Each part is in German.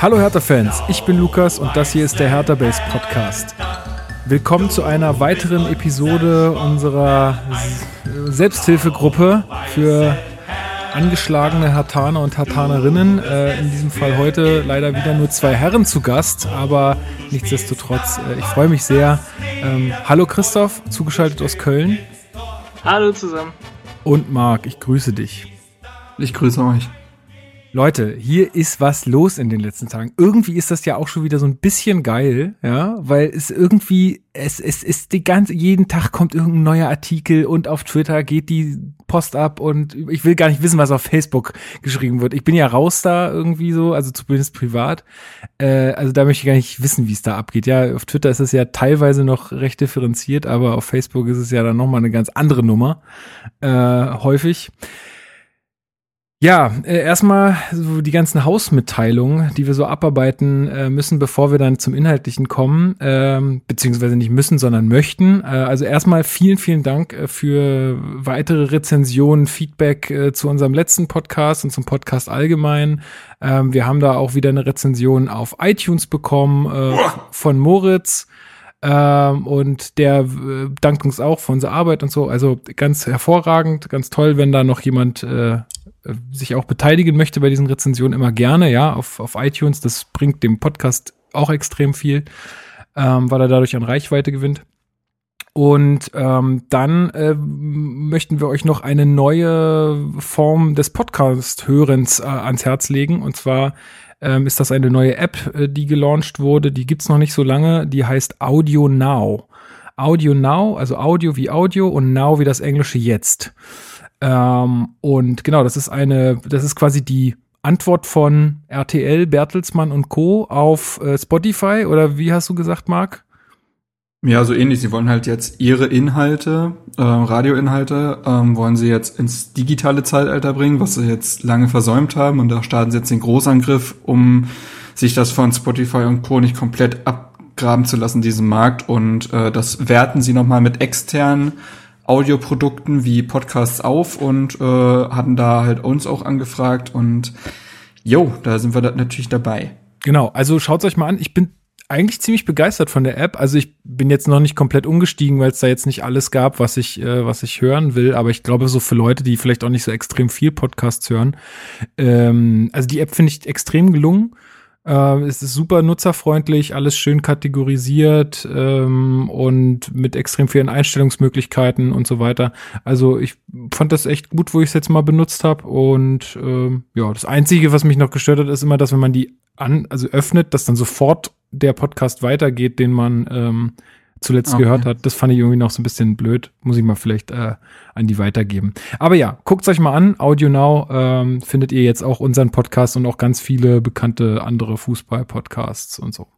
Hallo Hertha-Fans, ich bin Lukas und das hier ist der Hertha Base Podcast. Willkommen zu einer weiteren Episode unserer Selbsthilfegruppe für angeschlagene Hertaner und Hertanerinnen. Äh, in diesem Fall heute leider wieder nur zwei Herren zu Gast, aber nichtsdestotrotz, äh, ich freue mich sehr. Ähm, hallo Christoph, zugeschaltet aus Köln. Hallo zusammen. Und Marc, ich grüße dich. Ich grüße euch. Leute, hier ist was los in den letzten Tagen. Irgendwie ist das ja auch schon wieder so ein bisschen geil, ja, weil es irgendwie, es, es ist die ganze, jeden Tag kommt irgendein neuer Artikel und auf Twitter geht die Post ab und ich will gar nicht wissen, was auf Facebook geschrieben wird. Ich bin ja raus da irgendwie so, also zumindest privat. Äh, also da möchte ich gar nicht wissen, wie es da abgeht. Ja, auf Twitter ist es ja teilweise noch recht differenziert, aber auf Facebook ist es ja dann nochmal eine ganz andere Nummer, äh, häufig. Ja, äh, erstmal so die ganzen Hausmitteilungen, die wir so abarbeiten äh, müssen, bevor wir dann zum Inhaltlichen kommen, ähm, beziehungsweise nicht müssen, sondern möchten. Äh, also erstmal vielen, vielen Dank äh, für weitere Rezensionen, Feedback äh, zu unserem letzten Podcast und zum Podcast allgemein. Ähm, wir haben da auch wieder eine Rezension auf iTunes bekommen äh, von Moritz. Ähm, und der äh, dankt uns auch für unsere Arbeit und so. Also ganz hervorragend, ganz toll, wenn da noch jemand äh, sich auch beteiligen möchte bei diesen Rezensionen, immer gerne, ja, auf, auf iTunes. Das bringt dem Podcast auch extrem viel, ähm, weil er dadurch an Reichweite gewinnt. Und ähm, dann äh, möchten wir euch noch eine neue Form des Podcast-Hörens äh, ans Herz legen. Und zwar ähm, ist das eine neue App, äh, die gelauncht wurde. Die gibt's noch nicht so lange. Die heißt Audio Now. Audio Now, also Audio wie Audio und Now wie das englische Jetzt. Ähm, und genau, das ist eine, das ist quasi die Antwort von RTL, Bertelsmann und Co. auf äh, Spotify oder wie hast du gesagt, Marc? Ja, so ähnlich. Sie wollen halt jetzt ihre Inhalte, äh, Radioinhalte, ähm, wollen sie jetzt ins digitale Zeitalter bringen, was sie jetzt lange versäumt haben. Und da starten sie jetzt den Großangriff, um sich das von Spotify und Co. nicht komplett abgraben zu lassen, diesen Markt. Und äh, das werten sie nochmal mit externen Audioprodukten wie Podcasts auf und äh, hatten da halt uns auch angefragt und jo, da sind wir da natürlich dabei. Genau, also schaut euch mal an. Ich bin eigentlich ziemlich begeistert von der App. Also ich bin jetzt noch nicht komplett umgestiegen, weil es da jetzt nicht alles gab, was ich, äh, was ich hören will. Aber ich glaube, so für Leute, die vielleicht auch nicht so extrem viel Podcasts hören, ähm, also die App finde ich extrem gelungen. Äh, es ist super nutzerfreundlich, alles schön kategorisiert ähm, und mit extrem vielen Einstellungsmöglichkeiten und so weiter. Also ich fand das echt gut, wo ich es jetzt mal benutzt habe. Und ähm, ja, das Einzige, was mich noch gestört hat, ist immer, dass wenn man die an, also öffnet, dass dann sofort der Podcast weitergeht, den man ähm, zuletzt okay. gehört hat. Das fand ich irgendwie noch so ein bisschen blöd. Muss ich mal vielleicht äh, an die weitergeben. Aber ja, guckt euch mal an. Audio Now ähm, findet ihr jetzt auch unseren Podcast und auch ganz viele bekannte andere Fußball-Podcasts und so.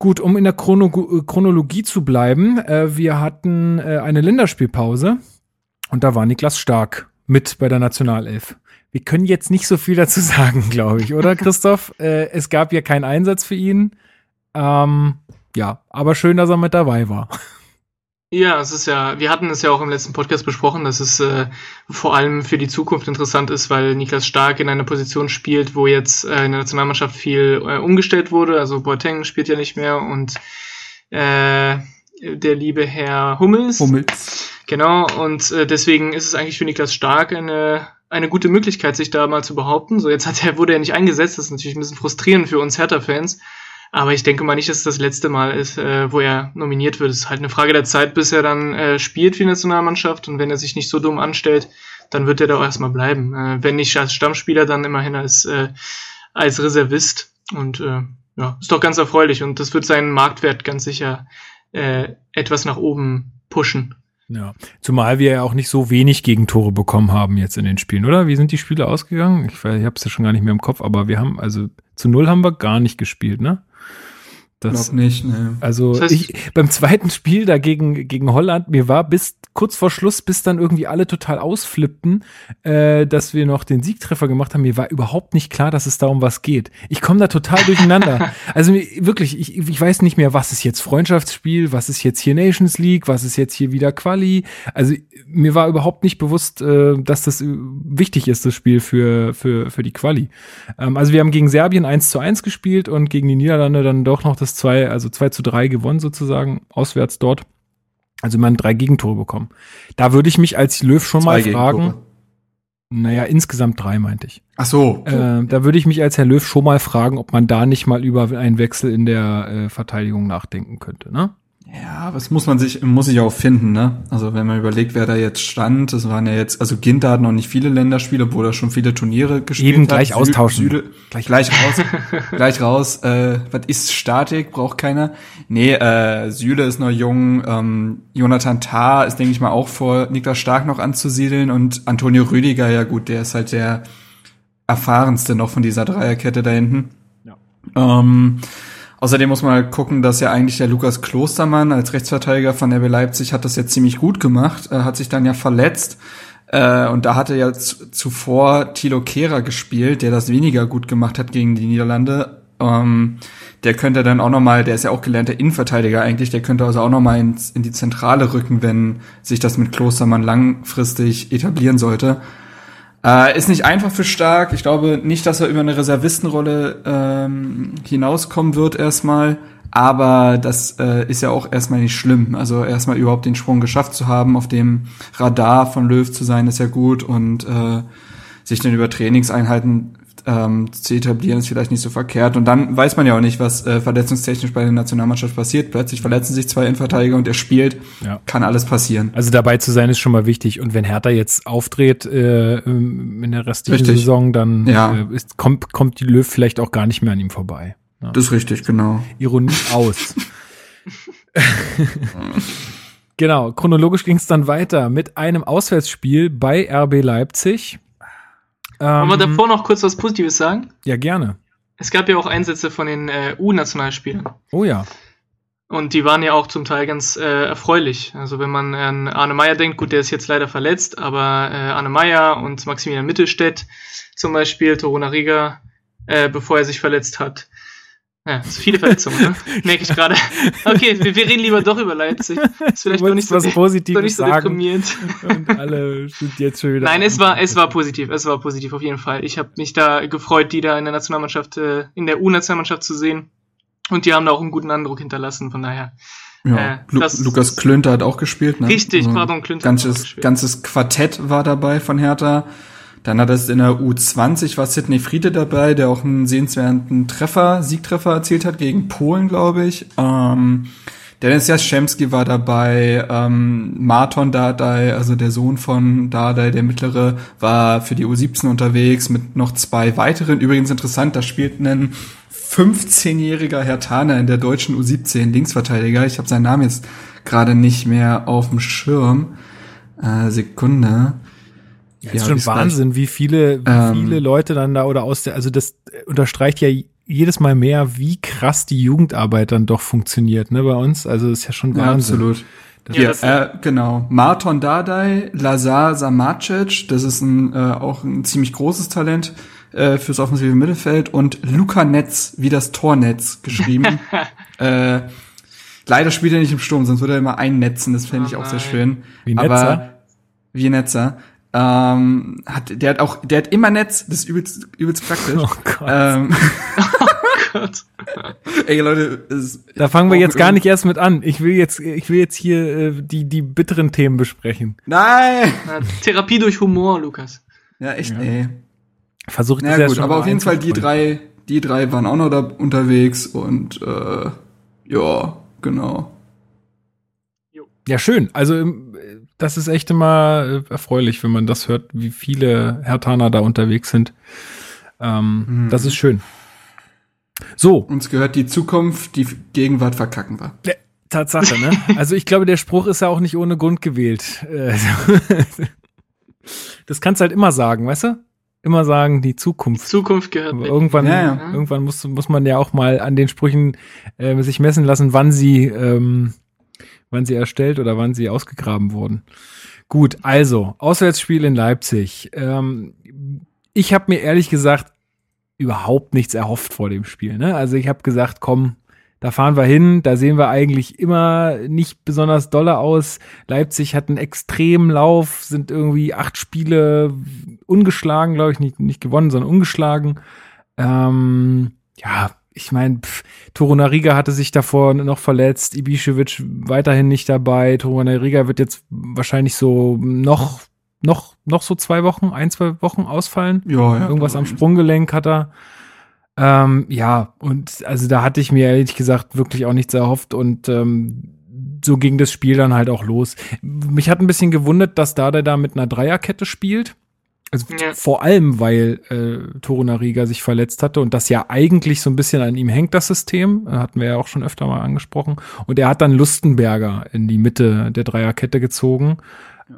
Gut, um in der Chrono Chronologie zu bleiben, äh, wir hatten äh, eine Länderspielpause und da war Niklas Stark mit bei der Nationalelf. Wir können jetzt nicht so viel dazu sagen, glaube ich, oder Christoph? äh, es gab ja keinen Einsatz für ihn. Ähm, ja, aber schön, dass er mit dabei war. Ja, es ist ja, wir hatten es ja auch im letzten Podcast besprochen, dass es äh, vor allem für die Zukunft interessant ist, weil Niklas Stark in einer Position spielt, wo jetzt äh, in der Nationalmannschaft viel äh, umgestellt wurde. Also Boateng spielt ja nicht mehr und äh, der liebe Herr Hummels. Hummels. Genau, und äh, deswegen ist es eigentlich für Niklas Stark eine, eine gute Möglichkeit, sich da mal zu behaupten. So, jetzt hat er, wurde er nicht eingesetzt, das ist natürlich ein bisschen frustrierend für uns Hertha-Fans. Aber ich denke mal nicht, dass das letzte Mal ist, äh, wo er nominiert wird. Es ist halt eine Frage der Zeit, bis er dann äh, spielt für die Nationalmannschaft. Und wenn er sich nicht so dumm anstellt, dann wird er da auch erstmal bleiben. Äh, wenn nicht als Stammspieler, dann immerhin als, äh, als Reservist. Und äh, ja, ist doch ganz erfreulich. Und das wird seinen Marktwert ganz sicher äh, etwas nach oben pushen. Ja, zumal wir ja auch nicht so wenig Gegentore bekommen haben jetzt in den Spielen, oder? Wie sind die Spiele ausgegangen? Ich, ich habe es ja schon gar nicht mehr im Kopf, aber wir haben, also zu null haben wir gar nicht gespielt, ne? Das, Glaub nicht, ne. Also Das heißt- ich, beim zweiten Spiel dagegen gegen Holland, mir war bis kurz vor Schluss, bis dann irgendwie alle total ausflippten, äh, dass wir noch den Siegtreffer gemacht haben, mir war überhaupt nicht klar, dass es da um was geht. Ich komme da total durcheinander. also wirklich, ich, ich weiß nicht mehr, was ist jetzt Freundschaftsspiel, was ist jetzt hier Nations League, was ist jetzt hier wieder Quali. Also mir war überhaupt nicht bewusst, äh, dass das äh, wichtig ist, das Spiel für, für, für die Quali. Ähm, also wir haben gegen Serbien 1 zu 1 gespielt und gegen die Niederlande dann doch noch das 2, also 2 zu 3 gewonnen sozusagen, auswärts dort. Also man drei Gegentore bekommen. Da würde ich mich als Löw schon mal Zwei fragen. Gegentore. Naja, insgesamt drei meinte ich. Ach so. Äh, da würde ich mich als Herr Löw schon mal fragen, ob man da nicht mal über einen Wechsel in der äh, Verteidigung nachdenken könnte, ne? Ja, was muss man sich, muss sich auch finden, ne? Also wenn man überlegt, wer da jetzt stand, das waren ja jetzt, also Ginter hat noch nicht viele Länderspiele, obwohl er schon viele Turniere gespielt Eben hat. gleich austauschen. Süde, Gleich- gleich, raus, gleich raus. Äh, was ist Statik? Braucht keiner. Nee, äh, Süle ist noch jung. Ähm, Jonathan Tah ist, denke ich mal, auch vor Niklas Stark noch anzusiedeln und Antonio Rüdiger, ja gut, der ist halt der erfahrenste noch von dieser Dreierkette da hinten. Ja. Ähm, außerdem muss man halt gucken, dass ja eigentlich der Lukas Klostermann als Rechtsverteidiger von RB Leipzig hat das jetzt ziemlich gut gemacht, äh, hat sich dann ja verletzt. Äh, und da hatte ja zu, zuvor Thilo Kehrer gespielt, der das weniger gut gemacht hat gegen die Niederlande. Ähm, der könnte dann auch nochmal, der ist ja auch gelernter Innenverteidiger eigentlich, der könnte also auch nochmal in die Zentrale rücken, wenn sich das mit Klostermann langfristig etablieren sollte. Äh, ist nicht einfach für Stark. Ich glaube nicht, dass er über eine Reservistenrolle ähm, hinauskommen wird erstmal. Aber das äh, ist ja auch erstmal nicht schlimm. Also erstmal überhaupt den Sprung geschafft zu haben, auf dem Radar von Löw zu sein, ist ja gut. Und äh, sich dann über Trainingseinheiten ähm, zu etablieren, ist vielleicht nicht so verkehrt. Und dann weiß man ja auch nicht, was äh, verletzungstechnisch bei der Nationalmannschaft passiert. Plötzlich verletzen sich zwei Innenverteidiger und er spielt. Ja. Kann alles passieren. Also dabei zu sein ist schon mal wichtig. Und wenn Hertha jetzt aufdreht äh, in der restlichen Richtig. Saison, dann Ja. äh, ist, kommt, kommt die Löw vielleicht auch gar nicht mehr an ihm vorbei. Ja. Das ist richtig, genau. Ironie aus. genau, chronologisch ging es dann weiter mit einem Auswärtsspiel bei RB Leipzig. Wollen wir Ähm, davor noch kurz was Positives sagen? Ja, gerne. Es gab ja auch Einsätze von den äh, U-Nationalspielern. Oh ja. Und die waren ja auch zum Teil ganz äh, erfreulich. Also wenn man an Arne Meyer denkt, gut, der ist jetzt leider verletzt, aber äh, Arne Meyer und Maximilian Mittelstädt zum Beispiel, Toruna Riga, äh, bevor er sich verletzt hat. Ja, sind viele Verletzungen, ne? Merke ich gerade. Okay, wir, wir reden lieber doch über Leipzig. Ist vielleicht Du doch nicht so, was Positives nicht so sagen. deprimierend. Und alle sind jetzt schon wieder. Nein, es war, es war positiv, es war positiv auf jeden Fall. Ich habe mich da gefreut, die da in der Nationalmannschaft, äh, in der U-Nationalmannschaft zu sehen. Und die haben da auch einen guten Eindruck hinterlassen, von daher. Ja, Äh, Lu das- Lukas Klünter hat auch gespielt, ne? Richtig, Also pardon, Klünter hat auch Ganzes, ganzes Quartett war dabei von Hertha. Dann hat es in der U20 war Sidney Friede dabei, der auch einen sehenswerten Treffer, Siegtreffer erzielt hat gegen Polen, glaube ich. Ähm, Dennis Jaschemski war dabei, ähm, Marton Dardai, also der Sohn von Dardai, der mittlere, war für die U17 unterwegs mit noch zwei weiteren. Übrigens interessant, da spielt ein 15-jähriger Hertaner in der deutschen U17 Linksverteidiger. Ich habe seinen Namen jetzt gerade nicht mehr auf dem Schirm. Äh, Sekunde. Ja, ist Ja, schon. Wahnsinn, wie viele, wie Ähm, viele Leute dann da oder aus der, also das unterstreicht ja jedes Mal mehr, wie krass die Jugendarbeit dann doch funktioniert, ne, bei uns. Also ist ja schon Ja, Wahnsinn. absolut. Das Ja, Ja, das- äh, genau. Marton Dardai, Lazar Samacic, das ist ein, äh, auch ein ziemlich großes Talent äh, fürs offensive Mittelfeld und Luca Netz, wie das Tornetz geschrieben. äh, leider spielt er nicht im Sturm, sonst würde er immer einnetzen, das fände ich Oh auch sehr nein. schön. Wie Aber Netzer? wie Netzer. Ähm, hat, der hat auch, der hat immer Netz, das ist übelst, übelst praktisch. Oh Gott. ähm, Gott. ey Leute, es, Da fangen wir jetzt gar nicht erst mit an. Ich will jetzt, ich will jetzt hier äh, die, die bitteren Themen besprechen. Nein! Ja, Therapie durch Humor, Lukas. Ja, echt, Ja. ey. Versucht Na gut, aber auf jeden Fall die drei, die drei waren auch noch da unterwegs und äh, ja, genau. Ja, schön. Also ähm, das ist echt immer äh, erfreulich, wenn man das hört, wie viele Hertaner da unterwegs sind. Ähm, Mhm. Das ist schön. So, Uns gehört die Zukunft, die Gegenwart verkacken wir. äh, Tatsache, ne? Also ich glaube, der Spruch ist ja auch nicht ohne Grund gewählt. Äh, Das kannst du halt immer sagen, weißt du? immer sagen, die Zukunft. Zukunft gehört Aber irgendwann, Ja, ja. irgendwann muss, muss man ja auch mal an den Sprüchen äh, sich messen lassen, wann sie, ähm, wann sie erstellt oder wann sie ausgegraben wurden. Gut, also Auswärtsspiel in Leipzig. Ähm, ich habe mir ehrlich gesagt überhaupt nichts erhofft vor dem Spiel. Ne? Also ich habe gesagt, komm, da fahren wir hin. Da sehen wir eigentlich immer nicht besonders dolle aus. Leipzig hat einen extremen Lauf, sind irgendwie acht Spiele ungeschlagen, glaube ich, nicht, nicht gewonnen, sondern ungeschlagen. Ähm, ja, ich meine, Torunariga hatte sich davor noch verletzt, Ibišević weiterhin nicht dabei. Torunariga wird jetzt wahrscheinlich so noch, noch, noch so zwei Wochen, ein, zwei Wochen ausfallen. Ja, ja. Irgendwas am Sprunggelenk hat er. Ähm, ja, und also da hatte ich mir ehrlich gesagt wirklich auch nichts erhofft und ähm, so ging das Spiel dann halt auch los. Mich hat ein bisschen gewundert, dass Dada da mit einer Dreierkette spielt. Also Ja. vor allem, weil äh, Torunariga sich verletzt hatte und das ja eigentlich so ein bisschen an ihm hängt, das System. Äh, hatten wir ja auch schon öfter mal angesprochen. Und er hat dann Lustenberger in die Mitte der Dreierkette gezogen.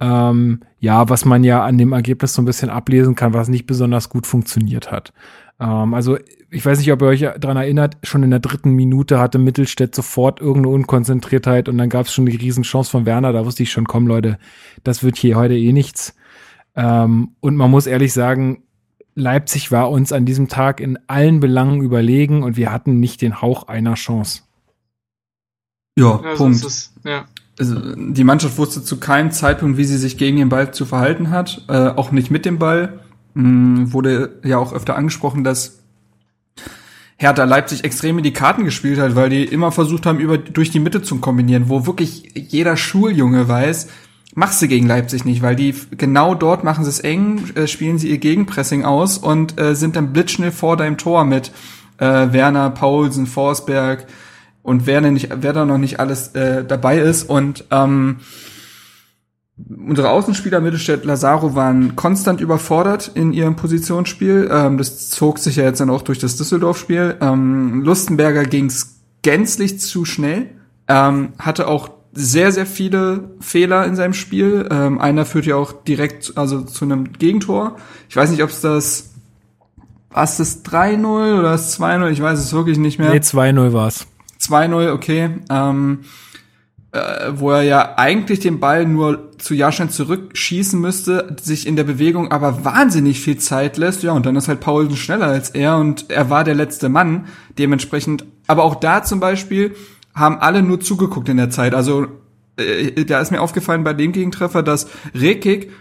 Ähm, ja, was man ja an dem Ergebnis so ein bisschen ablesen kann, was nicht besonders gut funktioniert hat. Ähm, also ich weiß nicht, ob ihr euch daran erinnert, schon in der dritten Minute hatte Mittelstädt sofort irgendeine Unkonzentriertheit und dann gab es schon die Riesenchance von Werner. Da wusste ich schon, komm Leute, das wird hier heute eh nichts. Ähm, und man muss ehrlich sagen, Leipzig war uns an diesem Tag in allen Belangen überlegen und wir hatten nicht den Hauch einer Chance. Ja, Also Punkt. es ist, ja. also die Mannschaft wusste zu keinem Zeitpunkt, wie sie sich gegen den Ball zu verhalten hat, äh, auch nicht mit dem Ball. Hm, wurde ja auch öfter angesprochen, dass Hertha Leipzig extrem in die Karten gespielt hat, weil die immer versucht haben, über durch die Mitte zu kombinieren, wo wirklich jeder Schuljunge weiß, machst du gegen Leipzig nicht, weil die genau dort machen sie es eng, äh, spielen sie ihr Gegenpressing aus und äh, sind dann blitzschnell vor deinem Tor mit äh, Werner, Paulsen, Forsberg und wer, denn nicht, wer da noch nicht alles äh, dabei ist und ähm, unsere Außenspieler Mittelstädt Lazaro waren konstant überfordert in ihrem Positionsspiel. Ähm, das zog sich ja jetzt dann auch durch das Düsseldorf-Spiel. Ähm, Lustenberger ging's gänzlich zu schnell. Ähm, hatte auch sehr, sehr viele Fehler in seinem Spiel. Ähm, einer führt ja auch direkt also zu einem Gegentor. Ich weiß nicht, ob es das was das 3-0 oder das 2-0, ich weiß es wirklich nicht mehr. Nee, 2-0 war's. 2-0, okay. Ähm, äh, wo er ja eigentlich den Ball nur zu Jaschan zurückschießen müsste, sich in der Bewegung aber wahnsinnig viel Zeit lässt. Ja, und dann ist halt Paulsen schneller als er und er war der letzte Mann. Dementsprechend, aber auch da zum Beispiel haben alle nur zugeguckt in der Zeit. Also äh, da ist mir aufgefallen bei dem Gegentreffer, dass Rekik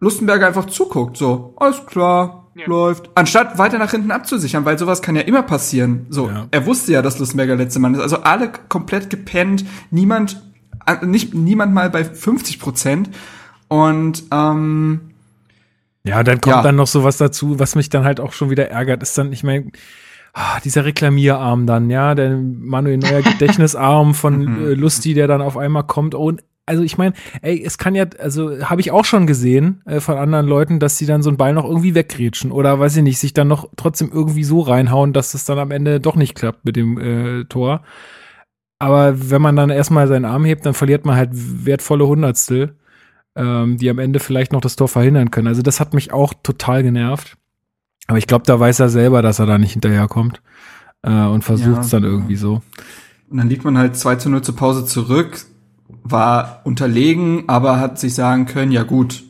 Lustenberger einfach zuguckt. So, alles klar, Ja. läuft. Anstatt weiter nach hinten abzusichern, weil sowas kann ja immer passieren. So, Ja. er wusste ja, dass Lustenberger letzte Mann ist. Also alle komplett gepennt, niemand, äh, nicht niemand mal bei 50 Prozent. Und ähm, Ja, dann kommt Ja. dann noch sowas dazu, was mich dann halt auch schon wieder ärgert, ist dann, ich meine, ah, dieser Reklamierarm dann, ja, der Manuel Neuer Gedächtnisarm von äh, Lusti, der dann auf einmal kommt und also ich meine, ey, es kann ja, also habe ich auch schon gesehen äh, von anderen Leuten, dass sie dann so einen Ball noch irgendwie weggrätschen oder weiß ich nicht, sich dann noch trotzdem irgendwie so reinhauen, dass es dann am Ende doch nicht klappt mit dem äh, Tor. Aber wenn man dann erstmal seinen Arm hebt, dann verliert man halt wertvolle Hundertstel, ähm, die am Ende vielleicht noch das Tor verhindern können. Also das hat mich auch total genervt. Aber ich glaube, da weiß er selber, dass er da nicht hinterherkommt äh, und versucht es Ja. dann irgendwie so. Und dann liegt man halt 2 zu 0 zur Pause zurück, war unterlegen, aber hat sich sagen können, ja gut,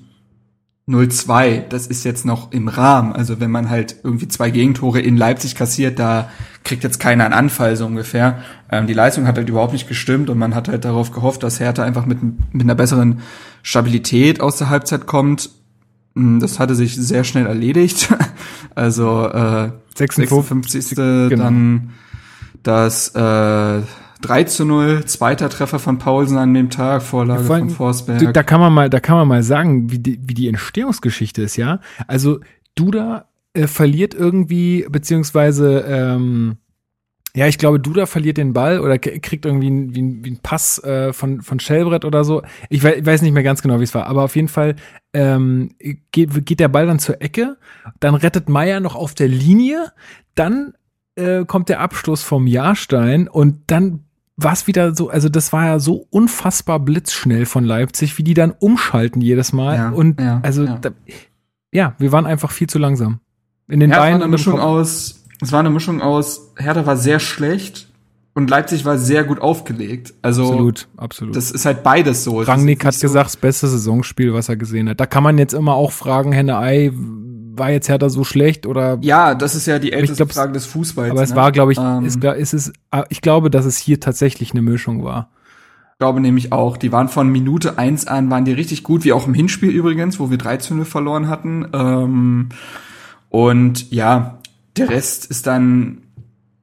0-2, das ist jetzt noch im Rahmen. Also wenn man halt irgendwie zwei Gegentore in Leipzig kassiert, da kriegt jetzt keiner einen Anfall so ungefähr. Ähm, die Leistung hat halt überhaupt nicht gestimmt und man hat halt darauf gehofft, dass Hertha einfach mit, mit einer besseren Stabilität aus der Halbzeit kommt. Mm, Das hatte sich sehr schnell erledigt. Also äh, 56. Genau. dann das äh, 3 zu 0, zweiter Treffer von Paulsen an dem Tag, Vorlage Vor allem, von Forsberg. Da kann man mal, da kann man mal sagen, wie die, wie die Entstehungsgeschichte ist, ja. Also Duda äh, verliert irgendwie, beziehungsweise ähm, ja, ich glaube, Duda verliert den Ball oder kriegt irgendwie einen, wie, ein- wie einen Pass äh, von, von Schellbrett oder so. Ich weiß, ich weiß nicht mehr ganz genau, wie es war, aber auf jeden Fall ähm, geht, geht der Ball dann zur Ecke, dann rettet Meier noch auf der Linie, dann äh, kommt der Abstoß vom Jahrstein und dann war es wieder so, also das war ja so unfassbar blitzschnell von Leipzig, wie die dann umschalten jedes Mal. Ja, und ja, also ja. Da, ja, wir waren einfach viel zu langsam. In den Ja, es war Beinen eine Mischung aus, es war eine Mischung aus, Hertha war sehr schlecht und Leipzig war sehr gut aufgelegt. Also Absolut, absolut. das ist halt beides so. Rangnick hat so- gesagt, das beste Saisonspiel, was er gesehen hat. Da kann man jetzt immer auch fragen, Henne Ei, war jetzt Hertha so schlecht oder Ja, das ist ja die älteste glaub, Frage des Fußballs. aber es ne? war, glaube ich, Ähm, ist, ist es, ich glaube, dass es hier tatsächlich eine Mischung war. glaube nämlich auch, die waren von Minute eins an, waren die richtig gut, wie auch im Hinspiel übrigens, wo wir 3 zu 0 verloren hatten. Ähm, und ja, der Rest ist dann,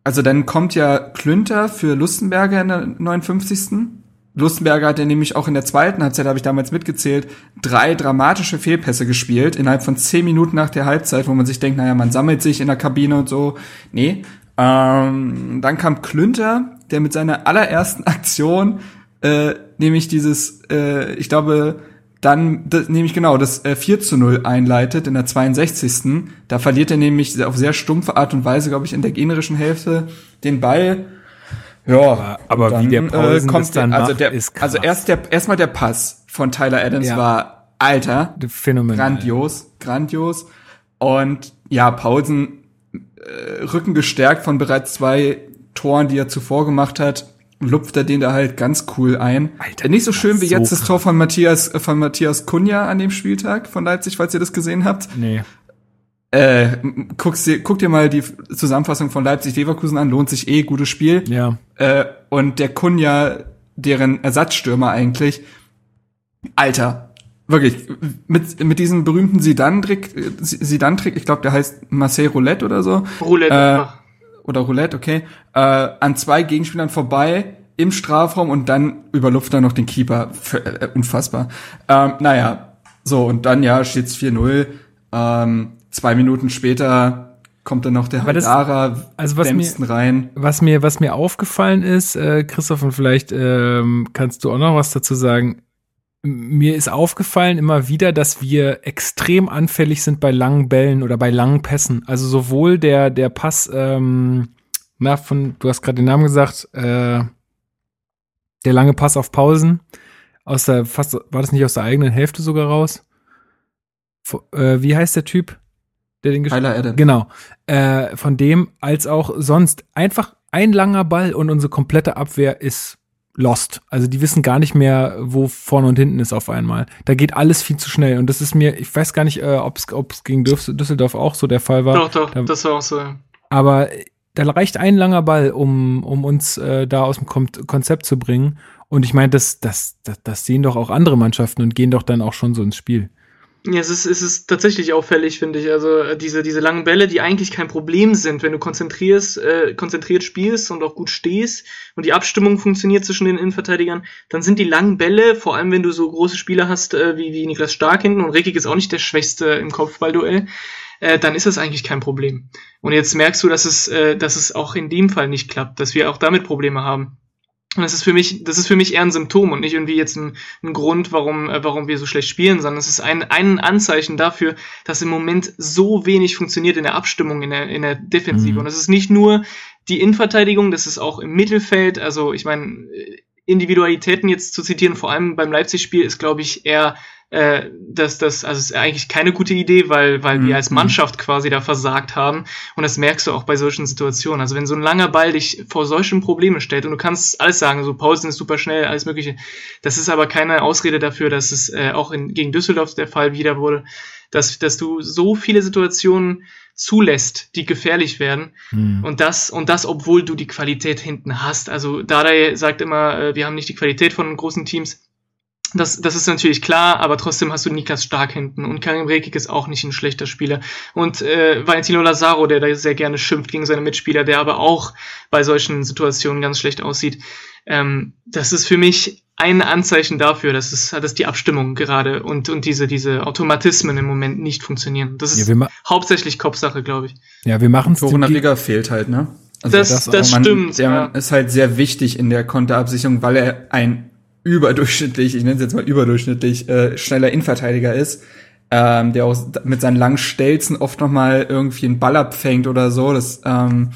also dann kommt ja Klünter für Lustenberger in der 59. Lustenberger hat ja nämlich auch in der zweiten Halbzeit, habe ich damals mitgezählt, drei dramatische Fehlpässe gespielt, innerhalb von zehn Minuten nach der Halbzeit, wo man sich denkt, naja, man sammelt sich in der Kabine und so. Nee. Ähm, dann kam Klünter, der mit seiner allerersten Aktion äh, nämlich dieses, äh, ich glaube, dann, das, nämlich genau, das äh, 4 zu 0 einleitet in der 62. Da verliert er nämlich auf sehr stumpfe Art und Weise, glaube ich, in der gegnerischen Hälfte den Ball. Ja, aber und wie der Paulsen das dann also der, ist krass. Also erst der, erstmal der Pass von Tyler Adams Ja. war alter, Phänomenal. grandios, grandios. Und ja, Paulsen äh, Rücken gestärkt von bereits zwei Toren, die er zuvor gemacht hat, lupft er den da halt ganz cool ein. Alter, Nicht so schön wie so jetzt das Tor von Matthias äh, von Matthias Kunja an dem Spieltag von Leipzig, falls ihr das gesehen habt. Nee. Äh, guckst dir, guck dir mal die Zusammenfassung von Leipzig Leverkusen an, lohnt sich eh, gutes Spiel. Ja. Äh, und der Kunja, deren Ersatzstürmer eigentlich, Alter, wirklich, mit, mit diesem berühmten Sidan-Trick, äh, Sidan-Trick, ich glaube, der heißt Marseille Roulette oder so, Roulette Äh. Oder Roulette, okay, äh, an zwei Gegenspielern vorbei im Strafraum und dann überlupft er noch den Keeper. Für, äh, unfassbar. Ähm, naja, so, und dann, ja, steht's 4-0. Ähm, zwei Minuten später kommt dann noch der Haidara, also was mir- rein. Was mir, was mir aufgefallen ist, äh, Christoph, und vielleicht ähm, kannst du auch noch was dazu sagen. Mir ist aufgefallen immer wieder, dass wir extrem anfällig sind bei langen Bällen oder bei langen Pässen. Also sowohl der, der Pass, ähm, na, von, du hast gerade den Namen gesagt, äh, der lange Pass auf Pausen, aus der, fast, war das nicht aus der eigenen Hälfte sogar raus? Vo- Äh, wie heißt der Typ, der den Tyler Adams. Genau. Äh, von dem als auch sonst einfach ein langer Ball und unsere komplette Abwehr ist lost. Also die wissen gar nicht mehr, wo vorne und hinten ist auf einmal. Da geht alles viel zu schnell. Und das ist mir, ich weiß gar nicht, äh, ob es gegen Düs- Düsseldorf auch so der Fall war. Doch, doch, da, das war auch so. aber da reicht ein langer Ball, um, um uns äh, da aus dem Kon Konzept zu bringen. Und ich meine, das, das, das, das sehen doch auch andere Mannschaften und gehen doch dann auch schon so ins Spiel. Ja, es ist, es ist tatsächlich auffällig, finde ich. Also äh, diese, diese langen Bälle, die eigentlich kein Problem sind, wenn du konzentrierst, äh, konzentriert spielst und auch gut stehst und die Abstimmung funktioniert zwischen den Innenverteidigern, dann sind die langen Bälle, vor allem wenn du so große Spieler hast äh, wie, wie Niklas Stark hinten und Rekik ist auch nicht der Schwächste im Kopfballduell, äh, dann ist das eigentlich kein Problem. Und jetzt merkst du, dass es, äh, dass es auch in dem Fall nicht klappt, dass wir auch damit Probleme haben. Und das ist für mich, das ist für mich eher ein Symptom und nicht irgendwie jetzt ein, ein Grund, warum, äh, warum wir so schlecht spielen, sondern es ist ein, ein Anzeichen dafür, dass im Moment so wenig funktioniert in der Abstimmung, in der, in der Defensive. Mhm. Und es ist nicht nur die Innenverteidigung, das ist auch im Mittelfeld. Also ich meine, äh, Individualitäten jetzt zu zitieren, vor allem beim Leipzig-Spiel, ist, glaube ich, eher äh, dass das, also ist eigentlich keine gute Idee, weil, weil Mhm. wir als Mannschaft quasi da versagt haben. Und das merkst du auch bei solchen Situationen. Also wenn so ein langer Ball dich vor solchen Problemen stellt und du kannst alles sagen, so Pausen ist super schnell, alles mögliche. Das ist aber keine Ausrede dafür, dass es äh, auch in, gegen Düsseldorf der Fall wieder wurde, dass, dass du so viele Situationen zulässt, die gefährlich werden. Hm. Und das, und das, obwohl du die Qualität hinten hast. Also Dardai sagt immer, äh, wir haben nicht die Qualität von großen Teams. Das, das ist natürlich klar, aber trotzdem hast du Niklas Stark hinten und Karim Rekik ist auch nicht ein schlechter Spieler. Und äh, Valentino Lazaro, der da sehr gerne schimpft gegen seine Mitspieler, der aber auch bei solchen Situationen ganz schlecht aussieht. Ähm, das ist für mich ein Anzeichen dafür, dass, es, dass die Abstimmung gerade und, und diese, diese Automatismen im Moment nicht funktionieren. Das Ja, ist ma hauptsächlich Kopfsache, glaube ich. ja, wir machen es Toruna Rigger fehlt halt, ne? Also Das, das das, man, stimmt. Der ja. ist halt sehr wichtig in der Konterabsicherung, weil er ein überdurchschnittlich, ich nenne es jetzt mal überdurchschnittlich, äh, schneller Innenverteidiger ist, ähm, der auch mit seinen langen Stelzen oft noch mal irgendwie einen Ball abfängt oder so. Das, ähm,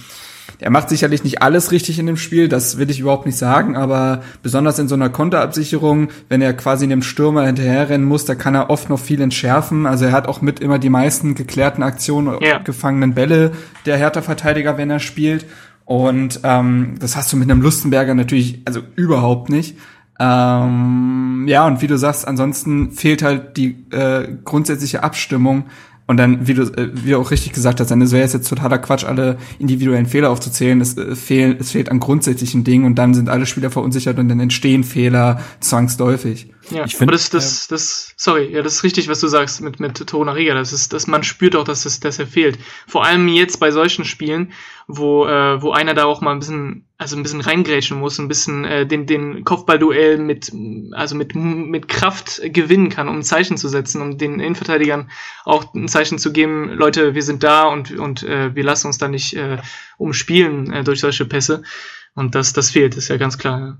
er macht sicherlich nicht alles richtig in dem Spiel, das will ich überhaupt nicht sagen, aber besonders in so einer Konterabsicherung, wenn er quasi einem Stürmer hinterherrennen muss, da kann er oft noch viel entschärfen. Also er hat auch mit immer die meisten geklärten Aktionen, ja. gefangenen Bälle der Hertha-Verteidiger, wenn er spielt. Und ähm, das hast du mit einem Lustenberger natürlich also überhaupt nicht. Ähm, ja, und wie du sagst, ansonsten fehlt halt die äh, grundsätzliche Abstimmung. Und dann, wie du, äh, wie du auch richtig gesagt hast, dann wäre es jetzt totaler Quatsch, alle individuellen Fehler aufzuzählen. Es, äh, fehlen, es fehlt an grundsätzlichen Dingen und dann sind alle Spieler verunsichert und dann entstehen Fehler zwangsläufig. Ja, ich find, aber das, das, das, sorry, ja, das ist richtig, was du sagst mit, mit Torunariga. Das ist, dass man spürt auch, dass, das, dass er fehlt. Vor allem jetzt bei solchen Spielen, wo, äh, wo einer da auch mal ein bisschen, also ein bisschen reingrätschen muss, ein bisschen äh, den, den Kopfballduell mit, also mit, mit Kraft gewinnen kann, um ein Zeichen zu setzen, um den Innenverteidigern auch ein Zeichen zu geben, Leute, wir sind da und, und äh, wir lassen uns da nicht äh, umspielen äh, durch solche Pässe. Und das, das fehlt, ist ja ganz klar. Ja.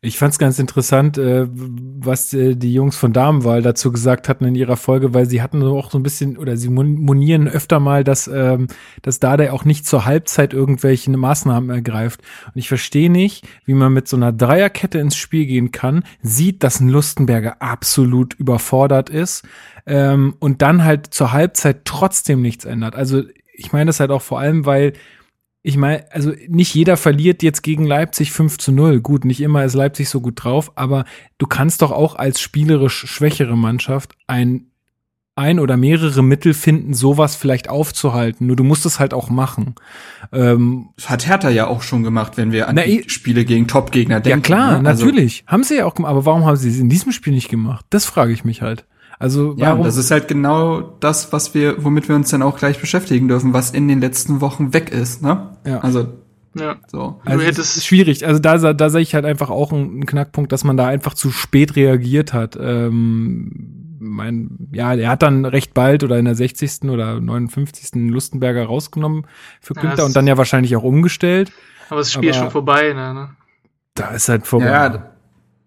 Ich fand es ganz interessant, äh, was äh, die Jungs von Damenwahl dazu gesagt hatten in ihrer Folge, weil sie hatten auch so ein bisschen oder sie monieren öfter mal, dass, ähm, dass Dada auch nicht zur Halbzeit irgendwelche Maßnahmen ergreift. Und ich verstehe nicht, wie man mit so einer Dreierkette ins Spiel gehen kann, sieht, dass ein Lustenberger absolut überfordert ist ähm, und dann halt zur Halbzeit trotzdem nichts ändert. Also ich meine das halt auch vor allem, weil ich meine, also nicht jeder verliert jetzt gegen Leipzig 5 zu 0. Gut, nicht immer ist Leipzig so gut drauf, aber du kannst doch auch als spielerisch schwächere Mannschaft ein, ein oder mehrere Mittel finden, sowas vielleicht aufzuhalten. Nur du musst es halt auch machen. Ähm, das hat Hertha ja auch schon gemacht, wenn wir an na, die Spiele gegen Top-Gegner denken. Ja klar, ne? also, natürlich. Haben sie ja auch gemacht. Aber warum haben sie es in diesem Spiel nicht gemacht? Das frage ich mich halt. Also warum? Ja, das ist halt genau das, was wir, womit wir uns dann auch gleich beschäftigen dürfen, was in den letzten Wochen weg ist, ne? Ja. Also ja. So. Also du hättest ist schwierig. Also da, da sehe ich halt einfach auch einen Knackpunkt, dass man da einfach zu spät reagiert hat. Ähm, mein, ja, er hat dann recht bald oder in der 60. oder 59. Lustenberger rausgenommen für Günther ja, und dann ja wahrscheinlich auch umgestellt. Aber das Spiel aber ist schon vorbei, ne? ne? Da ist halt vorbei. Ja,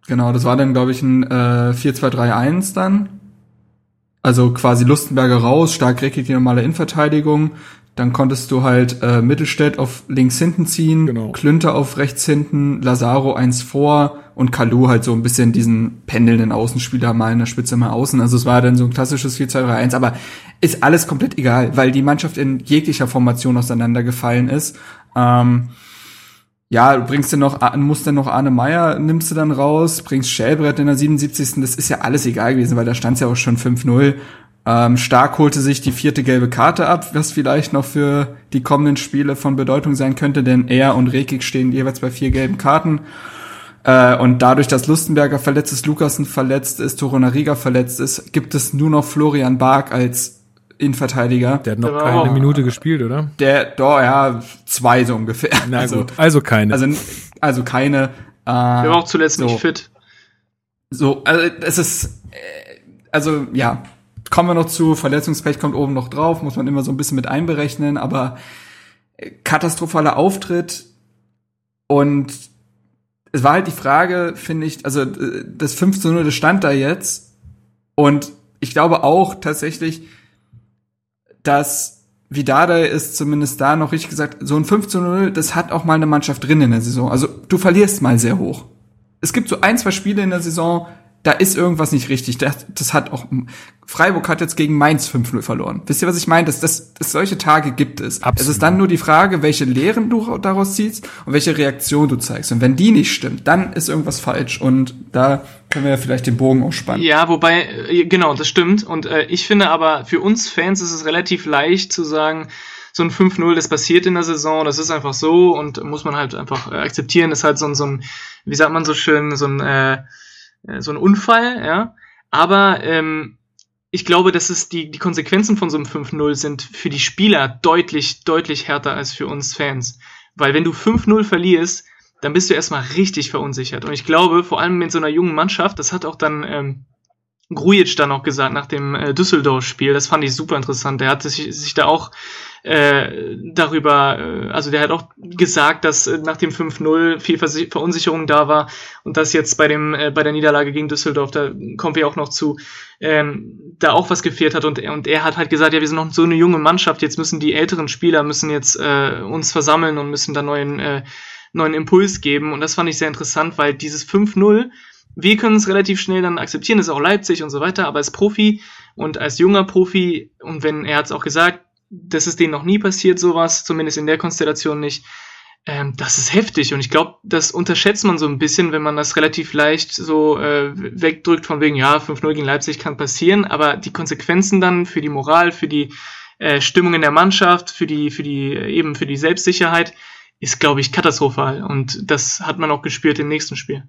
genau, das war dann, glaube ich, ein äh, 4-2-3-1 dann. Also quasi Lustenberger raus, stark Reckig die normale Innenverteidigung. Dann konntest du halt äh, Mittelstädt auf links hinten ziehen, genau. Klünter auf rechts hinten, Lazaro eins vor und Kalu halt so ein bisschen diesen pendelnden Außenspieler mal in der Spitze mal außen. Also es war dann so ein klassisches 4-2-3-1, aber ist alles komplett egal, weil die Mannschaft in jeglicher Formation auseinandergefallen ist. Ähm, ja, du bringst dann noch, musst dann noch Arne Meyer, nimmst du dann raus, bringst Schellbrett in der 77. Das ist ja alles egal gewesen, weil da stand ja auch schon 5-0. Ähm, Stark holte sich die vierte gelbe Karte ab, was vielleicht noch für die kommenden Spiele von Bedeutung sein könnte, denn er und Rekik stehen jeweils bei vier gelben Karten. Äh, und dadurch, dass Lustenberger verletzt ist, Lukasen verletzt ist, Torunariga verletzt ist, gibt es nur noch Florian Bark als Innenverteidiger. Der hat noch keine oh. Minute gespielt, oder? Der, doch, ja, zwei so ungefähr. Na also, gut, also keine. Also, also keine. Äh, der war auch zuletzt so. nicht fit. So, also es ist, äh, also ja, kommen wir noch zu, Verletzungspech kommt oben noch drauf, muss man immer so ein bisschen mit einberechnen, aber äh, katastrophaler Auftritt und es war halt die Frage, finde ich, also äh, das 5 zu 0, das stand da jetzt und ich glaube auch tatsächlich, dass Vidada ist zumindest da noch richtig gesagt, so ein 5 zu 0, das hat auch mal eine Mannschaft drin in der Saison. Also du verlierst mal sehr hoch. Es gibt so ein, zwei Spiele in der Saison, da ist irgendwas nicht richtig. Das, das hat auch Freiburg hat jetzt gegen Mainz 5-0 verloren. Wisst ihr, was ich meine? Das, das, das, solche Tage gibt es. Absolut. Es ist dann nur die Frage, welche Lehren du daraus ziehst und welche Reaktion du zeigst. Und wenn die nicht stimmt, dann ist irgendwas falsch. Und da können wir ja vielleicht den Bogen ausspannen. Ja, wobei, äh, genau, das stimmt. Und äh, ich finde aber, für uns Fans ist es relativ leicht zu sagen, so ein 5-0, das passiert in der Saison, das ist einfach so und muss man halt einfach äh, akzeptieren, ist halt so ein, so ein, wie sagt man so schön, so ein, äh, so ein Unfall, ja. Aber ähm, ich glaube, dass es die, die Konsequenzen von so einem 5-0 sind für die Spieler deutlich, deutlich härter als für uns Fans. Weil wenn du 5-0 verlierst, dann bist du erstmal richtig verunsichert. Und ich glaube, vor allem mit so einer jungen Mannschaft, das hat auch dann ähm, Grujic dann auch gesagt nach dem äh, Düsseldorf-Spiel. Das fand ich super interessant. Der hat sich, sich da auch äh, darüber, äh, also der hat auch gesagt, dass äh, nach dem 5-0 viel Verunsicherung da war und dass jetzt bei dem äh, bei der Niederlage gegen Düsseldorf, da kommen wir auch noch zu, ähm, da auch was gefehlt hat und, und er hat halt gesagt, ja, wir sind noch so eine junge Mannschaft, jetzt müssen die älteren Spieler müssen jetzt äh, uns versammeln und müssen da neuen äh, neuen Impuls geben und das fand ich sehr interessant, weil dieses 5-0 wir können es relativ schnell dann akzeptieren, das ist auch Leipzig und so weiter, aber als Profi und als junger Profi, und wenn er hat es auch gesagt, das ist denen noch nie passiert, sowas, zumindest in der Konstellation nicht, ähm, das ist heftig. Und ich glaube, das unterschätzt man so ein bisschen, wenn man das relativ leicht so äh, wegdrückt, von wegen, ja, 5-0 gegen Leipzig kann passieren, aber die Konsequenzen dann für die Moral, für die äh, Stimmung in der Mannschaft, für die, für die, eben für die Selbstsicherheit, ist, glaube ich, katastrophal. Und das hat man auch gespürt im nächsten Spiel.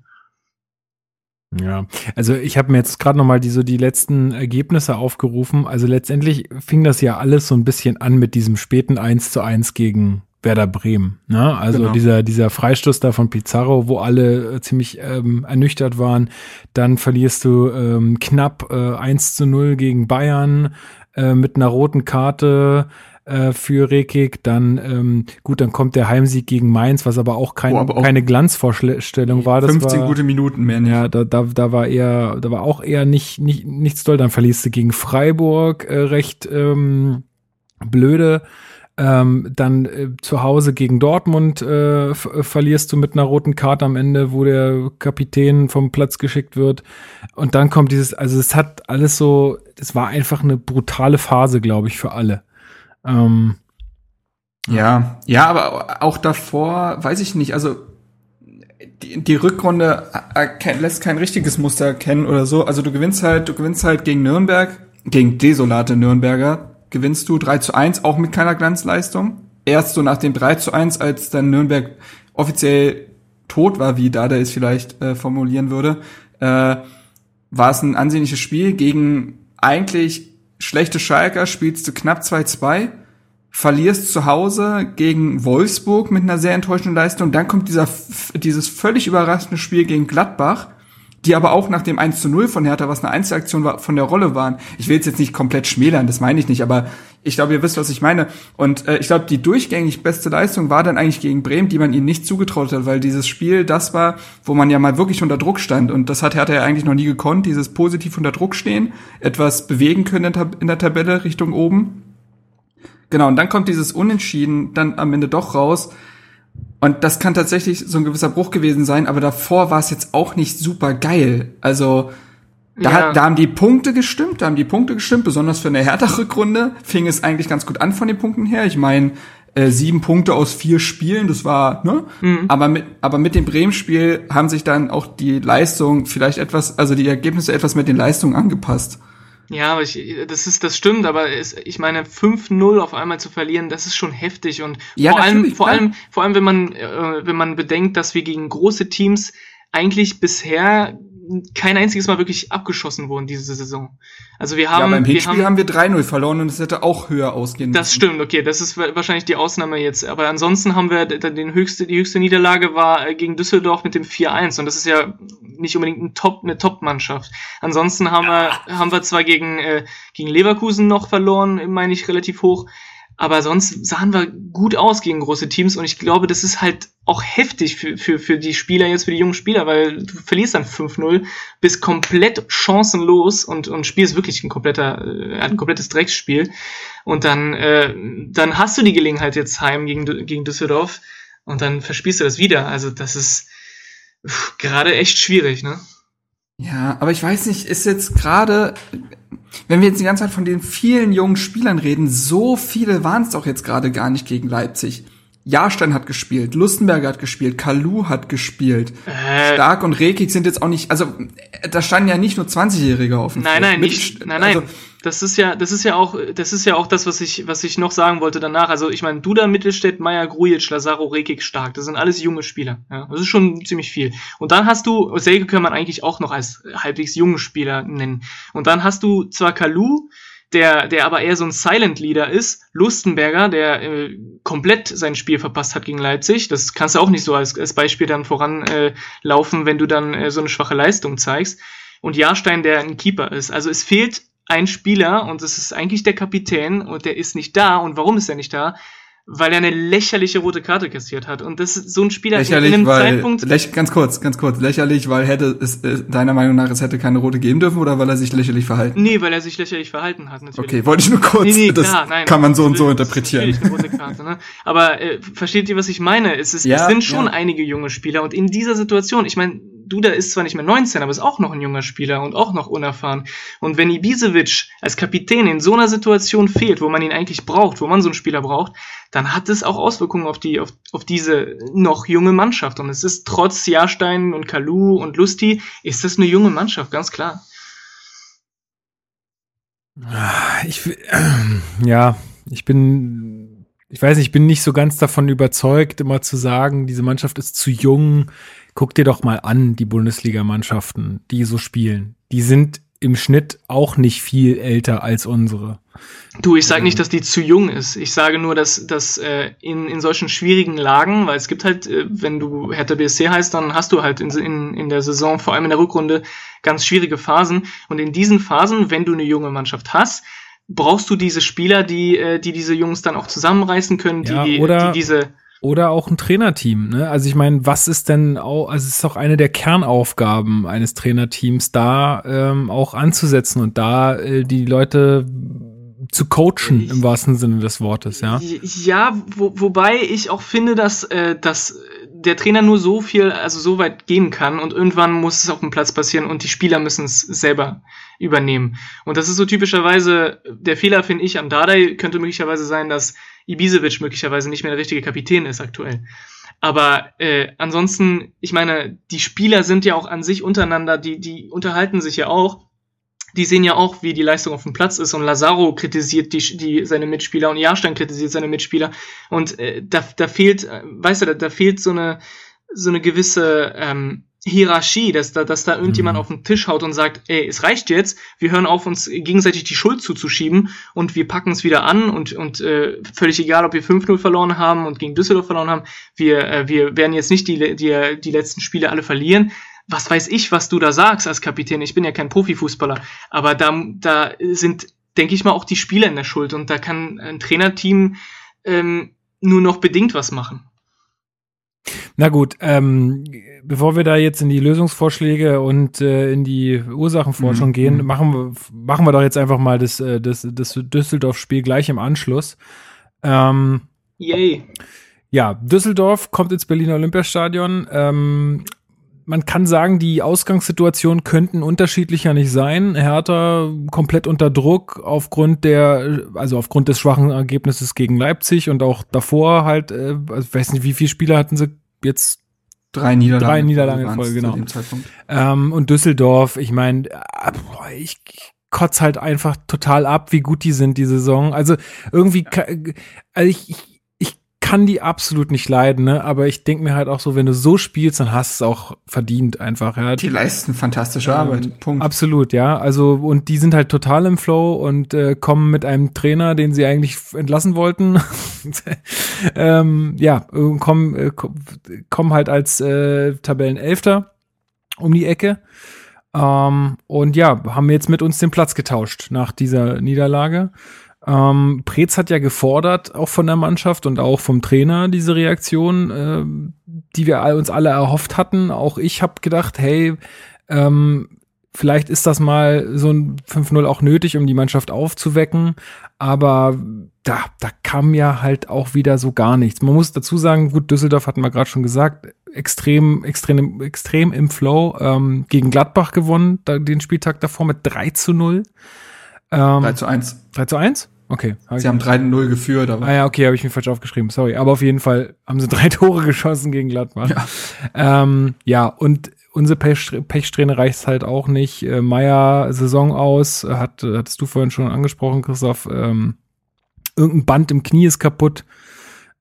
Ja, also ich habe mir jetzt gerade noch mal die so die letzten Ergebnisse aufgerufen. Also letztendlich fing das ja alles so ein bisschen an mit diesem späten 1 zu 1 gegen Werder Bremen. Ne? Also genau. dieser, dieser Freistoß da von Pizarro, wo alle äh, ziemlich ähm, ernüchtert waren. Dann verlierst du ähm, knapp äh, 1 zu 0 gegen Bayern äh, mit einer roten Karte äh, für Rekik. Dann, ähm, gut, dann kommt der Heimsieg gegen Mainz, was aber auch, kein, oh, aber auch keine Glanzvorstellung war. Das 15 war, gute Minuten mehr nicht. Ja, da, da, da war eher, da war auch eher nicht, nicht, nichts toll. Dann verlierst du gegen Freiburg äh, recht ähm, blöde. Ähm, dann äh, zu Hause gegen Dortmund äh, verlierst du mit einer roten Karte am Ende, wo der Kapitän vom Platz geschickt wird. Und dann kommt dieses, also es hat alles so, es war einfach eine brutale Phase, glaube ich, für alle. Ähm, ja, ja, aber auch davor, weiß ich nicht, also die, die Rückrunde lässt kein richtiges Muster erkennen oder so. Also du gewinnst halt, du gewinnst halt gegen Nürnberg, gegen desolate Nürnberger, gewinnst du 3 zu 1, auch mit keiner Glanzleistung. Erst so nach dem 3 zu 1, als dann Nürnberg offiziell tot war, wie Dada es vielleicht äh, formulieren würde, äh, war es ein ansehnliches Spiel gegen eigentlich schlechte Schalker spielst du knapp 2-2, verlierst zu Hause gegen Wolfsburg mit einer sehr enttäuschenden Leistung, dann kommt dieser, dieses völlig überraschende Spiel gegen Gladbach, die aber auch nach dem 1 zu 0 von Hertha, was eine Einzelaktion war, von der Rolle waren. Ich will jetzt nicht komplett schmälern, das meine ich nicht, aber ich glaube, ihr wisst, was ich meine. Und äh, ich glaube, die durchgängig beste Leistung war dann eigentlich gegen Bremen, die man ihnen nicht zugetraut hat, weil dieses Spiel das war, wo man ja mal wirklich unter Druck stand. Und das hat Hertha ja eigentlich noch nie gekonnt, dieses positiv unter Druck stehen, etwas bewegen können in der Tabelle Richtung oben. Genau, und dann kommt dieses Unentschieden dann am Ende doch raus. Und das kann tatsächlich so ein gewisser Bruch gewesen sein, aber davor war es jetzt auch nicht super geil. Also da, ja. da haben die Punkte gestimmt, da haben die Punkte gestimmt, besonders für eine Hertha-Rückrunde fing es eigentlich ganz gut an von den Punkten her. Ich meine, äh, sieben Punkte aus vier Spielen, das war, ne? Mhm. Aber mit, aber mit dem Bremen-Spiel haben sich dann auch die Leistungen vielleicht etwas, also die Ergebnisse etwas mit den Leistungen angepasst. Ja, aber ich, das ist, das stimmt, aber es, ich meine, 5-0 auf einmal zu verlieren, das ist schon heftig und ja, vor allem, vor allem, vor allem, wenn man, äh, wenn man bedenkt, dass wir gegen große Teams eigentlich bisher kein einziges Mal wirklich abgeschossen wurden diese Saison. Also wir haben. Ja, beim Hinspiel wir haben, haben wir 3-0 verloren und es hätte auch höher ausgehen Das müssen. stimmt, okay, das ist wahrscheinlich die Ausnahme jetzt. Aber ansonsten haben wir den höchste, die höchste Niederlage war äh, gegen Düsseldorf mit dem 4-1 und das ist ja nicht unbedingt ein Top, eine Top-Mannschaft. Ansonsten haben ja. wir, haben wir zwar gegen, äh, gegen Leverkusen noch verloren, meine ich, relativ hoch. Aber sonst sahen wir gut aus gegen große Teams und ich glaube, das ist halt auch heftig für, für, für die Spieler, jetzt für die jungen Spieler, weil du verlierst dann 5-0, bist komplett chancenlos und, und spielst wirklich ein kompletter, äh, ein komplettes Drecksspiel. Und dann, äh, dann hast du die Gelegenheit jetzt heim gegen, gegen Düsseldorf und dann verspielst du das wieder. Also das ist gerade echt schwierig, ne? Ja, aber ich weiß nicht, ist jetzt gerade, wenn wir jetzt die ganze Zeit von den vielen jungen Spielern reden, so viele waren es doch jetzt gerade gar nicht gegen Leipzig. Jahrstein hat gespielt, Lustenberger hat gespielt, Kalu hat gespielt. Äh, Stark und Rekik sind jetzt auch nicht, also da standen ja nicht nur 20-Jährige auf dem Nein, Feld. nein, Mit, nicht, nein, nein. Also, das ist ja, das ist ja auch, das ist ja auch das, was ich, was ich noch sagen wollte danach. Also ich meine, Duda, Mittelstädt, Meier, Grujic, Lazaro, Rekik, Stark, das sind alles junge Spieler. Ja, das ist schon ziemlich viel. Und dann hast du, Selke kann man eigentlich auch noch als halbwegs jungen Spieler nennen. Und dann hast du zwar Kalu, der, der aber eher so ein Silent Leader ist, Lustenberger, der äh, komplett sein Spiel verpasst hat gegen Leipzig. Das kannst du auch nicht so als, als Beispiel dann voranlaufen, äh, wenn du dann äh, so eine schwache Leistung zeigst. und Jahrstein, der ein Keeper ist. Also es fehlt ein Spieler und es ist eigentlich der Kapitän und der ist nicht da. Und warum ist er nicht da? weil er eine lächerliche rote Karte kassiert hat. Und das ist so ein Spieler lächerlich, in einem weil, Zeitpunkt. Läch, ganz kurz, ganz kurz. Lächerlich, weil hätte es äh, deiner Meinung nach es hätte keine rote geben dürfen oder weil er sich lächerlich verhalten? Nee, weil er sich lächerlich verhalten hat, natürlich. Okay, wollte ich nur kurz. Nee, nee, das klar, nein, kann man so und so interpretieren. Eine rote Karte, ne? Aber äh, versteht ihr, was ich meine? Es, ist, ja, es sind schon ja. einige junge Spieler und in dieser Situation, ich meine, Duda ist zwar nicht mehr 19, aber ist auch noch ein junger Spieler und auch noch unerfahren. Und wenn Ibisevic als Kapitän in so einer Situation fehlt, wo man ihn eigentlich braucht, wo man so einen Spieler braucht, dann hat es auch Auswirkungen auf die, auf, auf diese noch junge Mannschaft. Und es ist trotz Jahrstein und Kalu und Lusti, ist das eine junge Mannschaft, ganz klar. Ich, äh, ja, ich bin, ich weiß nicht, ich bin nicht so ganz davon überzeugt, immer zu sagen, diese Mannschaft ist zu jung guck dir doch mal an, die Bundesligamannschaften, die so spielen. Die sind im Schnitt auch nicht viel älter als unsere. Du, ich sage nicht, dass die zu jung ist. Ich sage nur, dass, dass äh, in, in solchen schwierigen Lagen, weil es gibt halt, äh, wenn du Hertha BSC heißt, dann hast du halt in, in, in der Saison, vor allem in der Rückrunde, ganz schwierige Phasen. Und in diesen Phasen, wenn du eine junge Mannschaft hast, brauchst du diese Spieler, die, äh, die diese Jungs dann auch zusammenreißen können, die, ja, die diese oder auch ein Trainerteam. Ne? Also ich meine, was ist denn auch, also es ist doch eine der Kernaufgaben eines Trainerteams, da ähm, auch anzusetzen und da äh, die Leute zu coachen im wahrsten Sinne des Wortes, ja. Ja, wo, wobei ich auch finde, dass, äh, dass der Trainer nur so viel, also so weit gehen kann und irgendwann muss es auf dem Platz passieren und die Spieler müssen es selber übernehmen. Und das ist so typischerweise der Fehler, finde ich, an Dardai könnte möglicherweise sein, dass Ibisevic möglicherweise nicht mehr der richtige Kapitän ist aktuell. Aber äh, ansonsten, ich meine, die Spieler sind ja auch an sich untereinander, die, die unterhalten sich ja auch. Die sehen ja auch, wie die Leistung auf dem Platz ist. Und Lazaro kritisiert die, die, seine Mitspieler und Jahrstein kritisiert seine Mitspieler. Und äh, da, da fehlt, äh, weißt du, da, da fehlt so eine, so eine gewisse ähm, Hierarchie, dass da, dass da irgendjemand mhm. auf den Tisch haut und sagt, ey, es reicht jetzt, wir hören auf, uns gegenseitig die Schuld zuzuschieben und wir packen es wieder an und, und äh, völlig egal, ob wir 5-0 verloren haben und gegen Düsseldorf verloren haben, wir, äh, wir werden jetzt nicht die, die, die letzten Spiele alle verlieren. Was weiß ich, was du da sagst als Kapitän? Ich bin ja kein Profifußballer, aber da, da sind, denke ich mal, auch die Spieler in der Schuld und da kann ein Trainerteam ähm, nur noch bedingt was machen. Na gut, ähm, bevor wir da jetzt in die Lösungsvorschläge und äh, in die Ursachenforschung mhm. gehen, mhm. machen wir, machen wir doch jetzt einfach mal das, äh, das, das Düsseldorf-Spiel gleich im Anschluss. Ähm, Yay. Ja, Düsseldorf kommt ins Berliner Olympiastadion. Ähm, man kann sagen, die Ausgangssituationen könnten unterschiedlicher nicht sein. Hertha komplett unter Druck aufgrund der, also aufgrund des schwachen Ergebnisses gegen Leipzig und auch davor halt, äh, also ich weiß nicht, wie viele Spieler hatten sie jetzt? Drei Niederlagen. Drei Niederlagen in Folge, genau. Ähm, und Düsseldorf, ich meine, äh, ich kotz halt einfach total ab, wie gut die sind die Saison. Also irgendwie, ja. also ich, ich kann die absolut nicht leiden, ne? aber ich denke mir halt auch so, wenn du so spielst, dann hast du es auch verdient einfach. Ja. Die leisten fantastische ähm, Arbeit, Punkt. Absolut, ja. Also und die sind halt total im Flow und äh, kommen mit einem Trainer, den sie eigentlich entlassen wollten, ähm, ja, kommen, äh, kommen halt als äh, Tabellenelfter um die Ecke. Ähm, und ja, haben jetzt mit uns den Platz getauscht nach dieser Niederlage. Ähm, Preetz hat ja gefordert, auch von der Mannschaft und auch vom Trainer, diese Reaktion, äh, die wir uns alle erhofft hatten. Auch ich habe gedacht, hey, ähm, vielleicht ist das mal so ein 5-0 auch nötig, um die Mannschaft aufzuwecken. Aber da, da kam ja halt auch wieder so gar nichts. Man muss dazu sagen, gut, Düsseldorf hatten wir gerade schon gesagt, extrem, extrem, extrem im Flow, ähm, gegen Gladbach gewonnen, da, den Spieltag davor mit 3 zu 0. Ähm, 3 zu 1. 3 zu 1? Okay. Hab sie haben 3-0 geführt, aber. Ah ja, okay, habe ich mir falsch aufgeschrieben, sorry. Aber auf jeden Fall haben sie drei Tore geschossen gegen Gladbach. Ja, ähm, ja und unsere Pech, Pechsträhne reicht halt auch nicht. Äh, Meier Saison aus, hat, hattest du vorhin schon angesprochen, Christoph. Ähm, irgendein Band im Knie ist kaputt.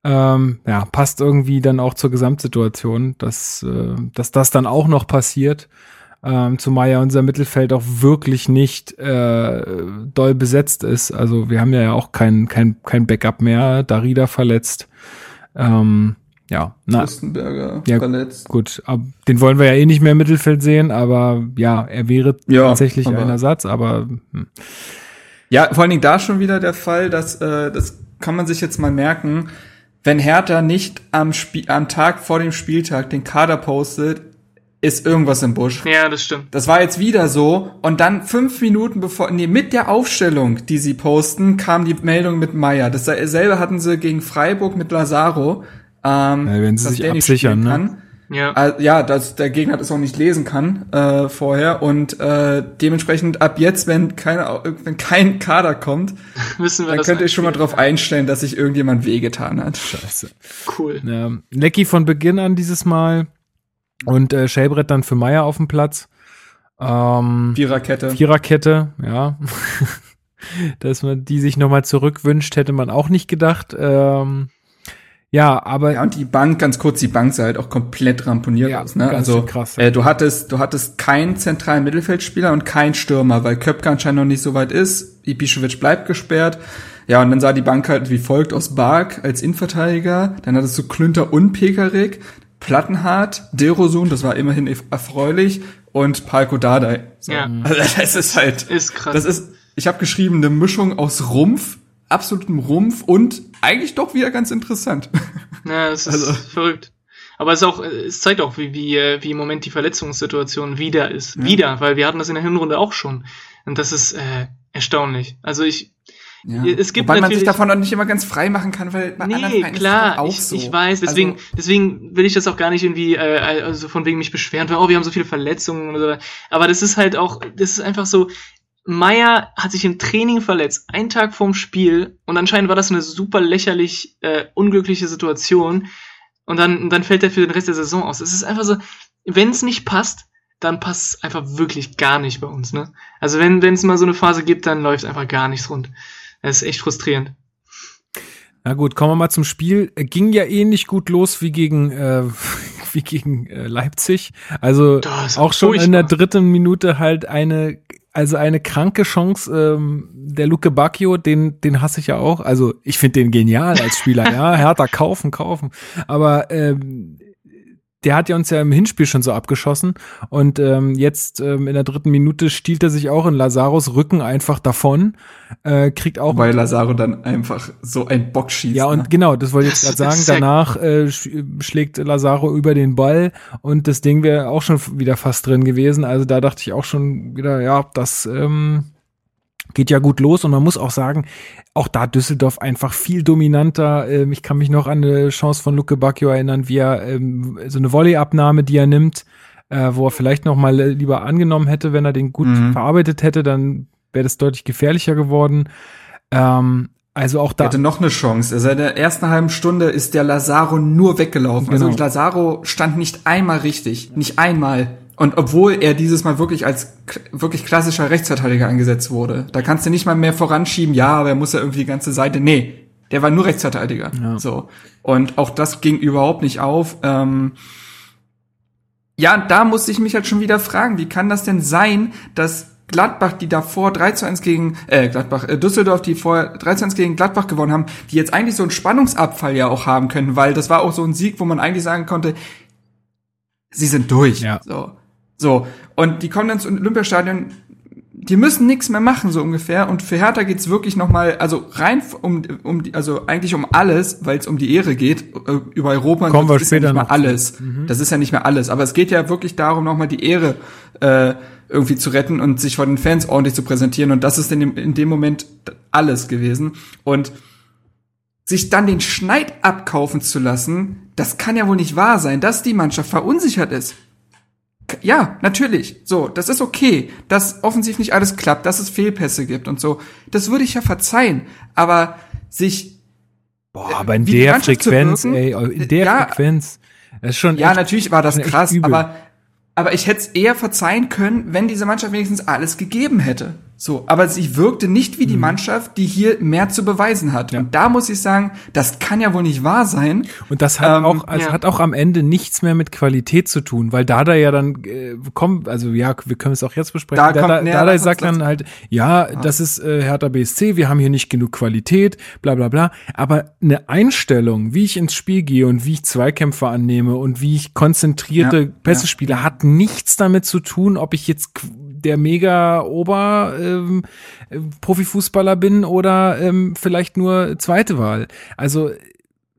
Ähm, ja, passt irgendwie dann auch zur Gesamtsituation, dass, äh, dass das dann auch noch passiert ähm, zumal ja unser Mittelfeld auch wirklich nicht äh, doll besetzt ist. Also wir haben ja auch kein, kein, kein Backup mehr, Darida verletzt. Ähm, ja, na, Listenberger Ja, verletzt. gut, ab, den wollen wir ja eh nicht mehr im Mittelfeld sehen, aber ja, er wäre Ja, tatsächlich ein Ersatz, aber hm. Ja, vor allen Dingen da schon wieder der Fall, dass äh, das kann man sich jetzt mal merken, wenn Hertha nicht am, Spiel, am Tag vor dem Spieltag den Kader postet, ist irgendwas im Busch. Ja, das stimmt. Das war jetzt wieder so und dann fünf Minuten bevor, nee, mit der Aufstellung, die sie posten, kam die Meldung mit Meier. Dasselbe hatten sie gegen Freiburg mit Lazaro. Ähm, Ja, wenn sie sich der nicht absichern, ne? kann. Ja. Äh, ja, dass der Gegner das auch nicht lesen kann äh, vorher und äh, dementsprechend ab jetzt, wenn keine, wenn kein Kader kommt, Wissen wir dann könnt ihr schon mal drauf einstellen, dass sich irgendjemand wehgetan hat. scheiße. Cool. Ja, Lecky von Beginn an dieses Mal und äh, Schellbrett dann für Meier auf dem Platz. Ähm, Viererkette. Viererkette, ja. Dass man die sich nochmal zurückwünscht, hätte man auch nicht gedacht. Ähm, ja, aber Ja, und die Bank, ganz kurz, die Bank sah halt auch komplett ramponiert Ja, aus. Ne? Also krass. äh, du hattest, du hattest keinen zentralen Mittelfeldspieler und keinen Stürmer, weil Köpke anscheinend noch nicht so weit ist. Ibišević bleibt gesperrt. Ja, und dann sah die Bank halt wie folgt aus Bark als Innenverteidiger. Dann hattest du Klünter und Pekarik, Plattenhardt, Derosun, das war immerhin erfreulich, und Palko Dardai. So. Ja. Also das ist halt, Ist krass. das ist, ich habe geschrieben, eine Mischung aus Rumpf, absolutem Rumpf und eigentlich doch wieder ganz interessant. Ja, es ist Also- verrückt. Aber es ist auch, es zeigt auch, wie, wie, wie im Moment die Verletzungssituation wieder ist. Ja. Wieder, weil wir hatten das in der Hinrunde auch schon. Und das ist äh, erstaunlich. Also ich, Ja. Es gibt Wobei man sich davon auch nicht immer ganz frei machen kann, weil bei anderen nee, Vereinen klar, ist doch auch ich, so. ich weiß, deswegen, Also, deswegen will ich das auch gar nicht irgendwie, äh, also von wegen mich beschweren, weil, oh, wir haben so viele Verletzungen oder so. Aber das ist halt auch, das ist einfach so, Meier hat sich im Training verletzt, einen Tag vorm Spiel, und anscheinend war das eine super lächerlich äh, unglückliche Situation. Und dann, dann fällt er für den Rest der Saison aus. Es ist einfach so, wenn es nicht passt, dann passt es einfach wirklich gar nicht bei uns. Ne? Also wenn wenn es mal so eine Phase gibt, dann läuft einfach gar nichts rund. Das ist echt frustrierend. Na gut, kommen wir mal zum Spiel. Ging ja ähnlich gut los wie gegen, äh, wie gegen äh, Leipzig. Also auch schon in der furchtbar. dritten Minute halt eine, also eine kranke Chance. Ähm, der Luke Bacchio, den, den hasse ich ja auch. Also ich finde den genial als Spieler. ja, Hertha kaufen, kaufen. Aber ähm, der hat ja uns ja im Hinspiel schon so abgeschossen und ähm, jetzt ähm, in der dritten Minute stiehlt er sich auch in Lazaros Rücken einfach davon, äh, kriegt auch Wobei Lazaro dann einfach so ein Bock schießt. ja, und ne? genau, das wollte ich jetzt gerade sagen. Danach äh, sch schlägt Lazaro über den Ball und das Ding wäre auch schon wieder fast drin gewesen. Also da dachte ich auch schon wieder, ja, das ähm, geht ja gut los. Und man muss auch sagen, auch da Düsseldorf einfach viel dominanter. Ähm, ich kann mich noch an eine Chance von Luke Bacchio erinnern, wie er ähm, so eine Volleyabnahme, die er nimmt, äh, wo er vielleicht noch mal äh, lieber angenommen hätte, wenn er den gut Mhm. verarbeitet hätte, dann wäre das deutlich gefährlicher geworden. Ähm, also auch Er da. hatte noch eine Chance. Also in der ersten halben Stunde ist der Lazaro nur weggelaufen. Genau. Also Lazaro stand nicht einmal richtig. Nicht einmal. Und obwohl er dieses Mal wirklich als wirklich klassischer Rechtsverteidiger angesetzt wurde. Da kannst du nicht mal mehr voranschieben, ja, aber er muss ja irgendwie die ganze Seite. Nee, der war nur Rechtsverteidiger. Ja. So. Und auch das ging überhaupt nicht auf. Ähm, ja, da musste ich mich halt schon wieder fragen, wie kann das denn sein, dass Gladbach, die davor 3 zu 1 gegen, äh, Gladbach, äh, Düsseldorf, die vorher 3 zu 1 gegen Gladbach gewonnen haben, die jetzt eigentlich so einen Spannungsabfall ja auch haben können, weil das war auch so ein Sieg, wo man eigentlich sagen konnte, sie sind durch. Ja. So. So. Und die kommen dann ins Olympiastadion, die müssen nichts mehr machen, so ungefähr. Und für Hertha geht's wirklich nochmal, also rein um, um die, also eigentlich um alles, weil es um die Ehre geht, äh, über Europa. Kommen das wir ist später ja nicht mehr zu. Mhm. alles. Das ist ja nicht mehr alles. Aber es geht ja wirklich darum, nochmal die Ehre äh, irgendwie zu retten und sich vor den Fans ordentlich zu präsentieren. Und das ist in dem, in dem Moment alles gewesen. Und sich dann den Schneid abkaufen zu lassen, das kann ja wohl nicht wahr sein, dass die Mannschaft verunsichert ist. Ja, natürlich. So, das ist okay, dass offensiv nicht alles klappt, dass es Fehlpässe gibt und so. Das würde ich ja verzeihen. Aber sich, Boah, aber in wie die der Frequenz, wirken? ey, in der Ja. Frequenz. Das ist schon ja, echt, natürlich war das krass, aber, aber ich hätte es eher verzeihen können, wenn diese Mannschaft wenigstens alles gegeben hätte. So, aber sie wirkte nicht wie die Mannschaft, die hier mehr zu beweisen hat. Ja. Und da muss ich sagen, das kann ja wohl nicht wahr sein. Und das hat Ähm, auch, also ja. hat auch am Ende nichts mehr mit Qualität zu tun, weil Dada ja dann äh, kommt, also ja, wir können es auch jetzt besprechen. Da Dada, kommt- nee, Dada sagt dann halt, ja, das ist äh, Hertha BSC, wir haben hier nicht genug Qualität, bla bla bla. Aber eine Einstellung, wie ich ins Spiel gehe und wie ich Zweikämpfe annehme und wie ich konzentrierte Ja, Pässe ja. spiele, hat nichts damit zu tun, ob ich jetzt der mega Ober ähm, äh, Profifußballer bin oder ähm, vielleicht nur zweite Wahl. Also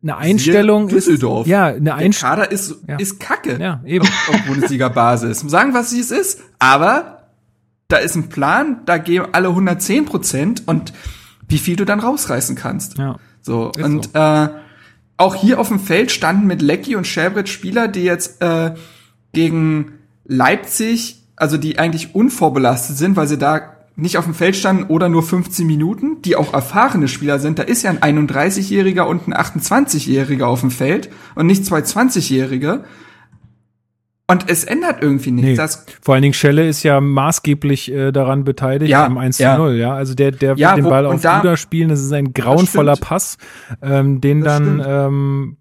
eine Einstellung ist Düsseldorf. ja eine Der Einstellung. Kader ist, Ja. ist kacke. Ja, eben. auf Bundesliga-Basis. Sagen, was es ist, aber da ist ein Plan, da gehen alle 110 Prozent und wie viel du dann rausreißen kannst. Ja. So, Ist und Äh, auch hier auf dem Feld standen mit Lecky und Schäbret Spieler, die jetzt äh, gegen Leipzig, also die eigentlich unvorbelastet sind, weil sie da nicht auf dem Feld standen oder nur 15 Minuten, die auch erfahrene Spieler sind. Da ist ja ein 31-Jähriger und ein 28-Jähriger auf dem Feld und nicht zwei 20-Jährige. Und es ändert irgendwie nichts. Nee. Das, Vor allen Dingen Schelle ist ja maßgeblich äh, daran beteiligt Ja, am 1 zu ja. 0, ja. Also der, der Ja, will den wo- Ball auf da- spielen, das ist ein grauenvoller. Pass, ähm, den Das dann stimmt. ähm,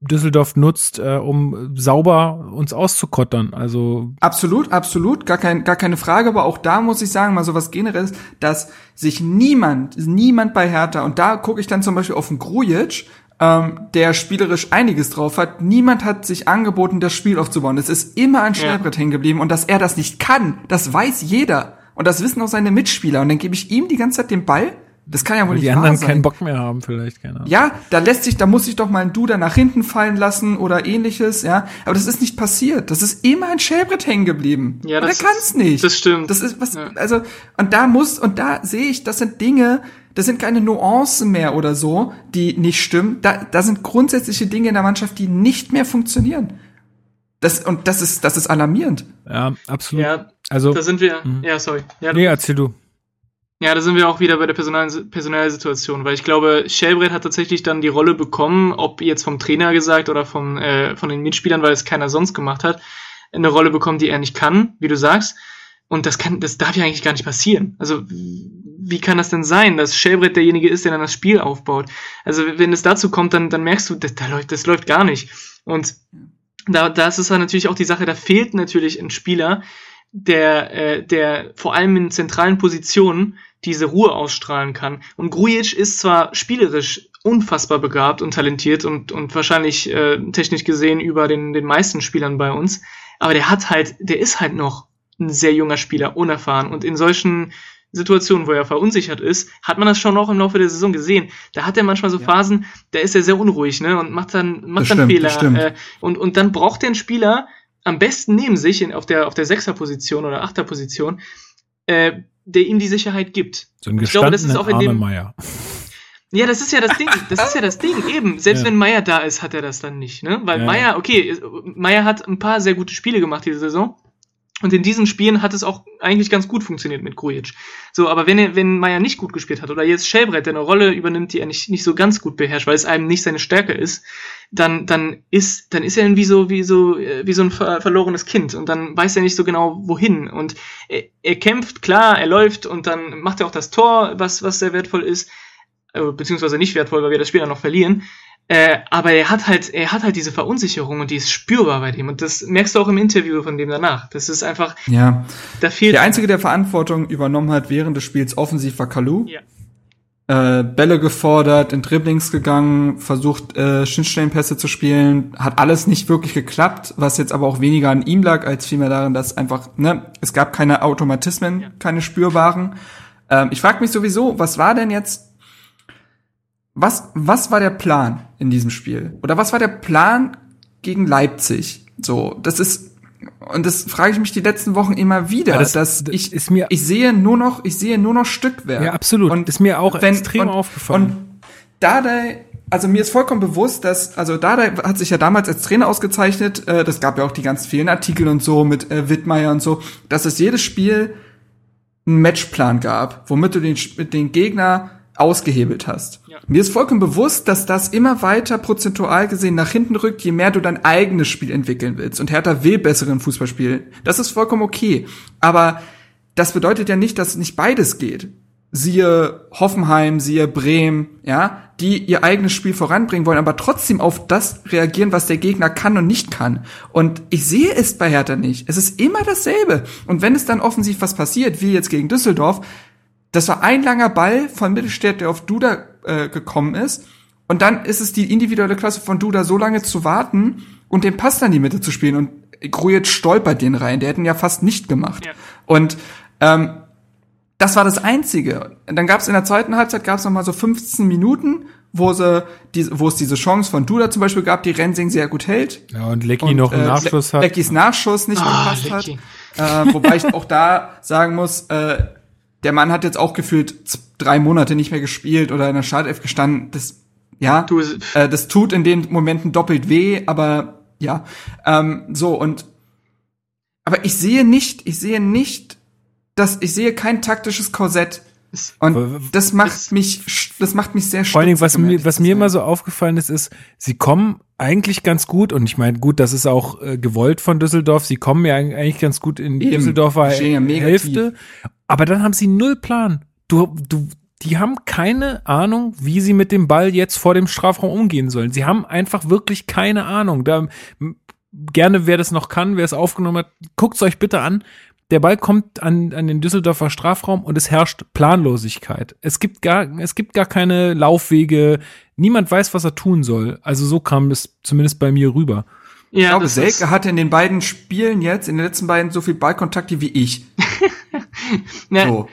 Düsseldorf nutzt, äh, um sauber uns auszukottern. Also Absolut, absolut, gar, kein, gar keine Frage, aber auch da muss ich sagen, mal so was generelles, dass sich niemand, niemand bei Hertha, und da gucke ich dann zum Beispiel auf den Grujic, ähm, der spielerisch einiges drauf hat, niemand hat sich angeboten, das Spiel aufzubauen. Es ist immer ein Ja. Schnellbrett hängen geblieben und dass er das nicht kann, das weiß jeder. Und das wissen auch seine Mitspieler. Und dann gebe ich ihm die ganze Zeit den Ball. Das kann ja wohl weil nicht die wahr anderen sein. keinen Bock mehr haben, vielleicht, keine Ahnung. Ja, da lässt sich, da muss sich doch mal ein Duda nach hinten fallen lassen oder ähnliches, ja. Aber das ist nicht passiert. Das ist immer ein Schellbrett hängen geblieben. Ja, und das er kann's nicht. das stimmt. Das ist was, Ja. also, und da muss, und da sehe ich, das sind Dinge, das sind keine Nuancen mehr oder so, die nicht stimmen. Da, da sind grundsätzliche Dinge in der Mannschaft, die nicht mehr funktionieren. Das, und das ist, das ist alarmierend. Ja, absolut. Ja, also, da sind wir. Mhm. Ja, sorry. Ja, nee, erzähl du. Ja, da sind wir auch wieder bei der personellen Situation, weil ich glaube, Shelbrett hat tatsächlich dann die Rolle bekommen, ob jetzt vom Trainer gesagt oder vom, äh, von den Mitspielern, weil es keiner sonst gemacht hat, eine Rolle bekommen, die er nicht kann, wie du sagst. Und das kann, das darf ja eigentlich gar nicht passieren. Also, wie kann das denn sein, dass Shelbrett derjenige ist, der dann das Spiel aufbaut? Also, wenn es dazu kommt, dann, dann merkst du, das, da läuft, das läuft gar nicht. Und da, da ist es dann natürlich auch die Sache, da fehlt natürlich ein Spieler, der, äh, der vor allem in zentralen Positionen diese Ruhe ausstrahlen kann. Und Grujic ist zwar spielerisch unfassbar begabt und talentiert und, und wahrscheinlich äh, technisch gesehen über den, den meisten Spielern bei uns, aber der hat halt, der ist halt noch ein sehr junger Spieler, unerfahren. Und in solchen Situationen, wo er verunsichert ist, hat man das schon auch im Laufe der Saison gesehen. Da hat er manchmal so Ja. Phasen, da ist er sehr unruhig, ne, und macht dann, macht Das dann stimmt, Fehler. Äh, und, und dann braucht er einen Spieler am besten neben sich in, auf der, auf der Sechserposition oder Achterposition, äh, der ihm die Sicherheit gibt. So ein Ich glaube, das ist auch in dem- Meier. Ja, das ist ja das Ding. Das ist ja das Ding, eben. Selbst Ja. wenn Meier da ist, hat er das dann nicht, ne? Weil Ja. Meier, okay, Meier hat ein paar sehr gute Spiele gemacht diese Saison. Und in diesen Spielen hat es auch eigentlich ganz gut funktioniert mit Grujic. So, aber wenn er, wenn Meier nicht gut gespielt hat oder jetzt Schellbrett, der eine Rolle übernimmt, die er nicht, nicht so ganz gut beherrscht, weil es einem nicht seine Stärke ist, dann, dann ist, dann ist er wie so, wie so, äh, wie so ein ver verlorenes Kind und dann weiß er nicht so genau, wohin. Und er, er kämpft, klar, er läuft und dann macht er auch das Tor, was, was sehr wertvoll ist, äh, beziehungsweise nicht wertvoll, weil wir das Spiel dann noch verlieren. Äh, aber er hat halt, er hat halt diese Verunsicherung und die ist spürbar bei dem. Und das merkst du auch im Interview von dem danach. Das ist einfach, Ja. da fehlt. Der Einzige, der Verantwortung übernommen hat während des Spiels offensiv war Kalu. Ja. Äh, Bälle gefordert, in Dribblings gegangen, versucht äh, Schnittstellenpässe zu spielen, hat alles nicht wirklich geklappt, was jetzt aber auch weniger an ihm lag, als vielmehr darin, dass einfach, ne, es gab keine Automatismen, Ja. keine spürbaren. Ähm, ich frage mich sowieso, was war denn jetzt, was, was war der Plan in diesem Spiel? Oder was war der Plan gegen Leipzig? So, das ist, und das frage ich mich die letzten Wochen immer wieder, das- dass das ich, ist mir- ich sehe nur noch, ich sehe nur noch Stückwerk. Ja, absolut. Und ist mir auch wenn- extrem und, aufgefallen. Und Dardai, also mir ist vollkommen bewusst, dass, also Dardai hat sich ja damals als Trainer ausgezeichnet, äh, das gab ja auch die ganz vielen Artikel und so mit äh, Wittmeier und so, dass es jedes Spiel einen Matchplan gab, womit du den, mit den Gegner ausgehebelt hast. Ja. Mir ist vollkommen bewusst, dass das immer weiter prozentual gesehen nach hinten rückt, je mehr du dein eigenes Spiel entwickeln willst. Und Hertha will besseren Fußball spielen. Das ist vollkommen okay. Aber das bedeutet ja nicht, dass nicht beides geht. Siehe Hoffenheim, siehe Bremen, ja, die ihr eigenes Spiel voranbringen wollen, aber trotzdem auf das reagieren, was der Gegner kann und nicht kann. Und ich sehe es bei Hertha nicht. Es ist immer dasselbe. Und wenn es dann offensiv was passiert, wie jetzt gegen Düsseldorf, das war ein langer Ball von Mittelstädt, der auf Duda äh, gekommen ist. Und dann ist es die individuelle Klasse von Duda, so lange zu warten und den Pass dann in die Mitte zu spielen. Und Grujic stolpert den rein. Der hätten ja fast nicht gemacht. Ja. Und ähm, das war das Einzige. dann gab es in der zweiten Halbzeit gab es noch mal so 15 Minuten, wo sie, die, wo es diese Chance von Duda zum Beispiel gab, die Rensing sehr gut hält. Ja, und Lecky noch einen äh, Nachschuss hat. Leckys Nachschuss nicht oh, gepasst Lecky. hat. Äh, wobei ich auch da sagen muss, äh, der Mann hat jetzt auch gefühlt drei Monate nicht mehr gespielt oder in der Startelf gestanden. Das, ja, äh, das tut in den Momenten doppelt weh, aber ja, ähm, so und aber ich sehe nicht, ich sehe nicht das, ich sehe kein taktisches Korsett. Und das macht mich, das macht mich sehr Vor allen Dingen, was mir, was mir immer so aufgefallen ist, ist, sie kommen eigentlich ganz gut und ich meine, gut, das ist auch äh, gewollt von Düsseldorf. Sie kommen ja eigentlich ganz gut in die Düsseldorfer ja Hälfte. Aber dann haben sie null Plan. Du, du, die haben keine Ahnung, wie sie mit dem Ball jetzt vor dem Strafraum umgehen sollen. Sie haben einfach wirklich keine Ahnung. Da, gerne, wer das noch kann, wer es aufgenommen hat, guckt's euch bitte an der Ball kommt an, an den Düsseldorfer Strafraum und es herrscht Planlosigkeit. Es gibt gar, es gibt gar keine Laufwege. Niemand weiß, was er tun soll. Also so kam es zumindest bei mir rüber. Ja, ich glaube, Selke hatte in den beiden Spielen jetzt, in den letzten beiden, so viel Ballkontakte wie ich. Na, so.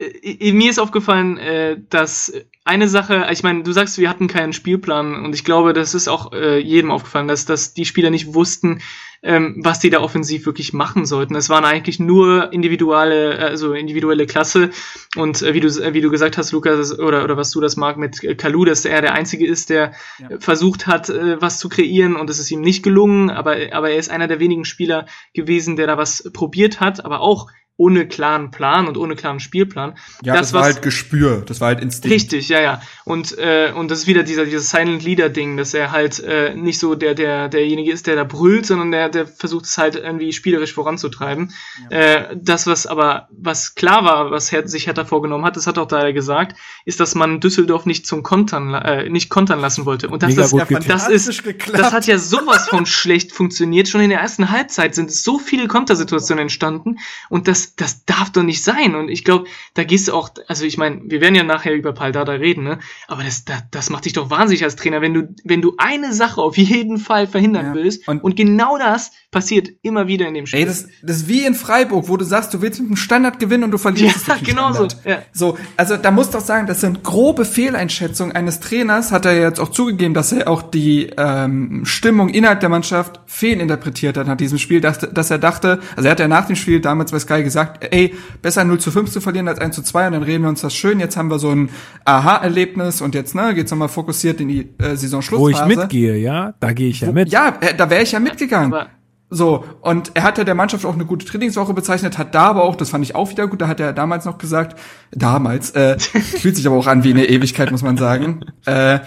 Mir ist aufgefallen, äh, dass eine Sache, ich meine, du sagst, wir hatten keinen Spielplan und ich glaube, das ist auch äh, jedem aufgefallen, dass, dass die Spieler nicht wussten, ähm, was die da offensiv wirklich machen sollten. Es waren eigentlich nur individuelle, also individuelle Klasse und äh, wie du äh, wie du gesagt hast, Lukas oder oder was du das mag mit Kalu, dass er der einzige ist, der ja. versucht hat, äh, was zu kreieren und es ist ihm nicht gelungen, aber aber er ist einer der wenigen Spieler gewesen, der da was probiert hat, aber auch ohne klaren Plan und ohne klaren Spielplan. Ja, das, das war halt Gespür, das war halt Instinkt. Richtig, ja, ja. Und äh, und das ist wieder dieser dieses Silent Leader Ding, dass er halt äh, nicht so der der derjenige ist, der da brüllt, sondern der der versucht es halt irgendwie spielerisch voranzutreiben. Ja. Äh, das was aber was klar war, was Her sich Hertha vorgenommen hat, das hat auch da gesagt, ist, dass man Düsseldorf nicht zum Kontern äh, nicht kontern lassen wollte. Und das ist das ist geklappt. das hat ja sowas von schlecht funktioniert. Schon in der ersten Halbzeit sind so viele Kontersituationen entstanden und das das, darf doch nicht sein. Und ich glaube, da gehst du auch, also ich meine, wir werden ja nachher über Paldada reden, ne? Aber das, das, das macht dich doch wahnsinnig als Trainer, wenn du, wenn du eine Sache auf jeden Fall verhindern ja. willst. Und, und genau das passiert immer wieder in dem Spiel. Ey, das, das ist wie in Freiburg, wo du sagst, du willst mit dem Standard gewinnen und du verlierst ja, es genau so. Ja. So, also da muss doch sagen, das sind grobe Fehleinschätzungen eines Trainers. Hat er jetzt auch zugegeben, dass er auch die ähm, Stimmung innerhalb der Mannschaft fehlinterpretiert hat nach diesem Spiel, dass, dass er dachte, also er hat ja nach dem Spiel damals bei Sky gesagt, ey, besser 0 zu 5 zu verlieren als 1 zu 2 und dann reden wir uns das schön. Jetzt haben wir so ein Aha-Erlebnis und jetzt ne, geht's nochmal fokussiert in die äh, Saison-Schlussphase. Wo ich mitgehe, ja, da gehe ich ja mit. Ja, äh, da wäre ich ja mitgegangen. Aber so, und er hat ja der Mannschaft auch eine gute Trainingswoche bezeichnet, hat da aber auch, das fand ich auch wieder gut, da hat er damals noch gesagt, damals, äh, fühlt sich aber auch an wie eine Ewigkeit, muss man sagen, äh,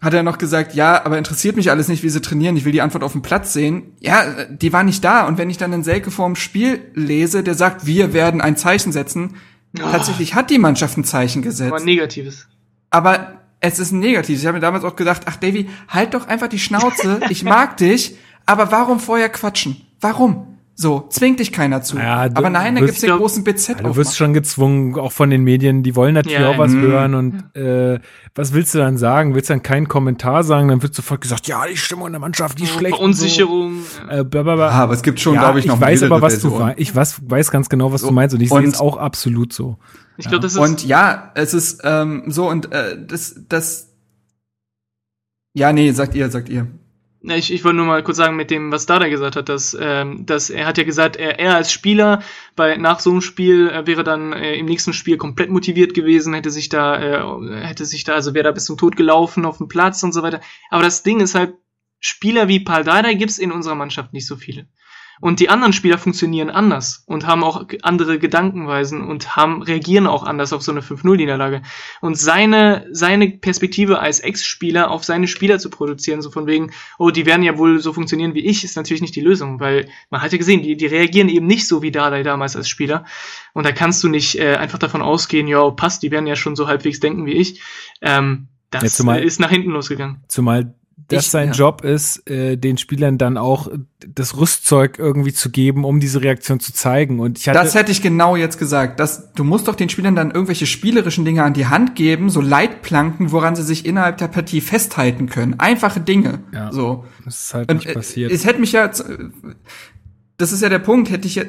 hat er noch gesagt, ja, aber interessiert mich alles nicht, wie sie trainieren, ich will die Antwort auf dem Platz sehen. Ja, die war nicht da. Und wenn ich dann einen Selke vorm Spiel lese, der sagt, wir werden ein Zeichen setzen, oh. tatsächlich hat die Mannschaft ein Zeichen gesetzt. Aber ein negatives. Aber es ist ein negatives. Ich habe mir damals auch gedacht, ach Davy, halt doch einfach die Schnauze, ich mag dich, aber warum vorher quatschen? Warum? So, zwingt dich keiner zu. Ja, aber nein, da gibt's den großen BZ ja, Du wirst schon gezwungen, auch von den Medien, die wollen natürlich ja, auch was mh. hören und äh, was willst du dann sagen? Willst du dann keinen Kommentar sagen? Dann wird sofort gesagt, ja, die Stimmung in der Mannschaft, die ist schlecht. Verunsicherung. So. Äh, blablabla. Ah, aber es gibt schon, ja, glaube ich, noch Ich weiß aber, was du ich weiß, weiß ganz genau, was so. du meinst und ich sehe es auch absolut so. Ich glaube, das ist und ja, es ist ähm, so und äh, das das ja, nee, sagt ihr, sagt ihr. Ich, ich wollte nur mal kurz sagen, mit dem, was Dada gesagt hat, dass, ähm, dass er hat ja gesagt, er, er als Spieler bei nach so einem Spiel äh, wäre dann äh, im nächsten Spiel komplett motiviert gewesen, hätte sich da, äh, hätte sich da, also wäre da bis zum Tod gelaufen auf dem Platz und so weiter. Aber das Ding ist halt, Spieler wie Paul Dada gibt's in unserer Mannschaft nicht so viele. Und die anderen Spieler funktionieren anders und haben auch andere Gedankenweisen und haben, reagieren auch anders auf so eine 5-0-Niederlage. Und seine, seine Perspektive als Ex-Spieler auf seine Spieler zu produzieren, so von wegen, oh, die werden ja wohl so funktionieren wie ich, ist natürlich nicht die Lösung, weil man hat ja gesehen, die, die reagieren eben nicht so wie Dardai damals als Spieler. Und da kannst du nicht äh, einfach davon ausgehen, ja, passt, die werden ja schon so halbwegs denken wie ich. Ähm, das ja, zumal, ist nach hinten losgegangen. Zumal das ich, sein ja. Job ist, äh, den Spielern dann auch das Rüstzeug irgendwie zu geben, um diese Reaktion zu zeigen. Und ich hatte das hätte ich genau jetzt gesagt. Das, du musst doch den Spielern dann irgendwelche spielerischen Dinge an die Hand geben, so Leitplanken, woran sie sich innerhalb der Partie festhalten können. Einfache Dinge. Ja, so. Das ist halt nicht Und, äh, passiert. Es hätte mich ja, das ist ja der Punkt, hätte ich äh,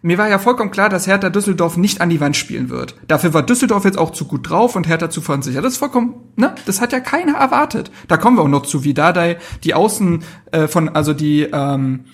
mir war ja vollkommen klar, dass Hertha Düsseldorf nicht an die Wand spielen wird. Dafür war Düsseldorf jetzt auch zu gut drauf und Hertha zu verunsichert. Das ist vollkommen, ne? Das hat ja keiner erwartet. Da kommen wir auch noch zu, wie Dardai die Außen äh, von also die ähm,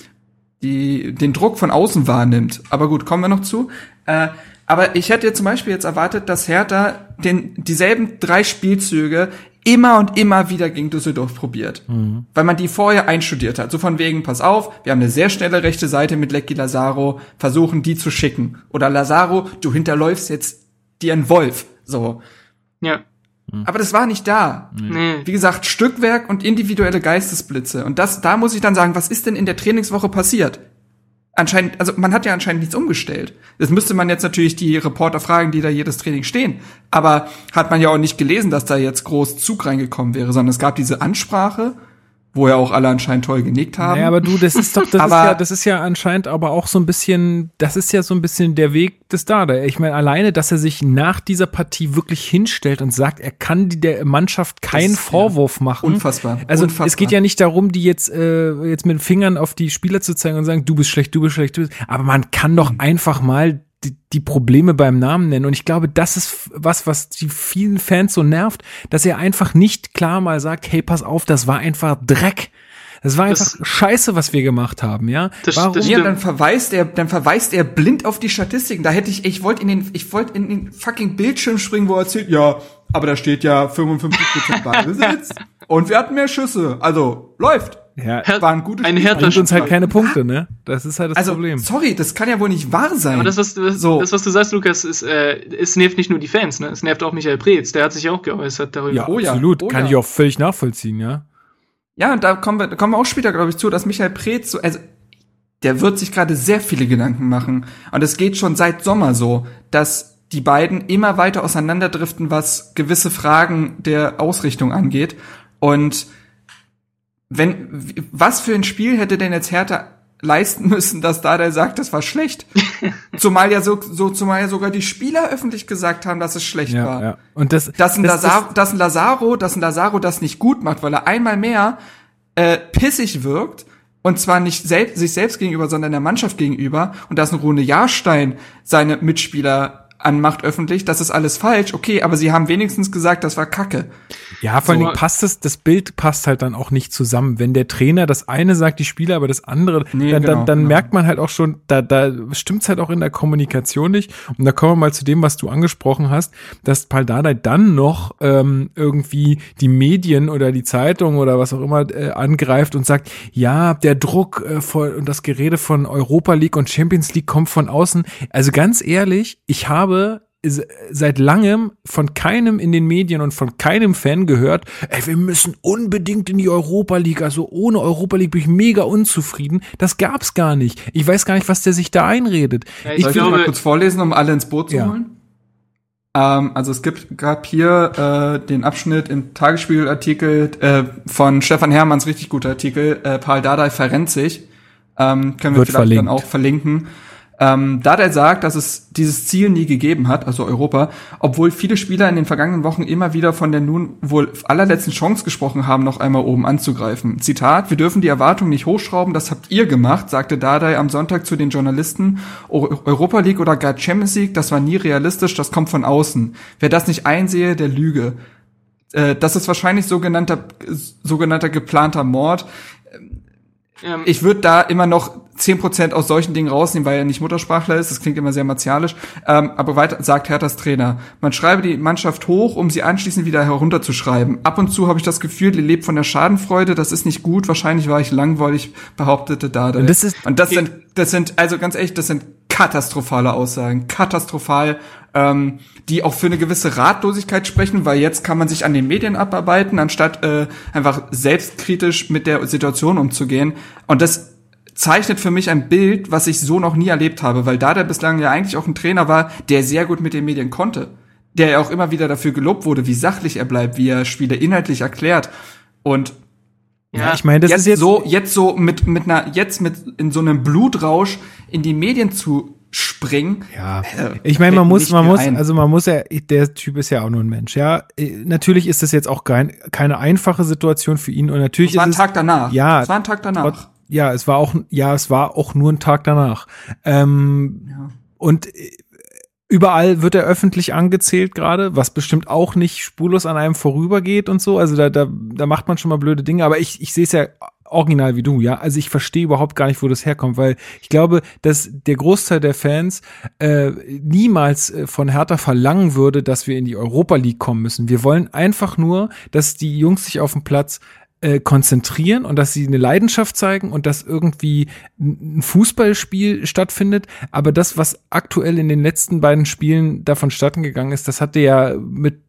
die den Druck von außen wahrnimmt. Aber gut, kommen wir noch zu. Äh, aber ich hätte zum Beispiel jetzt erwartet, dass Hertha den dieselben drei Spielzüge immer und immer wieder gegen Düsseldorf probiert. Mhm. Weil man die vorher einstudiert hat. So von wegen, pass auf, wir haben eine sehr schnelle rechte Seite mit Lecky Lazaro, versuchen die zu schicken. Oder Lazaro, du hinterläufst jetzt dir einen Wolf. So. Ja. Mhm. Aber das war nicht da. Nee. Wie gesagt, Stückwerk und individuelle Geistesblitze. Und das, da muss ich dann sagen, was ist denn in der Trainingswoche passiert? Anscheinend, also man hat ja anscheinend nichts umgestellt. Das müsste man jetzt natürlich die Reporter fragen, die da jedes Training stehen. Aber hat man ja auch nicht gelesen, dass da jetzt groß Zug reingekommen wäre, sondern es gab diese Ansprache wo ja auch alle anscheinend toll genickt haben. Ja, aber du, das ist doch, das ist ja, das ist ja anscheinend aber auch so ein bisschen, das ist ja so ein bisschen der Weg des Dada. Ich meine, alleine, dass er sich nach dieser Partie wirklich hinstellt und sagt, er kann die, der Mannschaft keinen das, Vorwurf ja, machen. Unfassbar. Also unfassbar. es geht ja nicht darum, die jetzt, äh, jetzt mit den Fingern auf die Spieler zu zeigen und sagen, du bist schlecht, du bist schlecht, du bist. Aber man kann doch mhm. einfach mal die, die Probleme beim Namen nennen. Und ich glaube, das ist was, was die vielen Fans so nervt, dass er einfach nicht klar mal sagt, hey, pass auf, das war einfach Dreck. Das war einfach das, Scheiße, was wir gemacht haben, ja. Das, Warum? Das ja, dann verweist er, dann verweist er blind auf die Statistiken. Da hätte ich, ich wollte in den, ich wollte in den fucking Bildschirm springen, wo er erzählt, ja, aber da steht ja 55% Ballbesitz und wir hatten mehr Schüsse. Also läuft. Ja, Her waren gute ein Hertha bringt uns halt keine Punkte, ne? Das ist halt das also, Problem. Sorry, das kann ja wohl nicht wahr sein. Aber das, was, das, so. das, was du sagst, Lukas, ist, äh, es nervt nicht nur die Fans, ne? Es nervt auch Michael Preetz, der hat sich auch geäußert darüber. Ja, oh, ja. absolut. Oh, kann ja. ich auch völlig nachvollziehen, ja. Ja, und da kommen wir, da kommen wir auch später, glaube ich, zu, dass Michael Preetz so, also der wird sich gerade sehr viele Gedanken machen. Und es geht schon seit Sommer so, dass die beiden immer weiter auseinanderdriften, was gewisse Fragen der Ausrichtung angeht. Und wenn, was für ein Spiel hätte denn jetzt Hertha leisten müssen, dass da der sagt, das war schlecht. zumal ja so, so, zumal ja sogar die Spieler öffentlich gesagt haben, dass es schlecht ja, war. Ja. Und das, dass ein, das, Lazaro, dass ein Lazaro, dass ein Lazaro das nicht gut macht, weil er einmal mehr äh, pissig wirkt und zwar nicht selbst, sich selbst gegenüber, sondern der Mannschaft gegenüber und dass ein Rune Jahrstein seine Mitspieler anmacht öffentlich, das ist alles falsch, okay, aber sie haben wenigstens gesagt, das war Kacke. Ja, vor so, allem passt es, das Bild passt halt dann auch nicht zusammen. Wenn der Trainer das eine sagt, die Spieler, aber das andere, nee, dann, genau, dann, dann genau. merkt man halt auch schon, da, da stimmt's halt auch in der Kommunikation nicht. Und da kommen wir mal zu dem, was du angesprochen hast, dass Paldadei dann noch ähm, irgendwie die Medien oder die Zeitung oder was auch immer äh, angreift und sagt, ja, der Druck äh, von, und das Gerede von Europa League und Champions League kommt von außen. Also ganz ehrlich, ich habe habe seit langem von keinem in den Medien und von keinem Fan gehört, ey, wir müssen unbedingt in die Europa League, also ohne Europa League bin ich mega unzufrieden. Das gab's gar nicht. Ich weiß gar nicht, was der sich da einredet. Ja, ich, ich will mal kurz vorlesen, um alle ins Boot zu ja. holen. Ähm, also es gibt gab hier äh, den Abschnitt im Tagesspiegelartikel äh, von Stefan Hermanns richtig guter Artikel, äh, Paul Dardai verrennt sich. Ähm, können wir Wird vielleicht verlinkt. dann auch verlinken. Ähm, da der sagt, dass es dieses Ziel nie gegeben hat, also Europa, obwohl viele Spieler in den vergangenen Wochen immer wieder von der nun wohl allerletzten Chance gesprochen haben, noch einmal oben anzugreifen. Zitat, wir dürfen die Erwartungen nicht hochschrauben, das habt ihr gemacht, sagte Dardai am Sonntag zu den Journalisten. Europa League oder gar Champions League, das war nie realistisch, das kommt von außen. Wer das nicht einsehe, der lüge. Äh, das ist wahrscheinlich sogenannter, sogenannter geplanter Mord. Ähm, ich würde da immer noch zehn Prozent aus solchen Dingen rausnehmen, weil er nicht Muttersprachler ist. Das klingt immer sehr martialisch. Ähm, aber weiter sagt Herthas Trainer, man schreibe die Mannschaft hoch, um sie anschließend wieder herunterzuschreiben. Ab und zu habe ich das Gefühl, ihr lebt von der Schadenfreude. Das ist nicht gut. Wahrscheinlich war ich langweilig, behauptete Dade. Und das, ist, und das sind, das sind, also ganz ehrlich, das sind katastrophale Aussagen. Katastrophal ähm, die auch für eine gewisse Ratlosigkeit sprechen, weil jetzt kann man sich an den Medien abarbeiten, anstatt äh, einfach selbstkritisch mit der Situation umzugehen. Und das zeichnet für mich ein Bild, was ich so noch nie erlebt habe, weil da der bislang ja eigentlich auch ein Trainer war, der sehr gut mit den Medien konnte, der ja auch immer wieder dafür gelobt wurde, wie sachlich er bleibt, wie er Spiele inhaltlich erklärt und ja, ich meine, das jetzt ist jetzt so jetzt so mit mit einer jetzt mit in so einem Blutrausch in die Medien zu springen. Ja, äh, ich meine, man muss, man muss, ein. also man muss ja, der Typ ist ja auch nur ein Mensch, ja. Äh, natürlich ist das jetzt auch kein, keine einfache Situation für ihn und natürlich es war ein Tag danach. Ja, es war ein Tag danach. Ja, es war auch, ja, es war auch nur ein Tag danach. Ähm, ja. Und äh, überall wird er öffentlich angezählt gerade, was bestimmt auch nicht spurlos an einem vorübergeht und so. Also da, da, da macht man schon mal blöde Dinge, aber ich, ich sehe es ja original wie du, ja. Also ich verstehe überhaupt gar nicht, wo das herkommt, weil ich glaube, dass der Großteil der Fans äh, niemals äh, von Hertha verlangen würde, dass wir in die Europa League kommen müssen. Wir wollen einfach nur, dass die Jungs sich auf dem Platz äh, konzentrieren und dass sie eine Leidenschaft zeigen und dass irgendwie ein Fußballspiel stattfindet. Aber das, was aktuell in den letzten beiden Spielen davon statten gegangen ist, das hatte ja mit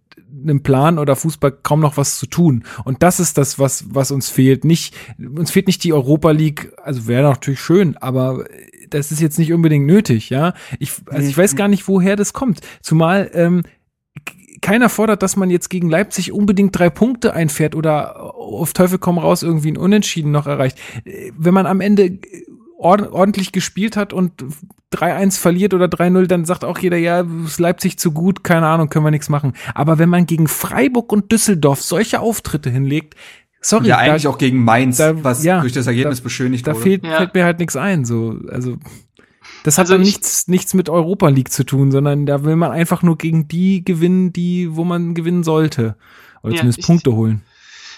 einem Plan oder Fußball kaum noch was zu tun. Und das ist das, was, was uns fehlt. Nicht, uns fehlt nicht die Europa League, also wäre natürlich schön, aber das ist jetzt nicht unbedingt nötig, ja. Ich, also ich weiß gar nicht, woher das kommt. Zumal, ähm, keiner fordert, dass man jetzt gegen Leipzig unbedingt drei Punkte einfährt oder auf Teufel komm raus irgendwie ein Unentschieden noch erreicht. Wenn man am Ende ordentlich gespielt hat und 3-1 verliert oder 3-0, dann sagt auch jeder, ja, ist Leipzig zu gut, keine Ahnung, können wir nichts machen. Aber wenn man gegen Freiburg und Düsseldorf solche Auftritte hinlegt, sorry. Ja, eigentlich da, auch gegen Mainz, da, was ja, durch das Ergebnis da, beschönigt da wurde. Da fehlt, ja. fällt mir halt nichts ein, so, also. Das hat also dann nichts, nichts mit Europa League zu tun, sondern da will man einfach nur gegen die gewinnen, die, wo man gewinnen sollte. Oder ja, zumindest Punkte holen.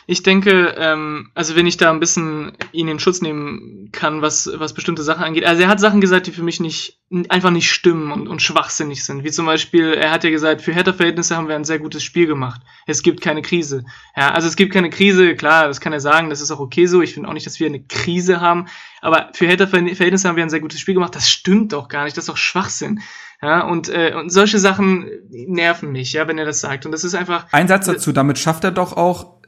Ich denke, ähm, also wenn ich da ein bisschen ihn in Schutz nehmen kann, was, was bestimmte Sachen angeht. Also er hat Sachen gesagt, die für mich nicht einfach nicht stimmen und, und schwachsinnig sind. Wie zum Beispiel, er hat ja gesagt, für Hertha-Verhältnisse haben wir ein sehr gutes Spiel gemacht. Es gibt keine Krise. Ja, also es gibt keine Krise, klar, das kann er sagen, das ist auch okay so. Ich finde auch nicht, dass wir eine Krise haben. Aber für Hertha-Verhältnisse haben wir ein sehr gutes Spiel gemacht. Das stimmt doch gar nicht, das ist doch Schwachsinn. Ja, und, äh, und solche Sachen nerven mich, ja, wenn er das sagt. Und das ist einfach. Ein Satz dazu, damit schafft er doch auch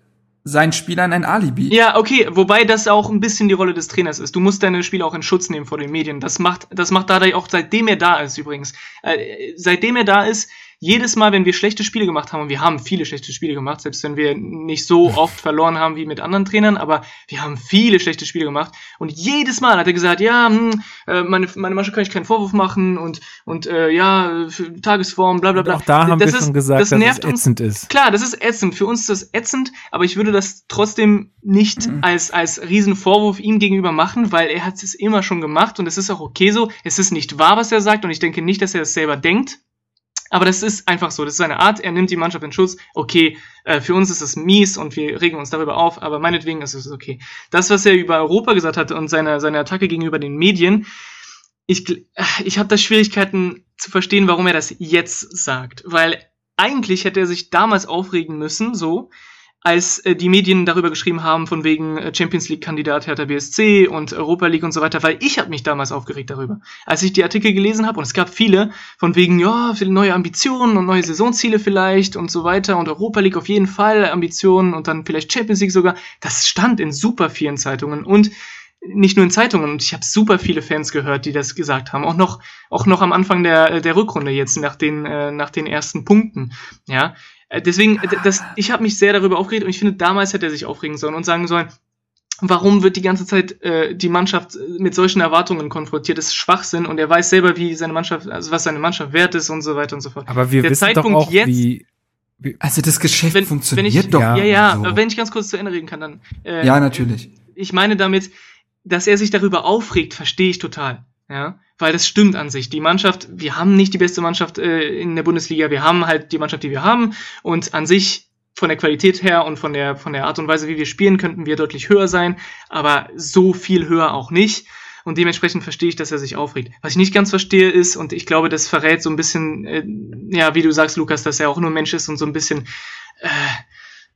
seinen Spielern ein Alibi. Ja, okay, wobei das auch ein bisschen die Rolle des Trainers ist. Du musst deine Spieler auch in Schutz nehmen vor den Medien. Das macht, das macht Dardai auch seitdem er da ist übrigens. Äh, seitdem er da ist, jedes Mal, wenn wir schlechte Spiele gemacht haben, und wir haben viele schlechte Spiele gemacht, selbst wenn wir nicht so oft verloren haben wie mit anderen Trainern, aber wir haben viele schlechte Spiele gemacht. Und jedes Mal hat er gesagt, ja, hm, äh, meine, meine Mannschaft kann ich keinen Vorwurf machen und, und äh, ja, Tagesform, bla bla bla. Und auch da haben das wir ist, schon gesagt, das dass nervt es ätzend uns. ist. Klar, das ist ätzend. Für uns ist das ätzend, aber ich würde das trotzdem nicht mhm. als, als Riesenvorwurf ihm gegenüber machen, weil er hat es immer schon gemacht und es ist auch okay so. Es ist nicht wahr, was er sagt und ich denke nicht, dass er es das selber denkt. Aber das ist einfach so, das ist seine Art. Er nimmt die Mannschaft in Schutz. Okay, äh, für uns ist es mies und wir regen uns darüber auf, aber meinetwegen ist es okay. Das, was er über Europa gesagt hat und seine, seine Attacke gegenüber den Medien, ich, äh, ich habe da Schwierigkeiten zu verstehen, warum er das jetzt sagt. Weil eigentlich hätte er sich damals aufregen müssen, so, als äh, die Medien darüber geschrieben haben, von wegen äh, Champions League-Kandidat Hertha BSC und Europa League und so weiter, weil ich habe mich damals aufgeregt darüber. Als ich die Artikel gelesen habe, und es gab viele, von wegen, ja, neue Ambitionen und neue Saisonziele vielleicht und so weiter und Europa League auf jeden Fall Ambitionen und dann vielleicht Champions League sogar, das stand in super vielen Zeitungen und nicht nur in Zeitungen und ich habe super viele Fans gehört, die das gesagt haben, auch noch auch noch am Anfang der der Rückrunde jetzt nach den äh, nach den ersten Punkten, ja, äh, deswegen, das, ich habe mich sehr darüber aufgeregt und ich finde, damals hätte er sich aufregen sollen und sagen sollen, warum wird die ganze Zeit äh, die Mannschaft mit solchen Erwartungen konfrontiert? Das ist Schwachsinn und er weiß selber, wie seine Mannschaft, also was seine Mannschaft wert ist und so weiter und so fort. Aber wir Der wissen Zeitpunkt doch auch, jetzt, wie, wie also das Geschäft wenn, funktioniert wenn ich, doch. Ja, ja, so. wenn ich ganz kurz zu Ende reden kann, dann. Äh, ja, natürlich. Ich meine damit, dass er sich darüber aufregt, verstehe ich total. Ja, weil das stimmt an sich. Die Mannschaft, wir haben nicht die beste Mannschaft äh, in der Bundesliga, wir haben halt die Mannschaft, die wir haben und an sich von der Qualität her und von der von der Art und Weise, wie wir spielen, könnten wir deutlich höher sein, aber so viel höher auch nicht. und dementsprechend verstehe ich, dass er sich aufregt. Was ich nicht ganz verstehe ist, und ich glaube, das verrät so ein bisschen, äh, ja, wie du sagst, Lukas, dass er auch nur Mensch ist und so ein bisschen, äh,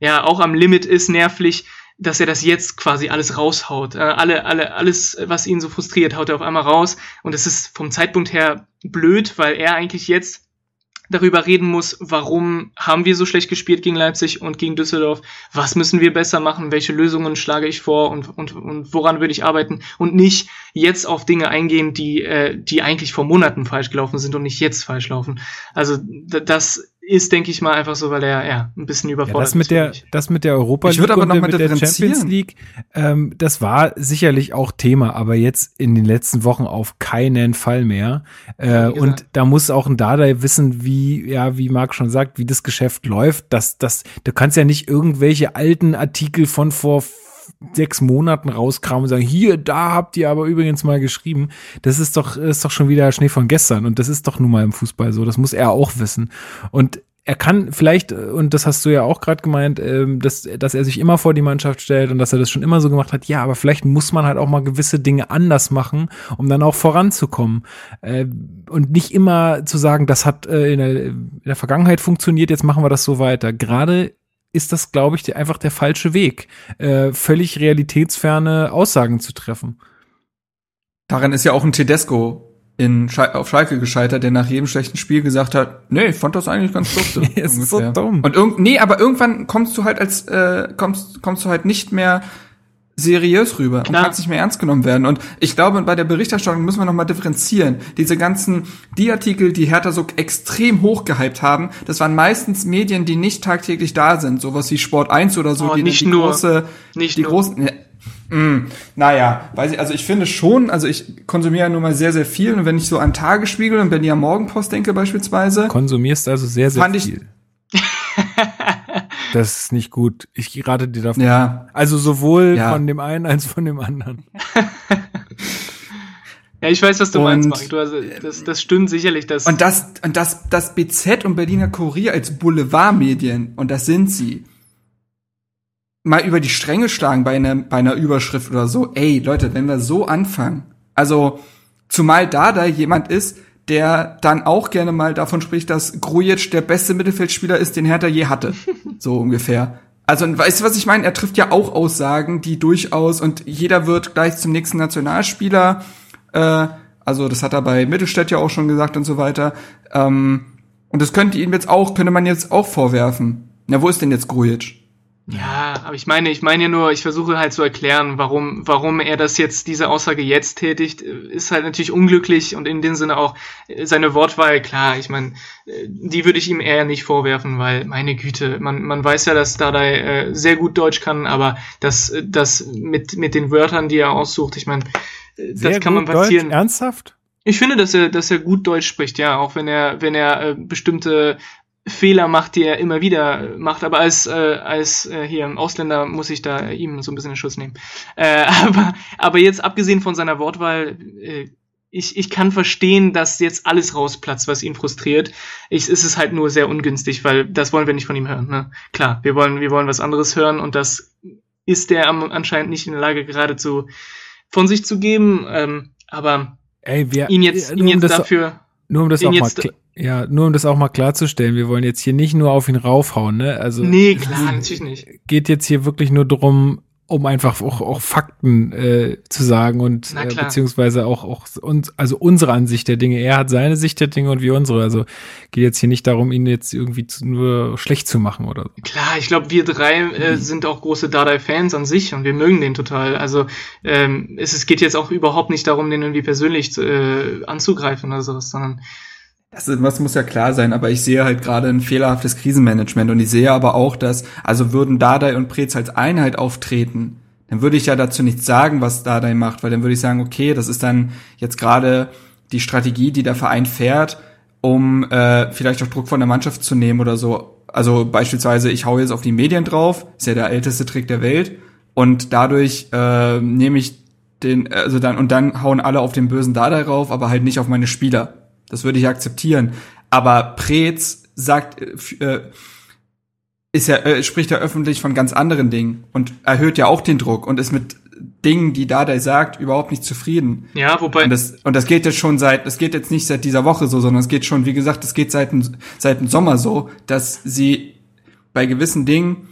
ja, auch am Limit ist, nervlich, dass er das jetzt quasi alles raushaut. Äh, alle, alle, alles, was ihn so frustriert, haut er auf einmal raus. Und es ist vom Zeitpunkt her blöd, weil er eigentlich jetzt darüber reden muss, warum haben wir so schlecht gespielt gegen Leipzig und gegen Düsseldorf, was müssen wir besser machen, welche Lösungen schlage ich vor und, und, und woran würde ich arbeiten und nicht jetzt auf Dinge eingehen, die, äh, die eigentlich vor Monaten falsch gelaufen sind und nicht jetzt falsch laufen. Also das ist, denke ich mal, einfach so, weil er ja ein bisschen überfordert ja, das mit ist. Der, das mit der Europa League und mit der Champions League, ähm, das war sicherlich auch Thema, aber jetzt in den letzten Wochen auf keinen Fall mehr. Äh, und da muss auch ein Dardai wissen, wie, ja, wie Marc schon sagt, wie das Geschäft läuft. Das, das, du kannst ja nicht irgendwelche alten Artikel von vor sechs Monaten rauskramen und sagen, hier, da habt ihr aber übrigens mal geschrieben. Das ist doch, ist doch schon wieder Schnee von gestern. Und das ist doch nun mal im Fußball so. Das muss er auch wissen. Und er kann vielleicht, und das hast du ja auch gerade gemeint, ähm, dass, dass er sich immer vor die Mannschaft stellt und dass er das schon immer so gemacht hat. Ja, aber vielleicht muss man halt auch mal gewisse Dinge anders machen, um dann auch voranzukommen. Äh, und nicht immer zu sagen, das hat äh, in, der, in der Vergangenheit funktioniert, jetzt machen wir das so weiter. Gerade ist das, glaube ich, einfach der falsche Weg, äh, völlig realitätsferne Aussagen zu treffen. Daran ist ja auch ein Tedesco in Sch auf Schalke gescheitert, der nach jedem schlechten Spiel gesagt hat, nee, ich fand das eigentlich ganz doof. ist so dumm. Und irgend, nee, aber irgendwann kommst du halt als äh, kommst kommst du halt nicht mehr seriös rüber Klar. und kannst nicht mehr ernst genommen werden. Und ich glaube, bei der Berichterstattung müssen wir nochmal differenzieren. Diese ganzen, die Artikel, die Hertha so extrem hochgehypt haben, das waren meistens Medien, die nicht tagtäglich da sind. Sowas wie Sport 1 oder so, oh, die nicht die nur. große, nicht die nur. großen, ne, Mm, naja, weiß ich, also ich finde schon, also ich konsumiere ja nun mal sehr, sehr viel und wenn ich so an Tagesspiegel und Berliner Morgenpost denke beispielsweise. Konsumierst also sehr, sehr fand viel. das ist nicht gut. Ich rate dir davon. Ja. Also sowohl Ja. von dem einen als von dem anderen. Ja, ich weiß, was du Und- meinst, Marc. Du hast, das, das stimmt sicherlich. Dass, Und das, und das, das BZ und Berliner Kurier als Boulevardmedien, und das sind sie, mal über die Stränge schlagen bei einer, bei einer Überschrift oder so. Ey, Leute, wenn wir so anfangen, also, zumal da da jemand ist, der dann auch gerne mal davon spricht, dass Grujic der beste Mittelfeldspieler ist, den Hertha je hatte. So ungefähr. Also, weißt du, was ich meine? Er trifft ja auch Aussagen, die durchaus, und jeder wird gleich zum nächsten Nationalspieler, äh, also das hat er bei Mittelstädt ja auch schon gesagt und so weiter. Ähm, und das könnte ihm jetzt auch, könnte man jetzt auch vorwerfen. Na, wo ist denn jetzt Grujic? Ja, aber ich meine, ich meine ja nur, ich versuche halt zu erklären, warum, warum er das jetzt, diese Aussage jetzt tätigt, ist halt natürlich unglücklich und in dem Sinne auch äh, seine Wortwahl, klar, ich meine, äh, die würde ich ihm eher nicht vorwerfen, weil, meine Güte, man, man weiß ja, dass Dardai äh, sehr gut Deutsch kann, aber das, äh, das mit, mit den Wörtern, die er aussucht, ich meine, das Sehr kann man gut Deutsch, passieren. Ernsthaft? Ich finde, dass er, dass er gut Deutsch spricht, ja, auch wenn er, wenn er äh, bestimmte Fehler macht, die er immer wieder äh, macht. Aber als, äh, als äh, hier im Ausländer muss ich da ihm so ein bisschen in Schutz nehmen. Äh, aber, aber jetzt abgesehen von seiner Wortwahl, äh, ich, ich kann verstehen, dass jetzt alles rausplatzt, was ihn frustriert. Ich, es ist halt nur sehr ungünstig, weil das wollen wir nicht von ihm hören. Ne? Klar, wir wollen, wir wollen was anderes hören und das ist er anscheinend nicht in der Lage, geradezu von sich zu geben. Ähm, aber Ey, wir, ihn jetzt, nur ihn um jetzt das, dafür. nur um das auch mal, ja, nur um das auch mal klarzustellen, wir wollen jetzt hier nicht nur auf ihn raufhauen, ne? Also Nee, klar, natürlich nicht. geht jetzt hier wirklich nur drum, um einfach auch, auch Fakten äh, zu sagen und Na äh, beziehungsweise auch, auch uns, also unsere Ansicht der Dinge. Er hat seine Sicht der Dinge und wir unsere. Also geht jetzt hier nicht darum, ihn jetzt irgendwie zu, nur schlecht zu machen oder so. Klar, ich glaube, wir drei äh, sind auch große Dardai-Fans an sich und wir mögen den total. Also ähm, es, es geht jetzt auch überhaupt nicht darum, den irgendwie persönlich äh, anzugreifen oder sowas, sondern Das, ist- das muss ja klar sein, aber ich sehe halt gerade ein fehlerhaftes Krisenmanagement und ich sehe aber auch, dass, also würden Dardai und Preetz als Einheit auftreten, dann würde ich ja dazu nichts sagen, was Dardai macht, weil dann würde ich sagen, okay, das ist dann jetzt gerade die Strategie, die der Verein fährt, um äh, vielleicht auch Druck von der Mannschaft zu nehmen oder so. Also beispielsweise, ich hau jetzt auf die Medien drauf, ist ja der älteste Trick der Welt, und dadurch äh, nehme ich den, also dann, und dann hauen alle auf den bösen Dardai rauf, aber halt nicht auf meine Spieler. Das würde ich akzeptieren. Aber Preetz sagt, äh, äh, ist ja, äh, spricht ja öffentlich von ganz anderen Dingen und erhöht ja auch den Druck und ist mit Dingen, die Dardai sagt, überhaupt nicht zufrieden. Ja, wobei. Und das, und das geht jetzt schon seit, das geht jetzt nicht seit dieser Woche so, sondern es geht schon, wie gesagt, es geht seit, seit dem Sommer so, dass sie bei gewissen Dingen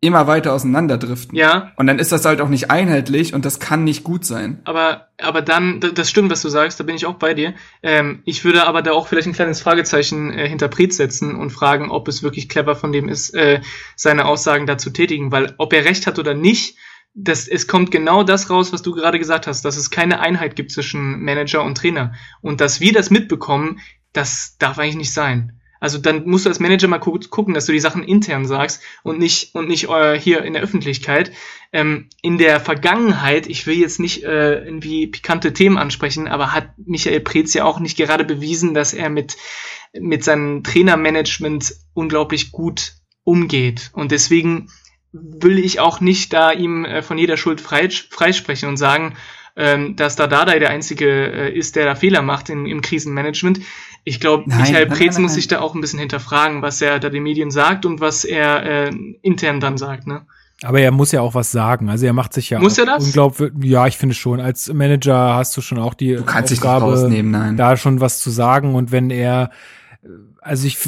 immer weiter auseinanderdriften. Ja. Und dann ist das halt auch nicht einheitlich und das kann nicht gut sein. Aber, aber dann, das stimmt, was du sagst, da bin ich auch bei dir. Ähm, ich würde aber da auch vielleicht ein kleines Fragezeichen äh, hinter Pret setzen und fragen, ob es wirklich clever von dem ist, äh, seine Aussagen da zu tätigen, weil ob er recht hat oder nicht, das, es kommt genau das raus, was du gerade gesagt hast, dass es keine Einheit gibt zwischen Manager und Trainer. Und dass wir das mitbekommen, das darf eigentlich nicht sein. Also dann musst du als Manager mal gu gucken, dass du die Sachen intern sagst und nicht und nicht äh, hier in der Öffentlichkeit. Ähm, in der Vergangenheit, ich will jetzt nicht äh, irgendwie pikante Themen ansprechen, aber hat Michael Preetz ja auch nicht gerade bewiesen, dass er mit mit seinem Trainermanagement unglaublich gut umgeht und deswegen will ich auch nicht da ihm äh, von jeder Schuld freisprechen und sagen, ähm, dass da Dardai der Einzige äh, ist, der da Fehler macht in, im Krisenmanagement. Ich glaube, Michael Preetz muss sich da auch ein bisschen hinterfragen, was er da den Medien sagt und was er äh, intern dann sagt. Ne? Aber er muss ja auch was sagen. Also er macht sich ja muss er das? unglaublich. Ja, ich finde schon. Als Manager hast du schon auch die du kannst Aufgabe, da schon was zu sagen. Und wenn er, also ich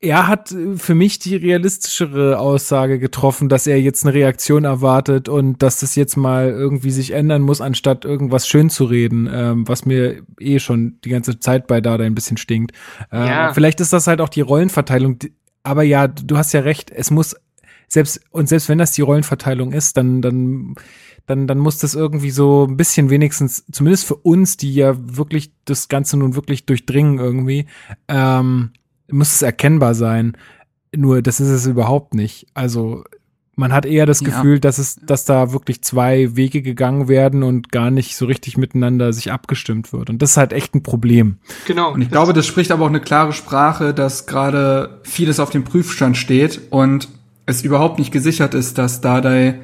er hat äh, für mich die realistischere Aussage getroffen, dass er jetzt eine Reaktion erwartet und dass das jetzt mal irgendwie sich ändern muss, anstatt irgendwas schön zu reden, ähm, was mir eh schon die ganze Zeit bei Dada ein bisschen stinkt. Ähm, ja. Vielleicht ist das halt auch die Rollenverteilung. Aber ja, du hast ja recht, es muss selbst, und selbst wenn das die Rollenverteilung ist, dann, dann, dann, dann muss das irgendwie so ein bisschen wenigstens, zumindest für uns, die ja wirklich das Ganze nun wirklich durchdringen irgendwie, ähm, muss es erkennbar sein. Nur, das ist es überhaupt nicht. Also, man hat eher das Gefühl, ja. dass es, dass da wirklich zwei Wege gegangen werden und gar nicht so richtig miteinander sich abgestimmt wird. Und das ist halt echt ein Problem. Genau. Und ich glaube, das spricht aber auch eine klare Sprache, dass gerade vieles auf dem Prüfstand steht und es überhaupt nicht gesichert ist, dass Dardai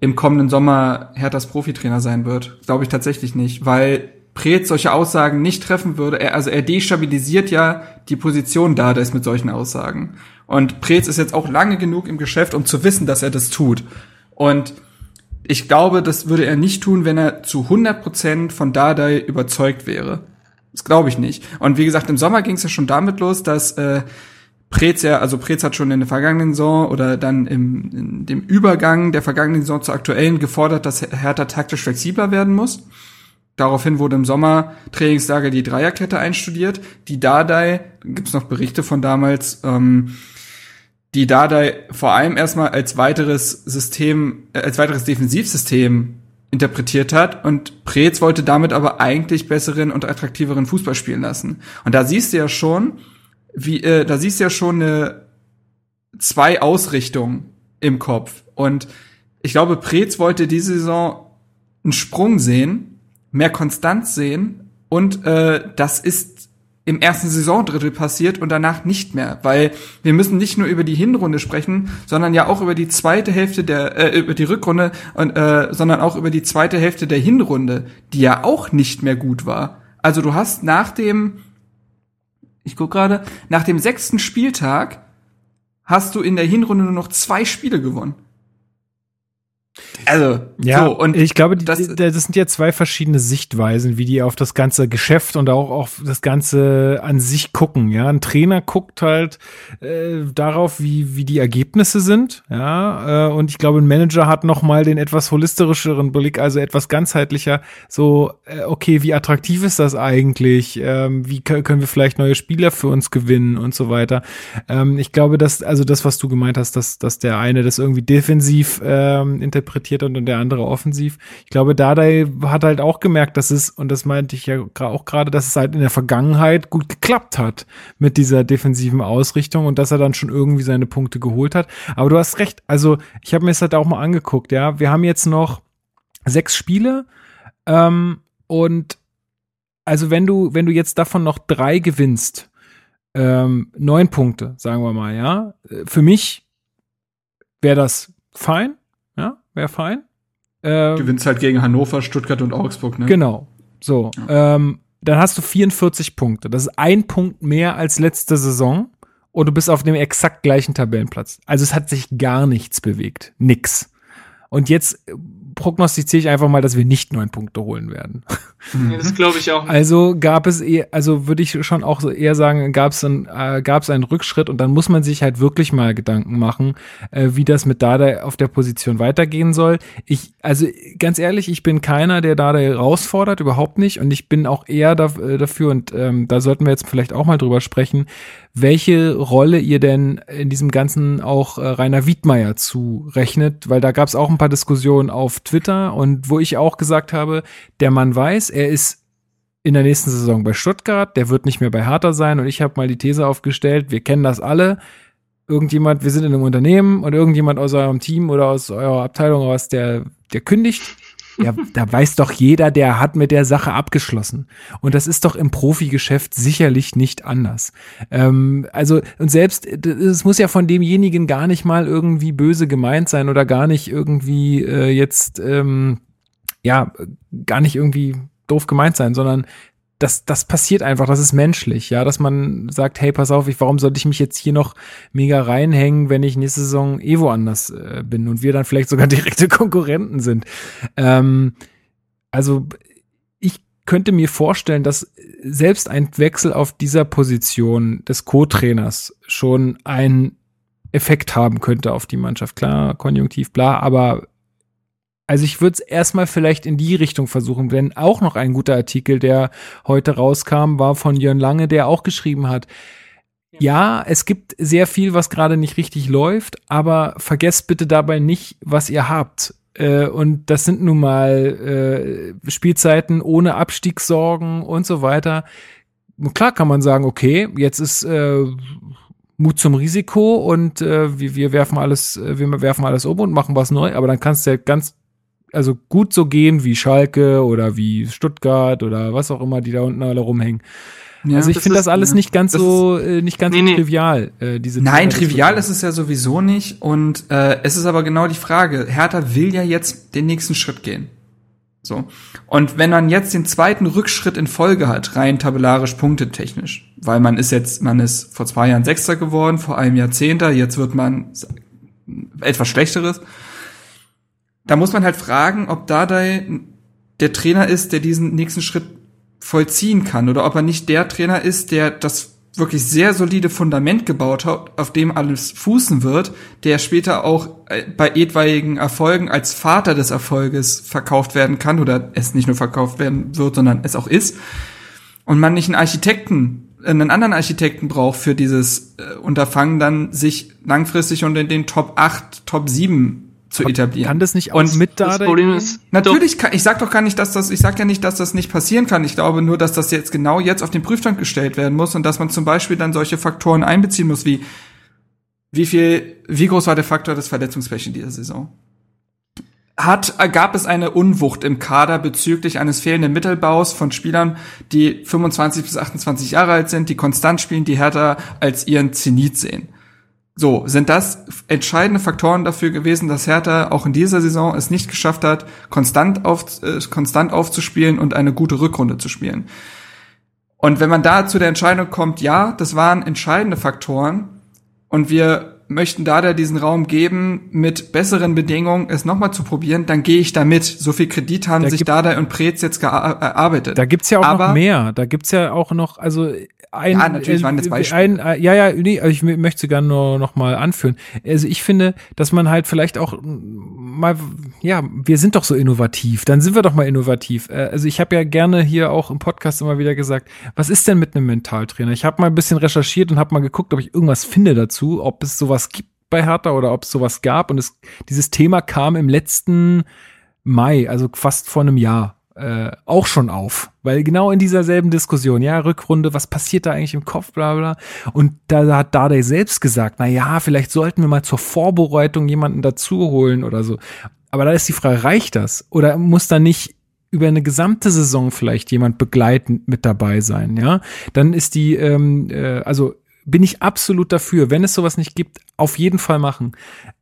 im kommenden Sommer Herthas Profitrainer sein wird. Glaube ich tatsächlich nicht, weil Preetz solche Aussagen nicht treffen würde. Er, also er destabilisiert ja die Position da, ist mit solchen Aussagen. Und Preetz ist jetzt auch lange genug im Geschäft, um zu wissen, dass er das tut. Und ich glaube, das würde er nicht tun, wenn er zu 100% von Dardai überzeugt wäre. Das glaube ich nicht. Und wie gesagt, im Sommer ging es ja schon damit los, dass äh, Preetz ja, also Preetz hat schon in der vergangenen Saison oder dann im, in dem Übergang der vergangenen Saison zur aktuellen gefordert, dass Hertha taktisch flexibler werden muss. Daraufhin wurde im Sommer Trainingslager die Dreierkette einstudiert. Die Dardai, gibt's noch Berichte von damals, ähm, die Dardai vor allem erstmal als weiteres System, äh, als weiteres Defensivsystem interpretiert hat und Preetz wollte damit aber eigentlich besseren und attraktiveren Fußball spielen lassen. Und da siehst du ja schon, wie, äh, da siehst du ja schon eine zwei Ausrichtungen im Kopf. Und ich glaube, Preetz wollte diese Saison einen Sprung sehen mehr Konstanz sehen und äh, das ist im ersten Saisondrittel passiert und danach nicht mehr, weil wir müssen nicht nur über die Hinrunde sprechen, sondern ja auch über die zweite Hälfte der äh, über die Rückrunde und äh, sondern auch über die zweite Hälfte der Hinrunde, die ja auch nicht mehr gut war. Also du hast nach dem ich guck gerade nach dem sechsten Spieltag hast du in der Hinrunde nur noch zwei Spiele gewonnen. Also, ja, so, und ich glaube, das, das sind ja zwei verschiedene Sichtweisen, wie die auf das ganze Geschäft und auch auf das Ganze an sich gucken. Ja, ein Trainer guckt halt äh, darauf, wie, wie die Ergebnisse sind. Ja, äh, und ich glaube, ein Manager hat noch mal den etwas holistischeren Blick, also etwas ganzheitlicher. So, äh, okay, wie attraktiv ist das eigentlich? Ähm, wie können wir vielleicht neue Spieler für uns gewinnen und so weiter? Ähm, ich glaube, dass, also das, was du gemeint hast, dass, dass der eine das irgendwie defensiv ähm, interpretiert und der andere offensiv. Ich glaube, Dardai hat halt auch gemerkt, dass es, und das meinte ich ja auch gerade, dass es halt in der Vergangenheit gut geklappt hat mit dieser defensiven Ausrichtung und dass er dann schon irgendwie seine Punkte geholt hat. Aber du hast recht, also ich habe mir das halt auch mal angeguckt, ja. Wir haben jetzt noch sechs Spiele ähm, und also wenn du, wenn du jetzt davon noch drei gewinnst, ähm, neun Punkte, sagen wir mal, ja. Für mich wäre das fein wäre fein. Ähm, Gewinnst halt gegen Hannover, Stuttgart und Augsburg, ne? Genau. So. Ja. Ähm, dann hast du 44 Punkte. Das ist ein Punkt mehr als letzte Saison. Und du bist auf dem exakt gleichen Tabellenplatz. Also es hat sich gar nichts bewegt. Nix. Und jetzt prognostiziere ich einfach mal, dass wir nicht neun Punkte holen werden. Ja, das glaube ich auch. Also gab es eher, also würde ich schon auch eher sagen, gab es ein, äh, gab es einen Rückschritt und dann muss man sich halt wirklich mal Gedanken machen, äh, wie das mit Dada auf der Position weitergehen soll. Ich, also ganz ehrlich, ich bin keiner, der Dada herausfordert, überhaupt nicht. Und ich bin auch eher da, äh, dafür, und ähm, da sollten wir jetzt vielleicht auch mal drüber sprechen, welche Rolle ihr denn in diesem Ganzen auch äh, Rainer Wiedmeier zurechnet, weil da gab es auch ein paar Diskussionen auf Twitter und wo ich auch gesagt habe, der Mann weiß, er ist in der nächsten Saison bei Stuttgart, der wird nicht mehr bei Hertha sein und ich habe mal die These aufgestellt, wir kennen das alle, irgendjemand, wir sind in einem Unternehmen und irgendjemand aus eurem Team oder aus eurer Abteilung aus, der, der kündigt ja, da weiß doch jeder, der hat mit der Sache abgeschlossen. Und das ist doch im Profigeschäft sicherlich nicht anders. Ähm, also, und selbst, es muss ja von demjenigen gar nicht mal irgendwie böse gemeint sein oder gar nicht irgendwie äh, jetzt, ähm, ja, gar nicht irgendwie doof gemeint sein, sondern das, das passiert einfach, das ist menschlich, ja, dass man sagt, hey, pass auf, ich, warum sollte ich mich jetzt hier noch mega reinhängen, wenn ich nächste Saison eh woanders äh, bin und wir dann vielleicht sogar direkte Konkurrenten sind. Ähm, also ich könnte mir vorstellen, dass selbst ein Wechsel auf dieser Position des Co-Trainers schon einen Effekt haben könnte auf die Mannschaft. Klar, konjunktiv, bla, aber also ich würde es erstmal vielleicht in die Richtung versuchen, denn auch noch ein guter Artikel, der heute rauskam, war von Jörn Lange, der auch geschrieben hat, ja, es gibt sehr viel, was gerade nicht richtig läuft, aber vergesst bitte dabei nicht, was ihr habt. Äh, und das sind nun mal äh, Spielzeiten ohne Abstiegssorgen und so weiter. Klar kann man sagen, okay, jetzt ist äh, Mut zum Risiko und äh, wir, wir werfen alles, äh, wir werfen alles um und machen was neu, aber dann kannst du ja ganz also gut so gehen wie Schalke oder wie Stuttgart oder was auch immer, die da unten alle rumhängen. Ja, also ich finde das alles ja, nicht ganz so äh, nicht ganz nee, nee. trivial. Äh, diese Nein, trivial ist es ja sowieso nicht. Und äh, es ist aber genau die Frage. Hertha will ja jetzt den nächsten Schritt gehen. So. Und wenn man jetzt den zweiten Rückschritt in Folge hat, rein tabellarisch punktetechnisch, weil man ist jetzt, man ist vor zwei Jahren Sechster geworden, vor einem Jahr Zehnter, jetzt wird man etwas Schlechteres da muss man halt fragen, ob Dardai der Trainer ist, der diesen nächsten Schritt vollziehen kann oder ob er nicht der Trainer ist, der das wirklich sehr solide Fundament gebaut hat, auf dem alles fußen wird, der später auch äh, bei etwaigen Erfolgen als Vater des Erfolges verkauft werden kann oder es nicht nur verkauft werden wird, sondern es auch ist. Und man nicht einen Architekten, einen anderen Architekten braucht für dieses äh, Unterfangen, dann sich langfristig unter den Top 8, Top 7 zu etablieren. Kann das nicht auch und mit da? Das Problem ist, natürlich kann, ich sag doch gar nicht, dass das, ich sag ja nicht, dass das nicht passieren kann. Ich glaube nur, dass das jetzt genau jetzt auf den Prüfstand gestellt werden muss und dass man zum Beispiel dann solche Faktoren einbeziehen muss, wie, wie viel, wie groß war der Faktor des Verletzungspech in dieser Saison? Hat, gab es eine Unwucht im Kader bezüglich eines fehlenden Mittelbaus von Spielern, die 25 bis 28 Jahre alt sind, die konstant spielen, die härter als ihren Zenit sehen? So, sind das entscheidende Faktoren dafür gewesen, dass Hertha auch in dieser Saison es nicht geschafft hat, konstant, auf, äh, konstant aufzuspielen und eine gute Rückrunde zu spielen. Und wenn man da zu der Entscheidung kommt, ja, das waren entscheidende Faktoren und wir möchten Dada diesen Raum geben, mit besseren Bedingungen es nochmal zu probieren, dann gehe ich damit. So viel Kredit haben da sich Dada und Preetz jetzt erarbeitet. Da gibt's ja auch Aber, noch mehr. Da gibt's ja auch noch, also ein, ja, natürlich waren das äh, Beispiele. Ein, äh, ja, ja, nee, ich möchte sie gerne nur noch mal anführen. Also ich finde, dass man halt vielleicht auch mal, ja, wir sind doch so innovativ, dann sind wir doch mal innovativ. Äh, also ich habe ja gerne hier auch im Podcast immer wieder gesagt, was ist denn mit einem Mentaltrainer? Ich habe mal ein bisschen recherchiert und habe mal geguckt, ob ich irgendwas finde dazu, ob es sowas gibt bei Hertha oder ob es sowas gab. Und es, dieses Thema kam im letzten Mai, also fast vor einem Jahr äh, auch schon auf. Weil genau in dieser selben Diskussion, ja, Rückrunde, was passiert da eigentlich im Kopf, bla bla. Und da hat Dardai selbst gesagt, na ja, vielleicht sollten wir mal zur Vorbereitung jemanden dazu holen oder so. Aber da ist die Frage, reicht das? Oder muss da nicht über eine gesamte Saison vielleicht jemand begleitend mit dabei sein, ja? Dann ist die, ähm, äh, also bin ich absolut dafür, wenn es sowas nicht gibt, auf jeden Fall machen.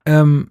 Ähm,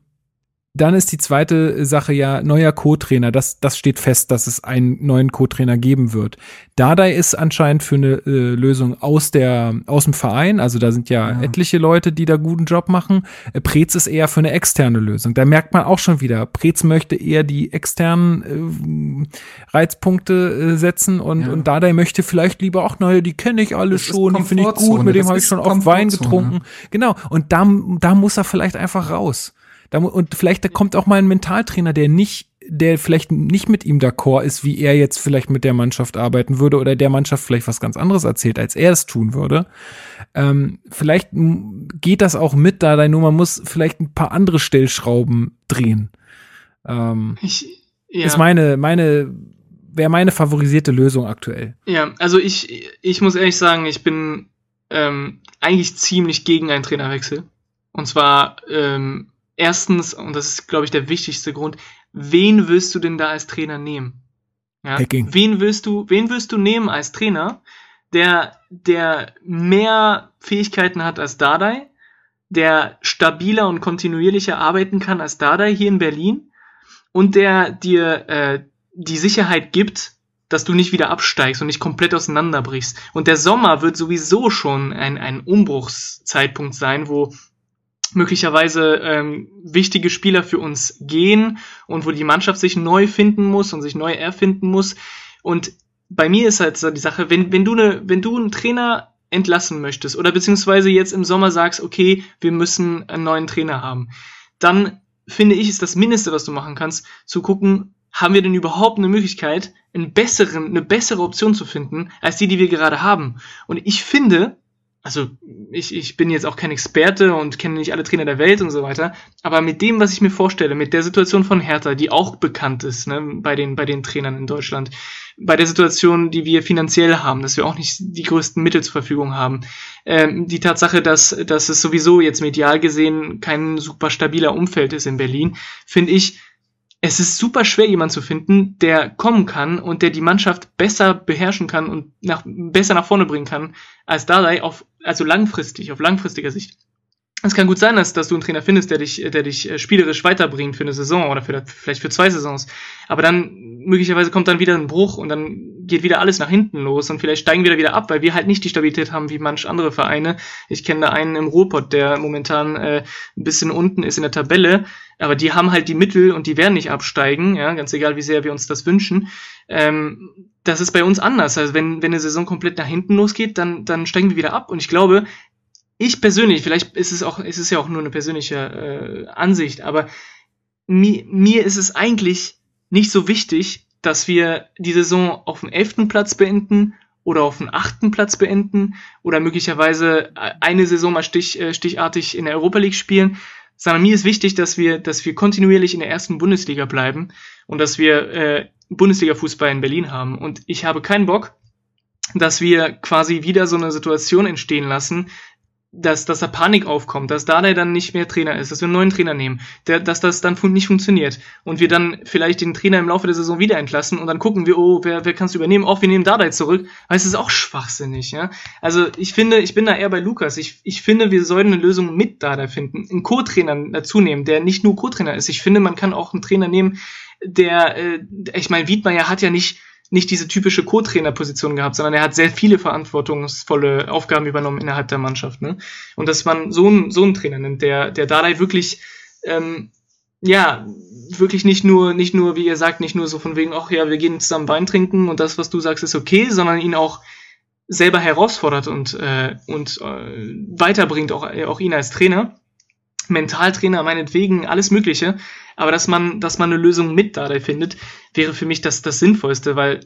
dann ist die zweite Sache ja neuer Co-Trainer. Das, das steht fest, dass es einen neuen Co-Trainer geben wird. Dardai ist anscheinend für eine äh, Lösung aus der aus dem Verein. Also da sind ja, ja, etliche Leute, die da guten Job machen. Äh, Preetz ist eher für eine externe Lösung. Da merkt man auch schon wieder, Preetz möchte eher die externen äh, Reizpunkte äh, setzen und ja. und Dardai möchte vielleicht lieber auch neue. Die kenne ich alle das schon, die finde ich gut. Mit dem habe ich schon oft Wein getrunken. Genau. Und da da muss er vielleicht einfach raus. Und vielleicht da kommt auch mal ein Mentaltrainer, der nicht, der vielleicht nicht mit ihm d'accord ist, wie er jetzt vielleicht mit der Mannschaft arbeiten würde oder der Mannschaft vielleicht was ganz anderes erzählt, als er es tun würde. Ähm, vielleicht geht das auch mit da, nur man muss vielleicht ein paar andere Stellschrauben drehen. Ähm, ich, ja. Ist meine, meine, wäre meine favorisierte Lösung aktuell. Ja, also ich, ich muss ehrlich sagen, ich bin ähm, eigentlich ziemlich gegen einen Trainerwechsel. Und zwar ähm, erstens, und das ist, glaube ich, der wichtigste Grund, wen willst du denn da als Trainer nehmen? Ja? Wen willst du, wen willst du nehmen als Trainer, der, der mehr Fähigkeiten hat als Dardai, der stabiler und kontinuierlicher arbeiten kann als Dardai hier in Berlin und der dir äh, die Sicherheit gibt, dass du nicht wieder absteigst und nicht komplett auseinanderbrichst. Und der Sommer wird sowieso schon ein, ein Umbruchszeitpunkt sein, wo möglicherweise ähm, wichtige Spieler für uns gehen und wo die Mannschaft sich neu finden muss und sich neu erfinden muss. Und bei mir ist halt so die Sache, wenn, wenn du eine, wenn du einen Trainer entlassen möchtest oder beziehungsweise jetzt im Sommer sagst, okay, wir müssen einen neuen Trainer haben, dann finde ich, ist das Mindeste, was du machen kannst, zu gucken, haben wir denn überhaupt eine Möglichkeit, einen besseren, eine bessere Option zu finden, als die, die wir gerade haben. Und ich finde, also ich, ich bin jetzt auch kein Experte und kenne nicht alle Trainer der Welt und so weiter, aber mit dem, was ich mir vorstelle, mit der Situation von Hertha, die auch bekannt ist ne, bei, den, bei den Trainern in Deutschland, bei der Situation, die wir finanziell haben, dass wir auch nicht die größten Mittel zur Verfügung haben, ähm, die Tatsache, dass, dass es sowieso jetzt medial gesehen kein super stabiler Umfeld ist in Berlin, finde ich, es ist super schwer, jemanden zu finden, der kommen kann und der die Mannschaft besser beherrschen kann und nach, besser nach vorne bringen kann, als Dardai auf, also langfristig, auf langfristiger Sicht. Es kann gut sein, dass, dass du einen Trainer findest, der dich, der dich äh, spielerisch weiterbringt für eine Saison oder für, vielleicht für zwei Saisons. Aber dann möglicherweise kommt dann wieder ein Bruch und dann geht wieder alles nach hinten los und vielleicht steigen wir wieder ab, weil wir halt nicht die Stabilität haben wie manch andere Vereine. Ich kenne da einen im Ruhrpott, der momentan äh, ein bisschen unten ist in der Tabelle, aber die haben halt die Mittel und die werden nicht absteigen, ja, ganz egal wie sehr wir uns das wünschen. Ähm, das ist bei uns anders. Also wenn, wenn eine Saison komplett nach hinten losgeht, dann, dann steigen wir wieder ab. Und ich glaube, ich persönlich, vielleicht ist es auch, ist es ja auch nur eine persönliche äh, Ansicht, aber mi, mir ist es eigentlich nicht so wichtig, dass wir die Saison auf dem elften Platz beenden oder auf dem achten Platz beenden oder möglicherweise eine Saison mal stich, äh, stichartig in der Europa League spielen, sondern mir ist wichtig, dass wir, dass wir kontinuierlich in der ersten Bundesliga bleiben und dass wir äh, Bundesliga-Fußball in Berlin haben. Und ich habe keinen Bock, dass wir quasi wieder so eine Situation entstehen lassen, dass, dass da Panik aufkommt, dass Dardai dann nicht mehr Trainer ist, dass wir einen neuen Trainer nehmen, der, dass das dann nicht funktioniert und wir dann vielleicht den Trainer im Laufe der Saison wieder entlassen und dann gucken wir, oh, wer, wer kannst du übernehmen? Auch wir nehmen Dardai zurück, weil es ist auch schwachsinnig, ja. Also ich finde, ich bin da eher bei Lukas. Ich, ich finde, wir sollten eine Lösung mit Dardai finden, einen Co-Trainer dazu nehmen, der nicht nur Co-Trainer ist. Ich finde, man kann auch einen Trainer nehmen, der, äh, ich meine, Wiedmeier hat ja nicht nicht diese typische Co-Trainer-Position gehabt, sondern er hat sehr viele verantwortungsvolle Aufgaben übernommen innerhalb der Mannschaft. Ne? Und dass man so einen, so einen Trainer nimmt, der, der Dardai wirklich, ähm, ja, wirklich nicht nur, nicht nur, wie ihr sagt, nicht nur so von wegen, ach ja, wir gehen zusammen Wein trinken und das, was du sagst, ist okay, sondern ihn auch selber herausfordert und, äh, und äh, weiterbringt, auch, auch ihn als Trainer. Mentaltrainer, meinetwegen, alles Mögliche. Aber dass man, dass man eine Lösung mit Dardai findet, wäre für mich das, das Sinnvollste, weil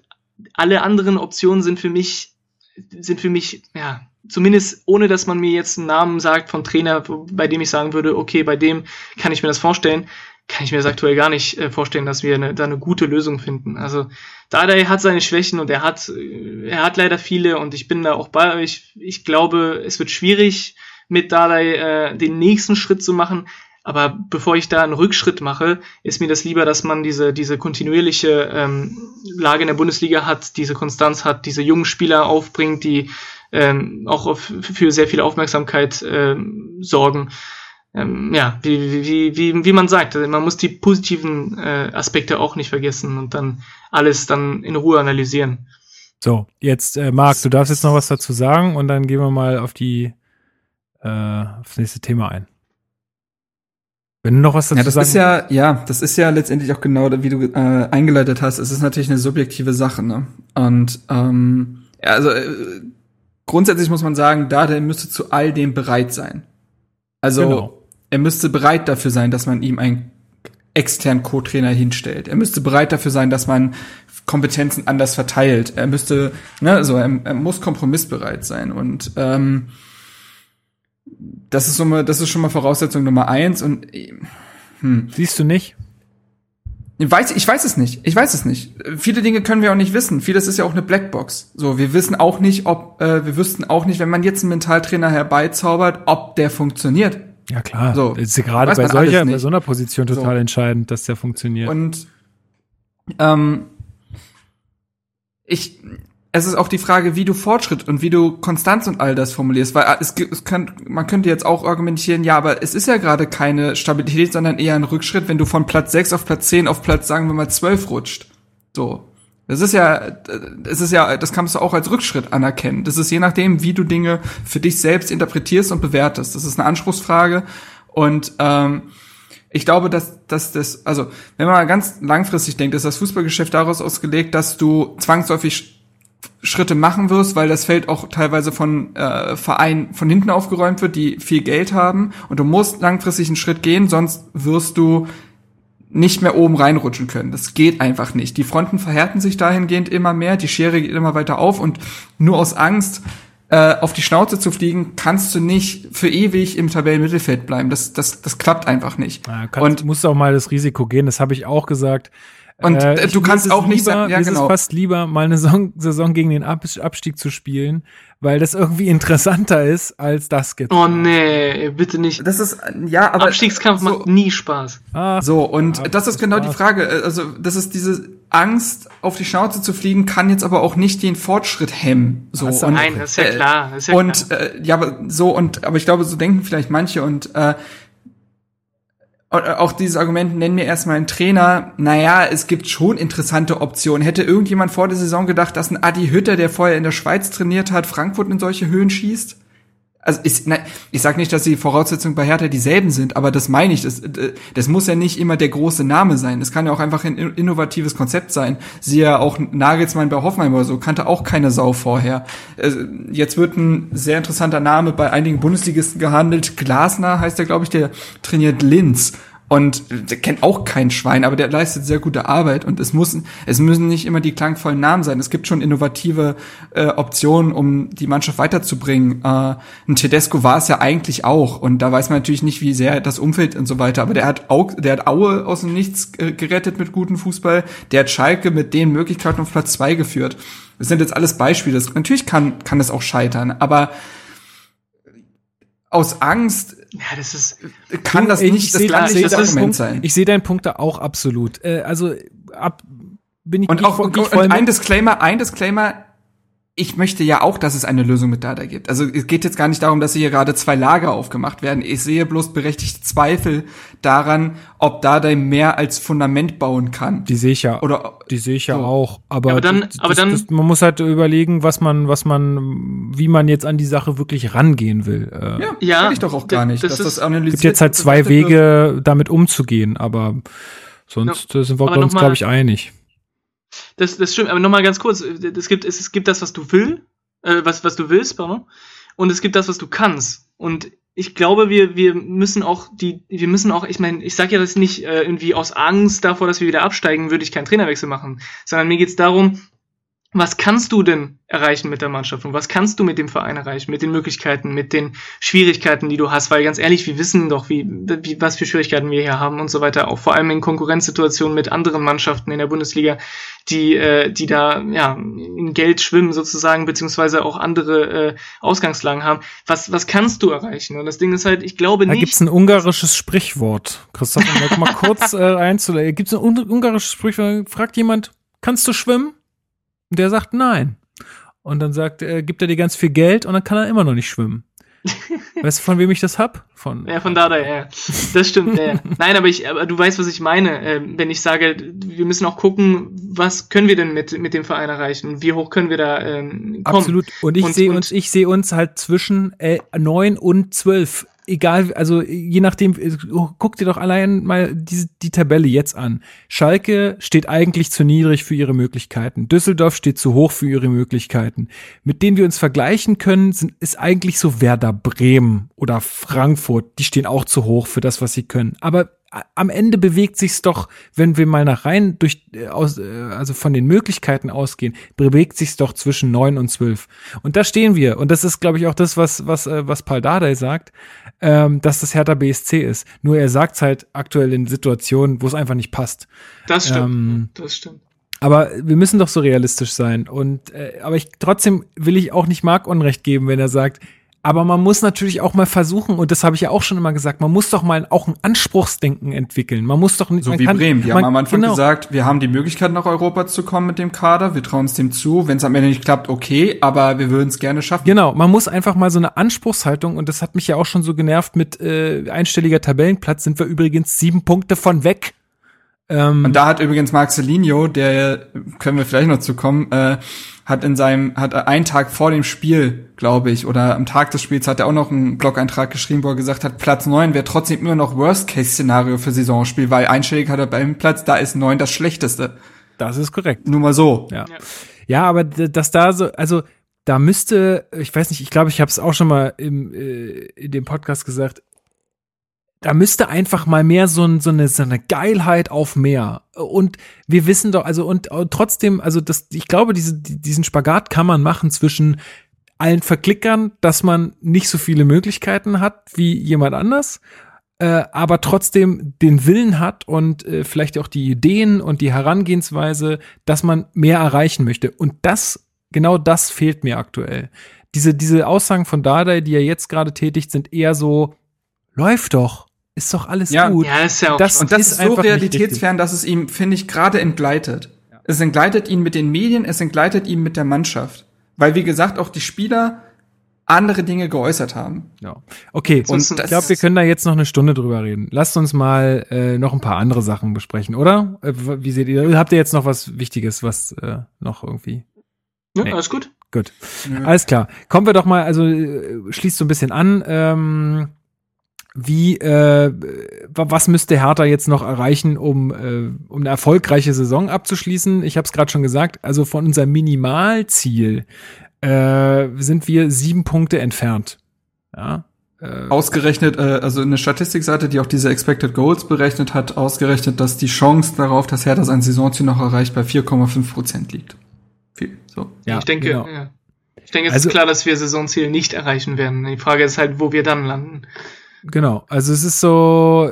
alle anderen Optionen sind für mich, sind für mich, ja, zumindest ohne dass man mir jetzt einen Namen sagt von Trainer, bei dem ich sagen würde, okay, bei dem kann ich mir das vorstellen, kann ich mir das aktuell gar nicht äh, vorstellen, dass wir eine, da eine gute Lösung finden. Also Dardai hat seine Schwächen und er hat, er hat leider viele und ich bin da auch bei euch. Ich glaube, es wird schwierig, mit Dardai äh, den nächsten Schritt zu machen. Aber bevor ich da einen Rückschritt mache, ist mir das lieber, dass man diese, diese kontinuierliche ähm, Lage in der Bundesliga hat, diese Konstanz hat, diese jungen Spieler aufbringt, die ähm, auch auf, für sehr viel Aufmerksamkeit ähm, sorgen. ähm, ja, wie, wie, wie, wie man sagt, man muss die positiven äh, Aspekte auch nicht vergessen und dann alles dann in Ruhe analysieren. So, jetzt, äh, Marc, du darfst jetzt noch was dazu sagen und dann gehen wir mal auf die äh, auf das nächste Thema ein. Wenn du noch was dazu ja, das sagen ist ja, ja, das ist ja letztendlich auch genau, wie du äh, eingeleitet hast. Es ist natürlich eine subjektive Sache, ne? Und ähm, ja, also äh, grundsätzlich muss man sagen, da der müsste zu all dem bereit sein. Also Genau. er müsste bereit dafür sein, dass man ihm einen externen Co-Trainer hinstellt. Er müsste bereit dafür sein, dass man Kompetenzen anders verteilt. Er müsste, ne, also er, er muss kompromissbereit sein. Und ähm, das ist so mal, das ist schon mal Voraussetzung Nummer eins. Und hm, Siehst du nicht? ich weiß, ich weiß es nicht. Ich weiß es nicht. Viele Dinge können wir auch nicht wissen. Vieles ist ja auch eine Blackbox. So, wir wissen auch nicht, ob äh, wir wüssten auch nicht, wenn man jetzt einen Mentaltrainer herbeizaubert, ob der funktioniert. Ja, klar. So, das ist ja gerade bei solcher, bei so einer Position total So. entscheidend, dass der funktioniert. Und ähm, ich, es ist auch die Frage, wie du Fortschritt und wie du Konstanz und all das formulierst, weil äh, es, es kann, man könnte jetzt auch argumentieren, ja, aber es ist ja gerade keine Stabilität, sondern eher ein Rückschritt, wenn du von Platz 6 auf Platz 10 auf Platz, sagen wir mal, 12 rutscht. So. Das ist ja, es ist ja, das kannst du auch als Rückschritt anerkennen. Das ist je nachdem, wie du Dinge für dich selbst interpretierst und bewertest. Das ist eine Anspruchsfrage und ähm, ich glaube, dass, dass das, also wenn man ganz langfristig denkt, ist das Fußballgeschäft daraus ausgelegt, dass du zwangsläufig Schritte machen wirst, weil das Feld auch teilweise von äh, Vereinen von hinten aufgeräumt wird, die viel Geld haben und du musst langfristig einen Schritt gehen, sonst wirst du nicht mehr oben reinrutschen können. Das geht einfach nicht. Die Fronten verhärten sich dahingehend immer mehr, die Schere geht immer weiter auf und nur aus Angst äh, auf die Schnauze zu fliegen, kannst du nicht für ewig im Tabellenmittelfeld bleiben. Das, das, das klappt einfach nicht. Ja, kannst, und und musst auch mal das Risiko gehen, das habe ich auch gesagt. Und, äh, ich- du kannst ist es auch nicht lieber, sagen- ja, mir ist genau. es fast lieber, mal eine Saison, Saison gegen den Ab Abstieg zu spielen, weil das irgendwie interessanter ist, als das jetzt. Oh nee, bitte nicht. das ist ja, aber Abstiegskampf so, macht nie Spaß. Ah, So, und Ja, das ist genau die war's. Frage. Also, das ist diese Angst, auf die Schnauze zu fliegen, kann jetzt aber auch nicht den Fortschritt hemmen. So, du und, Nein, das ist ja äh, klar. Ist ja und klar. äh, ja, aber so und aber ich glaube, so denken vielleicht manche und äh, und äh, auch dieses Argument, nenn mir erstmal einen Trainer, naja, es gibt schon interessante Optionen. Hätte irgendjemand vor der Saison gedacht, dass ein Adi Hütter, der vorher in der Schweiz trainiert hat, Frankfurt in solche Höhen schießt? Also ich, nein, ich sage nicht, dass die Voraussetzungen bei Hertha dieselben sind, aber das meine ich. Das, äh, das muss ja nicht immer der große Name sein. Das kann ja auch einfach ein innovatives Konzept sein. Siehe ja auch Nagelsmann bei Hoffenheim oder so, kannte auch keine Sau vorher. Äh, Jetzt wird ein sehr interessanter Name bei einigen Bundesligisten gehandelt. Glasner heißt der, glaube ich, der trainiert Linz. Und der kennt auch kein Schwein, aber der leistet sehr gute Arbeit und es muss, es müssen nicht immer die klangvollen Namen sein. Es gibt schon innovative äh, Optionen, um die Mannschaft weiterzubringen. Äh, ein Tedesco war es ja eigentlich auch und da weiß man natürlich nicht, wie sehr das Umfeld und so weiter. Aber der hat auch, der hat Aue aus dem Nichts äh, gerettet mit gutem Fußball. Der hat Schalke mit den Möglichkeiten auf Platz zwei geführt. Das sind jetzt alles Beispiele. Das, natürlich kann kann das auch scheitern, aber aus Angst Ja, das ist. kann das ich nicht das gleiche ich deinen Argument Punkt- sein. Ich sehe deinen Punkt da auch absolut. Äh, also ab bin ich Und ich auch ich voll und ein. Disclaimer, ein Disclaimer. Ich möchte ja auch, dass es eine Lösung mit Dada gibt. Also es geht jetzt gar nicht darum, dass hier gerade zwei Lager aufgemacht werden. Ich sehe bloß berechtigte Zweifel daran, ob Dada mehr als Fundament bauen kann. die sehe ich ja. Oder Die sehe ich ja So. auch, aber, Ja, aber dann- das, aber das, dann- das, man muss halt überlegen, was man, was man, wie man jetzt an die Sache wirklich rangehen will. Äh, ja, Ja, will ich doch auch gar nicht. das das gibt jetzt halt zwei. Wege, damit umzugehen, aber sonst äh, sind wir aber uns, glaube ich, einig. Das, das stimmt, aber nochmal ganz kurz. Es gibt, es, es gibt das, was du will, äh, was, was du willst, pardon, und es gibt das, was du kannst. Und ich glaube, wir, wir müssen auch die, wir müssen auch, ich meine, ich sage ja das nicht äh, irgendwie aus Angst davor, dass wir wieder absteigen, würde ich keinen Trainerwechsel machen, sondern mir geht's darum, was kannst du denn erreichen mit der Mannschaft und was kannst du mit dem Verein erreichen, mit den Möglichkeiten, mit den Schwierigkeiten, die du hast, weil ganz ehrlich, wir wissen doch, wie, wie was für Schwierigkeiten wir hier haben und so weiter, auch vor allem in Konkurrenzsituationen mit anderen Mannschaften in der Bundesliga, die, äh, die da ja in Geld schwimmen sozusagen, beziehungsweise auch andere äh, Ausgangslagen haben. Was, was kannst du erreichen? Und das Ding ist halt, ich glaube Da nicht. gibt's ein ungarisches Sprichwort. Christoph, um mal kurz äh, einzulegen. Gibt's ein un ungarisches Sprichwort? Fragt jemand, kannst du schwimmen? Und der sagt nein. Und dann sagt, äh, gibt er dir ganz viel Geld und dann kann er immer noch nicht schwimmen. Weißt du, von wem ich das hab? Von. Ja, von Dada, ja. Das stimmt, ja. Nein, aber ich, aber du weißt, was ich meine. Äh, wenn ich sage, wir müssen auch gucken, was können wir denn mit, mit dem Verein erreichen? Wie hoch können wir da ähm, kommen? Absolut. Und ich sehe uns, ich sehe uns halt zwischen äh, neun und zwölf egal, also je nachdem, guck dir doch allein mal diese, die Tabelle jetzt an. Schalke steht eigentlich zu niedrig für ihre Möglichkeiten. Düsseldorf steht zu hoch für ihre Möglichkeiten. Mit denen wir uns vergleichen können, sind, ist eigentlich so Werder Bremen oder Frankfurt. Die stehen auch zu hoch für das, was sie können. Aber am Ende bewegt sich's doch, wenn wir mal nach rein durch äh, aus, äh, also von den Möglichkeiten ausgehen, bewegt sich's doch zwischen neun und zwölf. Und da stehen wir. Und das ist, glaube ich, auch das, was was äh, was Paul Dardai sagt, ähm, dass das Hertha BSC ist. Nur er sagt's halt aktuell in Situationen, wo es einfach nicht passt. Das stimmt. Ähm, das stimmt. Aber wir müssen doch so realistisch sein. Und äh, aber ich trotzdem will ich auch nicht Marc Unrecht geben, wenn er sagt, aber man muss natürlich auch mal versuchen, und das habe ich ja auch schon immer gesagt, man muss doch mal auch ein Anspruchsdenken entwickeln. Man muss doch nicht. So wie kann, Bremen. Wir man, haben am Anfang genau. gesagt, wir haben die Möglichkeit, nach Europa zu kommen mit dem Kader. Wir trauen es dem zu. Wenn es am Ende nicht klappt, okay, aber wir würden es gerne schaffen. Genau, man muss einfach mal so eine Anspruchshaltung, und das hat mich ja auch schon so genervt, mit äh, einstelliger Tabellenplatz sind wir übrigens sieben Punkte von weg. Ähm, und da hat übrigens Marcelinho, der können wir vielleicht noch zu kommen, äh, hat in seinem, hat einen Tag vor dem Spiel, glaube ich, oder am Tag des Spiels hat er auch noch einen Blog-Eintrag geschrieben, wo er gesagt hat, Platz neun wäre trotzdem immer noch Worst-Case-Szenario für Saisonspiel, weil einstellig hat er beim Platz, da ist neun das Schlechteste. Das ist korrekt. Nur mal so. Ja. Ja, ja aber dass da so, also da müsste, ich weiß nicht, ich glaube, ich habe es auch schon mal im, äh, in dem Podcast gesagt, da müsste einfach mal mehr so, ein, so, eine, so eine Geilheit auf mehr. Und wir wissen doch, also und, und trotzdem, also das, ich glaube, diese, diesen Spagat kann man machen zwischen allen Verklickern, dass man nicht so viele Möglichkeiten hat wie jemand anders, äh, aber trotzdem den Willen hat und äh, vielleicht auch die Ideen und die Herangehensweise, dass man mehr erreichen möchte. Und das, genau das fehlt mir aktuell. Diese, diese Aussagen von Dardai, die er jetzt gerade tätigt, sind eher so, läuft doch ist doch alles ja. gut. Ja, ist ja auch das, und das ist, ist so realitätsfern, dass es ihm, finde ich, gerade entgleitet. Ja. Es entgleitet ihn mit den Medien, es entgleitet ihn mit der Mannschaft. Weil, wie gesagt, auch die Spieler andere Dinge geäußert haben. Ja. Okay, und ich glaube, wir können da jetzt noch eine Stunde drüber reden. Lasst uns mal äh, noch ein paar andere Sachen besprechen, oder? Äh, wie seht ihr? Habt ihr jetzt noch was Wichtiges, was äh, noch irgendwie? Ja, nee. alles gut. Gut. Ja. Alles klar. Kommen wir doch mal, also äh, schließt so ein bisschen an. Ähm, wie äh, was müsste Hertha jetzt noch erreichen, um äh, um eine erfolgreiche Saison abzuschließen? Ich habe es gerade schon gesagt. Also von unserem Minimalziel äh, sind wir sieben Punkte entfernt. Ja. Äh, ausgerechnet, äh, also eine Statistikseite, die auch diese Expected Goals berechnet hat, ausgerechnet, dass die Chance darauf, dass Hertha sein Saisonziel noch erreicht, bei 4,5 Prozent liegt. Viel. So. Ja, ich denke, genau. ja. ich denke, es also, ist klar, dass wir Saisonziel nicht erreichen werden. Die Frage ist halt, wo wir dann landen. Genau. Also es ist so,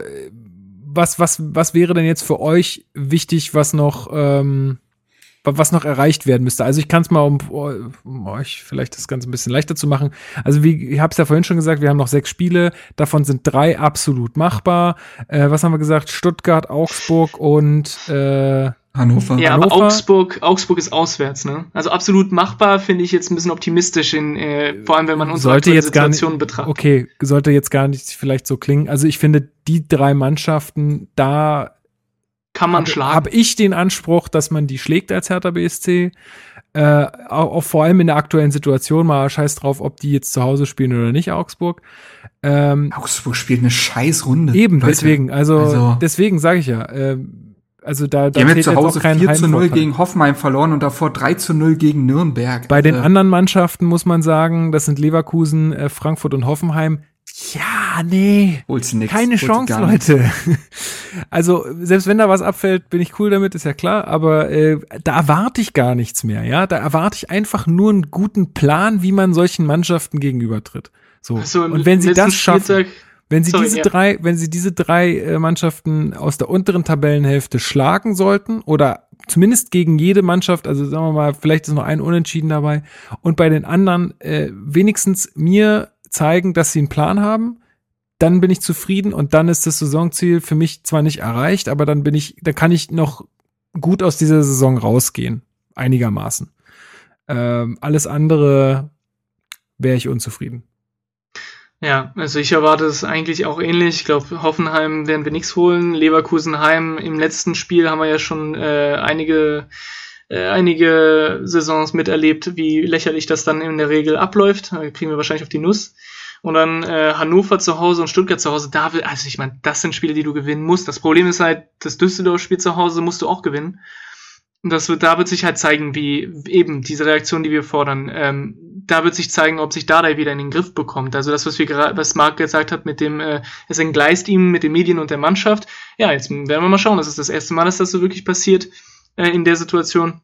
was, was, was wäre denn jetzt für euch wichtig, was noch, ähm, was noch erreicht werden müsste. Also ich kann es mal, um, um, euch vielleicht das Ganze ein bisschen leichter zu machen. Also wie ich habe es ja vorhin schon gesagt, wir haben noch sechs Spiele, davon sind drei absolut machbar. Äh, was haben wir gesagt? Stuttgart, Augsburg und äh, Hannover. Ja, Hannover. aber Augsburg, Augsburg ist auswärts, ne? Also absolut machbar finde ich jetzt ein bisschen optimistisch in, äh, vor allem wenn man unsere sollte jetzt Situation nicht, betrachtet. Okay, sollte jetzt gar nicht vielleicht so klingen. Also ich finde die drei Mannschaften da kann man hab, schlagen. Habe ich den Anspruch, dass man die schlägt als Hertha BSC. Äh, auch, auch, vor allem in der aktuellen Situation mal scheiß drauf, ob die jetzt zu Hause spielen oder nicht, Augsburg. Ähm, Augsburg spielt eine scheiß Runde. Eben, Leute. deswegen, also, also deswegen sage ich ja, äh, also da, da die haben jetzt zu Hause 4 zu 0 gegen Hoffenheim verloren und davor 3 zu 0 gegen Nürnberg. Bei den äh, anderen Mannschaften muss man sagen, das sind Leverkusen, äh, Frankfurt und Hoffenheim. Ja, nee. Holst nix, Keine Chance, Leute. also, selbst wenn da was abfällt, bin ich cool damit, ist ja klar, aber äh, da erwarte ich gar nichts mehr, ja. Da erwarte ich einfach nur einen guten Plan, wie man solchen Mannschaften gegenübertritt. So. Also, und wenn sie das schaffen. Spieltag wenn sie Sorry, diese ja. drei, wenn sie diese drei äh, Mannschaften aus der unteren Tabellenhälfte schlagen sollten oder zumindest gegen jede Mannschaft, also sagen wir mal, vielleicht ist noch ein Unentschieden dabei und bei den anderen äh, wenigstens mir zeigen, dass sie einen Plan haben, dann bin ich zufrieden und dann ist das Saisonziel für mich zwar nicht erreicht, aber dann bin ich, da kann ich noch gut aus dieser Saison rausgehen, einigermaßen. Ähm, alles andere wäre ich unzufrieden. Ja, also ich erwarte es eigentlich auch ähnlich. Ich glaube, Hoffenheim werden wir nichts holen. Leverkusenheim im letzten Spiel haben wir ja schon äh, einige äh, einige Saisons miterlebt, wie lächerlich das dann in der Regel abläuft. Da kriegen wir wahrscheinlich auf die Nuss. Und dann äh, Hannover zu Hause und Stuttgart zu Hause, da will, also ich meine, das sind Spiele, die du gewinnen musst. Das Problem ist halt, das Düsseldorf-Spiel zu Hause musst du auch gewinnen. Und das wird, da wird sich halt zeigen, wie eben diese Reaktion, die wir fordern, ähm, da wird sich zeigen, ob sich Dardai wieder in den Griff bekommt. Also das, was wir gerade, was Marc gesagt hat, mit dem, äh, es entgleist ihm mit den Medien und der Mannschaft. Ja, jetzt werden wir mal schauen. Das ist das erste Mal, dass das so wirklich passiert äh, in der Situation.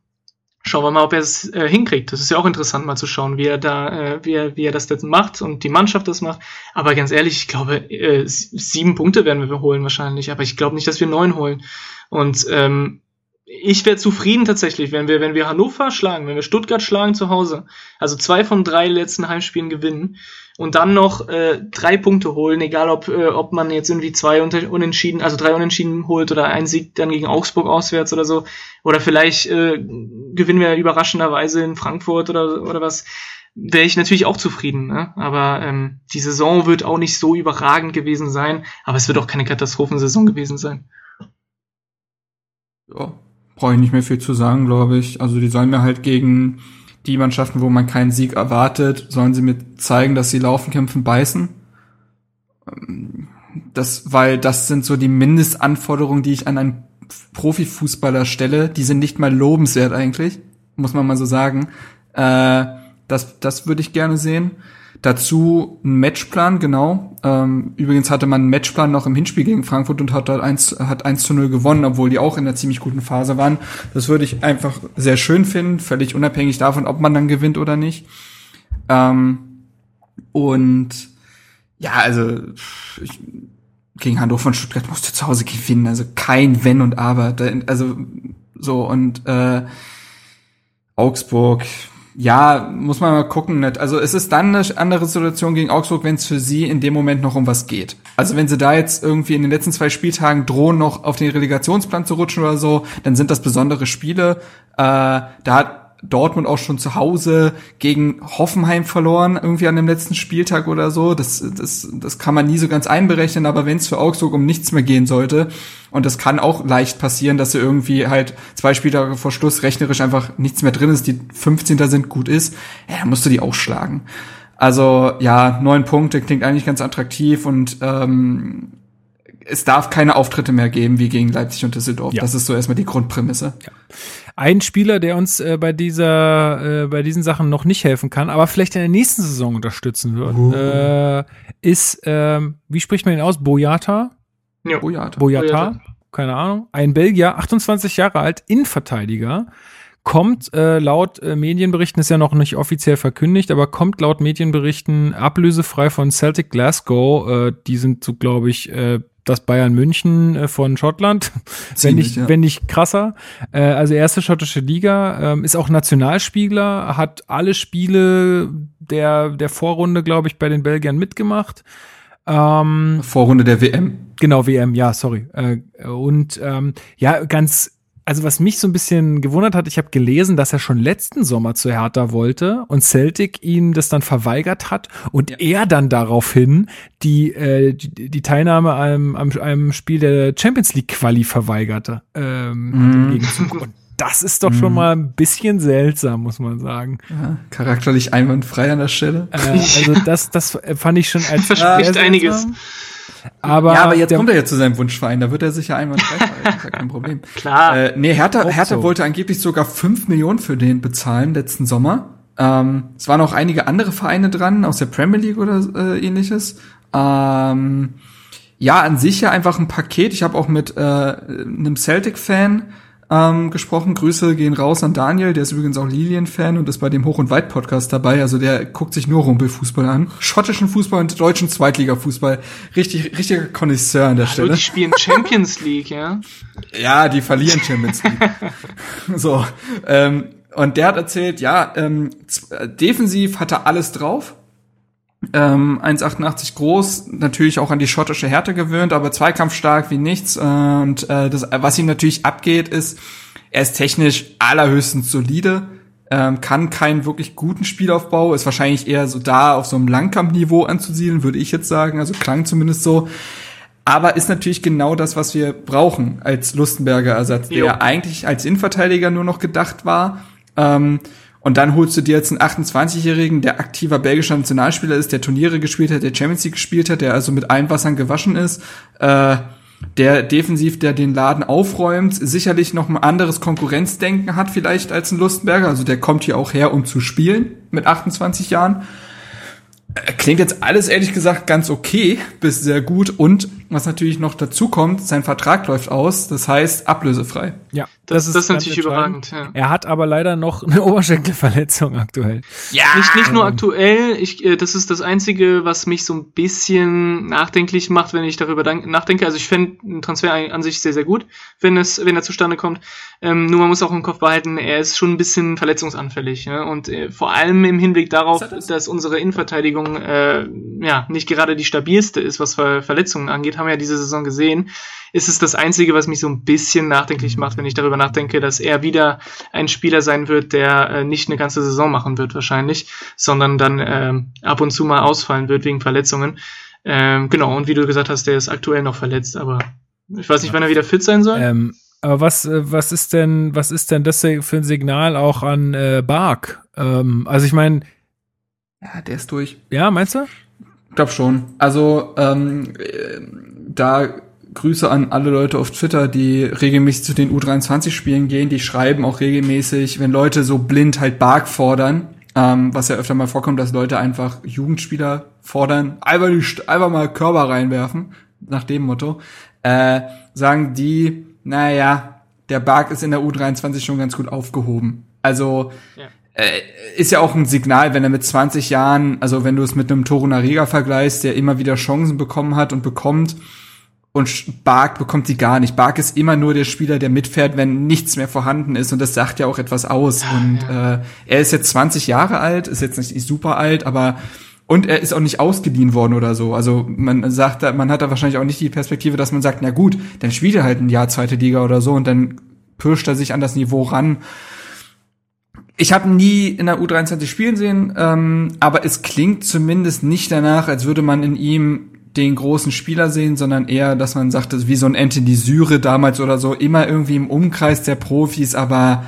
Schauen wir mal, ob er es äh, hinkriegt. Das ist ja auch interessant, mal zu schauen, wie er da, äh, wie er, wie er das jetzt macht und die Mannschaft das macht. Aber ganz ehrlich, ich glaube, äh, sieben Punkte werden wir holen wahrscheinlich. Aber ich glaube nicht, dass wir neun holen. Und ähm, ich wäre zufrieden tatsächlich, wenn wir, wenn wir Hannover schlagen, wenn wir Stuttgart schlagen zu Hause, also zwei von drei letzten Heimspielen gewinnen und dann noch äh, drei Punkte holen, egal ob, äh, ob man jetzt irgendwie zwei Unentschieden, also drei Unentschieden holt oder einen Sieg dann gegen Augsburg auswärts oder so, oder vielleicht äh, gewinnen wir überraschenderweise in Frankfurt oder, oder was, wäre ich natürlich auch zufrieden. Ne? Aber ähm, die Saison wird auch nicht so überragend gewesen sein, aber es wird auch keine Katastrophensaison gewesen sein. Ja, brauche ich nicht mehr viel zu sagen, glaube ich. Also die sollen mir halt gegen die Mannschaften, wo man keinen Sieg erwartet, sollen sie mir zeigen, dass sie laufen, kämpfen, beißen. Ähm, das, weil das sind so die Mindestanforderungen, die ich an einen Profifußballer stelle. Die sind nicht mal lobenswert eigentlich, muss man mal so sagen. Äh, das, das würde ich gerne sehen. Dazu ein Matchplan, genau. Ähm, übrigens hatte man einen Matchplan noch im Hinspiel gegen Frankfurt und hat dort 1, hat 1 zu 0 gewonnen, obwohl die auch in einer ziemlich guten Phase waren. Das würde ich einfach sehr schön finden, völlig unabhängig davon, ob man dann gewinnt oder nicht. Ähm, und ja, also ich, gegen Hannover und Stuttgart musste zu Hause gewinnen, also kein Wenn und Aber. Also so und äh, Augsburg, ja, muss man mal gucken. Nicht? Also es ist dann eine andere Situation gegen Augsburg, wenn es für sie in dem Moment noch um was geht. Also wenn sie da jetzt irgendwie in den letzten zwei Spieltagen drohen, noch auf den Relegationsplan zu rutschen oder so, dann sind das besondere Spiele. Äh, da hat Dortmund auch schon zu Hause gegen Hoffenheim verloren, irgendwie an dem letzten Spieltag oder so. Das, das, das kann man nie so ganz einberechnen, aber wenn es für Augsburg um nichts mehr gehen sollte, und das kann auch leicht passieren, dass sie irgendwie halt zwei Spieltage vor Schluss rechnerisch einfach nichts mehr drin ist, die 15. sind, gut ist, ja, dann musst du die auch schlagen. Also ja, neun Punkte klingt eigentlich ganz attraktiv und ähm, es darf keine Auftritte mehr geben wie gegen Leipzig und Düsseldorf. Ja. Das ist so erstmal die Grundprämisse. Ja. Ein Spieler, der uns äh, bei dieser, äh, bei diesen Sachen noch nicht helfen kann, aber vielleicht in der nächsten Saison unterstützen wird, uh. äh, ist, ähm, wie spricht man ihn aus? Boyata? Ja. Boyata. Boyata. Keine Ahnung. Ein Belgier, 28 Jahre alt, Innenverteidiger kommt äh, laut äh, Medienberichten, ist ja noch nicht offiziell verkündigt, aber kommt laut Medienberichten ablösefrei von Celtic Glasgow. Äh, die sind so, glaube ich, äh, das Bayern München äh, von Schottland, Ziemlich, wenn nicht, ja. wenn nicht krasser. Äh, also erste schottische Liga, ähm, ist auch Nationalspieler, hat alle Spiele der, der Vorrunde, glaube ich, bei den Belgiern mitgemacht. Ähm, Vorrunde der WM. Genau, WM, ja, sorry. Äh, und ähm, ja, ganz also was mich so ein bisschen gewundert hat, ich habe gelesen, dass er schon letzten Sommer zu Hertha wollte und Celtic ihm das dann verweigert hat und ja. er dann daraufhin die, äh, die, die Teilnahme am, am einem Spiel der Champions League Quali verweigerte. Ähm, mm. Gegenzug. Und das ist doch schon mhm. mal ein bisschen seltsam, muss man sagen. Ja, charakterlich einwandfrei an der Stelle. Äh, also das, das fand ich schon als verspricht einiges. Aber ja, aber jetzt kommt er ja zu seinem Wunschverein, da wird er sicher einmal frei ist ja kein Problem. Klar. Äh, nee, Hertha, Hertha so. wollte angeblich sogar fünf Millionen für den bezahlen letzten Sommer. Ähm, es waren auch einige andere Vereine dran, aus der Premier League oder äh, ähnliches. Ähm, ja, an sich ja einfach ein Paket. Ich habe auch mit äh, einem Celtic-Fan ähm, gesprochen. Grüße gehen raus an Daniel, der ist übrigens auch Lilien-Fan und ist bei dem Hoch- und Weit-Podcast dabei. Also der guckt sich nur Rumpelfußball an. Schottischen Fußball und deutschen Zweitliga-Fußball. Richtig, richtiger Connoisseur an der Stelle. Die spielen Champions League, ja? Ja, die verlieren Champions League. so. Ähm, und der hat erzählt, ja, ähm, defensiv hat er alles drauf ähm, 1,88 groß, natürlich auch an die schottische Härte gewöhnt, aber zweikampfstark wie nichts. Äh, und äh, das, was ihm natürlich abgeht, ist, er ist technisch allerhöchstens solide. ähm, kann keinen wirklich guten Spielaufbau, ist wahrscheinlich eher so da auf so einem Langkampfniveau anzusiedeln, würde ich jetzt sagen, also klang zumindest so. Aber ist natürlich genau das, was wir brauchen als Lustenberger Ersatz, der Jo. eigentlich als Innenverteidiger nur noch gedacht war. Ähm, und dann holst du dir jetzt einen 28-Jährigen, der aktiver belgischer Nationalspieler ist, der Turniere gespielt hat, der Champions League gespielt hat, der also mit allen Wassern gewaschen ist, äh, der defensiv, der den Laden aufräumt, sicherlich noch ein anderes Konkurrenzdenken hat vielleicht als ein Lustenberger. Also der kommt hier auch her, um zu spielen mit 28 Jahren. Äh, Klingt jetzt alles ehrlich gesagt ganz okay, bis sehr gut. Und was natürlich noch dazu kommt, sein Vertrag läuft aus, das heißt ablösefrei. Ja, Das, das ist ganz natürlich entscheidend. überragend. Ja. Er hat aber leider noch eine Oberschenkelverletzung aktuell. Ja, Nicht, nicht nur aktuell, ich, äh, das ist das Einzige, was mich so ein bisschen nachdenklich macht, wenn ich darüber nachdenke. Also ich fände einen Transfer an an sich sehr, sehr gut, wenn, es, wenn er zustande kommt. Ähm, nur man muss auch im Kopf behalten, er ist schon ein bisschen verletzungsanfällig. Ja? Und äh, vor allem im Hinblick darauf, Ist das? dass unsere Innenverteidigung äh, ja nicht gerade die stabilste ist, was Ver Verletzungen angeht, haben wir ja diese Saison gesehen, ist es das Einzige, was mich so ein bisschen nachdenklich macht, wenn ich darüber nachdenke, dass er wieder ein Spieler sein wird, der äh, nicht eine ganze Saison machen wird wahrscheinlich, sondern dann ähm, ab und zu mal ausfallen wird wegen Verletzungen. Ähm, genau, und wie du gesagt hast, der ist aktuell noch verletzt, aber ich weiß nicht, wann er wieder fit sein soll. Ähm, aber was, äh, was ist denn, was ist denn das für ein Signal auch an äh, Bark? Ähm, also ich meine, ja, der ist durch. ja, meinst du? Glaub schon. Also ähm, äh, da Grüße an alle Leute auf Twitter, die regelmäßig zu den U23-Spielen gehen. Die schreiben auch regelmäßig, wenn Leute so blind halt Bark fordern, ähm, was ja öfter mal vorkommt, dass Leute einfach Jugendspieler fordern, einfach, die, einfach mal Körper reinwerfen, nach dem Motto, äh, sagen die, naja, der Bark ist in der U23 schon ganz gut aufgehoben. Also Ja. Äh, ist ja auch ein Signal, wenn er mit 20 Jahren, also wenn du es mit einem Torunariga vergleichst, der immer wieder Chancen bekommen hat und bekommt, und Bark bekommt sie gar nicht. Bark ist immer nur der Spieler, der mitfährt, wenn nichts mehr vorhanden ist und das sagt ja auch etwas aus. und äh, er ist jetzt 20 Jahre alt, ist jetzt nicht super alt, aber und er ist auch nicht ausgeliehen worden oder so. Also man sagt, da- man hat da wahrscheinlich auch nicht die Perspektive, dass man sagt, na gut, dann spielt er halt ein Jahr zweite Liga oder so und dann pirscht er sich an das Niveau ran. Ich habe nie in der U23 spielen sehen, ähm, aber es klingt zumindest nicht danach, als würde man in ihm den großen Spieler sehen, sondern eher, dass man sagt, das ist wie so ein Anthony Syre damals oder so, immer irgendwie im Umkreis der Profis, aber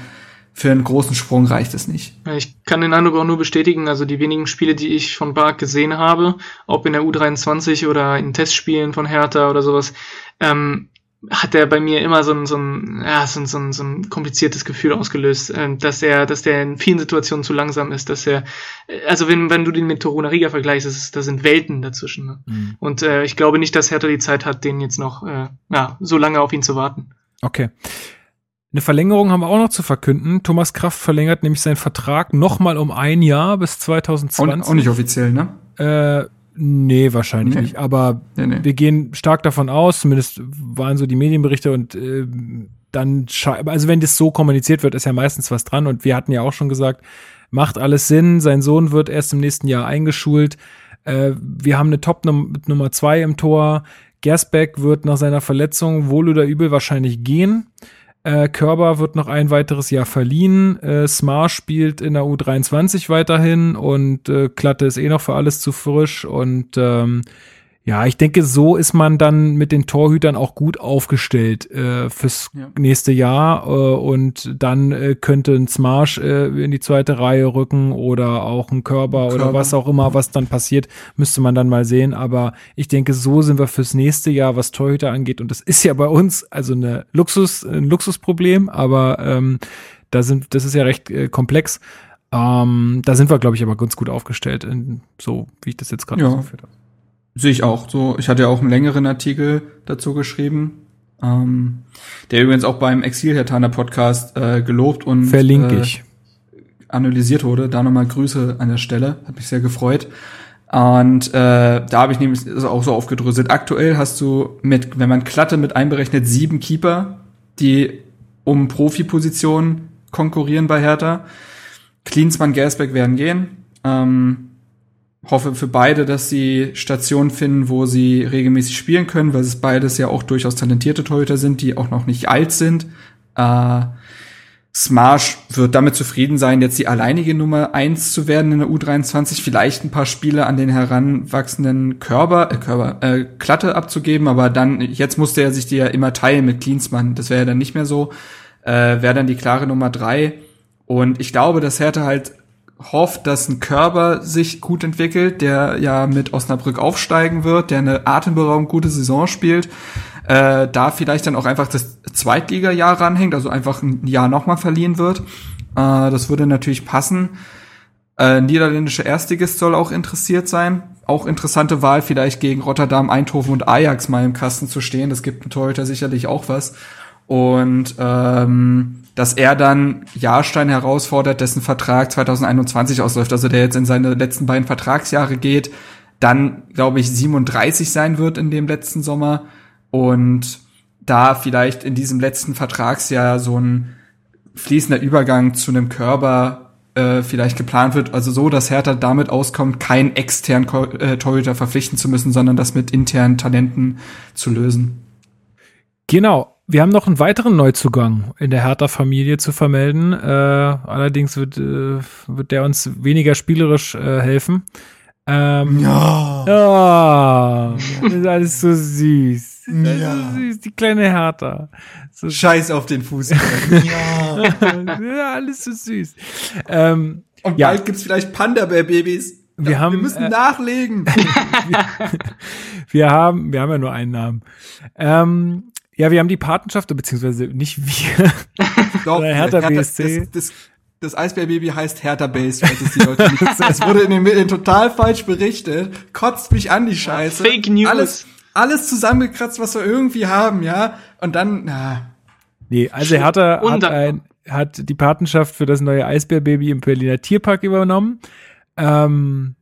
für einen großen Sprung reicht es nicht. Ich kann den Eindruck auch nur bestätigen, also die wenigen Spiele, die ich von Bark gesehen habe, ob in der U23 oder in Testspielen von Hertha oder sowas, ähm, hat er bei mir immer so ein, so ein, ja, so ein, so ein, so ein kompliziertes Gefühl ausgelöst, ähm, dass er, dass der in vielen Situationen zu langsam ist, dass er, äh, also wenn, wenn du den mit Toruna Riga vergleichst, ist, da sind Welten dazwischen. Ne? Und äh, ich glaube nicht, dass Hertha die Zeit hat, den jetzt noch, äh, ja, so lange auf ihn zu warten. Okay. Eine Verlängerung haben wir auch noch zu verkünden. Thomas Kraft verlängert nämlich seinen Vertrag nochmal um ein Jahr bis Auch, 2020. auch nicht offiziell, ne? Äh, nee, wahrscheinlich Nee. nicht. Aber Nee, nee. wir gehen stark davon aus, zumindest waren so die Medienberichte und äh, dann, also wenn das so kommuniziert wird, ist ja meistens was dran. Und wir hatten ja auch schon gesagt, macht alles Sinn. Sein Sohn wird erst im nächsten Jahr eingeschult. Äh, wir haben eine Top -Num Nummer zwei im Tor. Gersbeck wird nach seiner Verletzung wohl oder übel wahrscheinlich gehen. Äh, Körber wird noch ein weiteres Jahr verliehen. Äh, Smar spielt in der U23 weiterhin und äh, Klatte ist eh noch für alles zu frisch. Und ähm, ja, ich denke, so ist man dann mit den Torhütern auch gut aufgestellt äh, fürs Ja. nächste Jahr. Äh, und dann äh, könnte ein Smarsch äh, in die zweite Reihe rücken oder auch ein Körper, oder Körber. was auch immer, was dann passiert, müsste man dann mal sehen. Aber ich denke, so sind wir fürs nächste Jahr, was Torhüter angeht. Und das ist ja bei uns also eine Luxus, ein Luxusproblem, aber ähm, da sind, das ist ja recht äh, komplex. Ähm, da sind wir, glaube ich, aber ganz gut aufgestellt, in, so wie ich das jetzt gerade Ja. ausgeführt habe. Sehe ich auch so. Ich hatte ja auch einen längeren Artikel dazu geschrieben, ähm, der übrigens auch beim Exil-Hertaner Podcast äh, gelobt und Verlinke äh, ich. analysiert wurde. Da nochmal Grüße an der Stelle. Hat mich sehr gefreut. Und äh, da habe ich nämlich das auch so aufgedröselt. Aktuell hast du mit, wenn man Klatte mit einberechnet, sieben Keeper, die um Profipositionen konkurrieren bei Hertha. Klinsmann, Gersbeck werden gehen. Ähm, hoffe für beide, dass sie Stationen finden, wo sie regelmäßig spielen können, weil es beides ja auch durchaus talentierte Torhüter sind, die auch noch nicht alt sind. Äh, Smash wird damit zufrieden sein, jetzt die alleinige Nummer eins zu werden in der U23, vielleicht ein paar Spiele an den heranwachsenden Körper, äh, Körper, äh, Klatte abzugeben, aber dann, jetzt musste er sich die ja immer teilen mit Klinsmann. Das wäre ja dann nicht mehr so. Äh, wäre dann die klare Nummer drei. Und ich glaube, dass Hertha halt hofft, dass ein Körper sich gut entwickelt, der ja mit Osnabrück aufsteigen wird, der eine atemberaubend gute Saison spielt äh, da vielleicht dann auch einfach das Zweitliga-Jahr ranhängt, also einfach ein Jahr nochmal verliehen wird. Äh, das würde natürlich passen. Äh, niederländische Erstligist soll auch interessiert sein. Auch interessante Wahl, vielleicht gegen Rotterdam, Eindhoven und Ajax mal im Kasten zu stehen. Das gibt ein Torhüter sicherlich auch was. Und ähm, dass er dann Jahrstein herausfordert, dessen Vertrag 2021 ausläuft, also der jetzt in seine letzten beiden Vertragsjahre geht, dann, glaube ich, 37 sein wird in dem letzten Sommer und da vielleicht in diesem letzten Vertragsjahr so ein fließender Übergang zu einem Körper äh, vielleicht geplant wird, also so, dass Hertha damit auskommt, keinen externen äh, Torhüter verpflichten zu müssen, sondern das mit internen Talenten zu lösen. Genau. Wir haben noch einen weiteren Neuzugang in der Hertha-Familie zu vermelden. Äh, allerdings wird, äh, wird der uns weniger spielerisch äh, helfen. Ähm, ja. ja. Das ist alles so süß. Ja. Süß, die kleine Hertha. So Scheiß auf den Fuß. ja. ja, alles so süß. Ähm, Und ja. bald gibt's vielleicht Panda-Bär-Babys. Wir, ja, haben, wir müssen äh, nachlegen. wir, wir, haben, wir haben ja nur einen Namen. Ähm, ja, wir haben die Patenschaft, beziehungsweise nicht wir. Doch, Hertha, Hertha BSC. Das, das, das Eisbärbaby heißt Hertha Base, falls es die Leute nicht Es wurde in den Medien total falsch berichtet. Kotzt mich an die Scheiße. Fake News. Alles, alles zusammengekratzt, was wir irgendwie haben, ja. Und dann, na. Nee, also Hertha hat, ein, hat die Patenschaft für das neue Eisbärbaby im Berliner Tierpark übernommen. Ähm,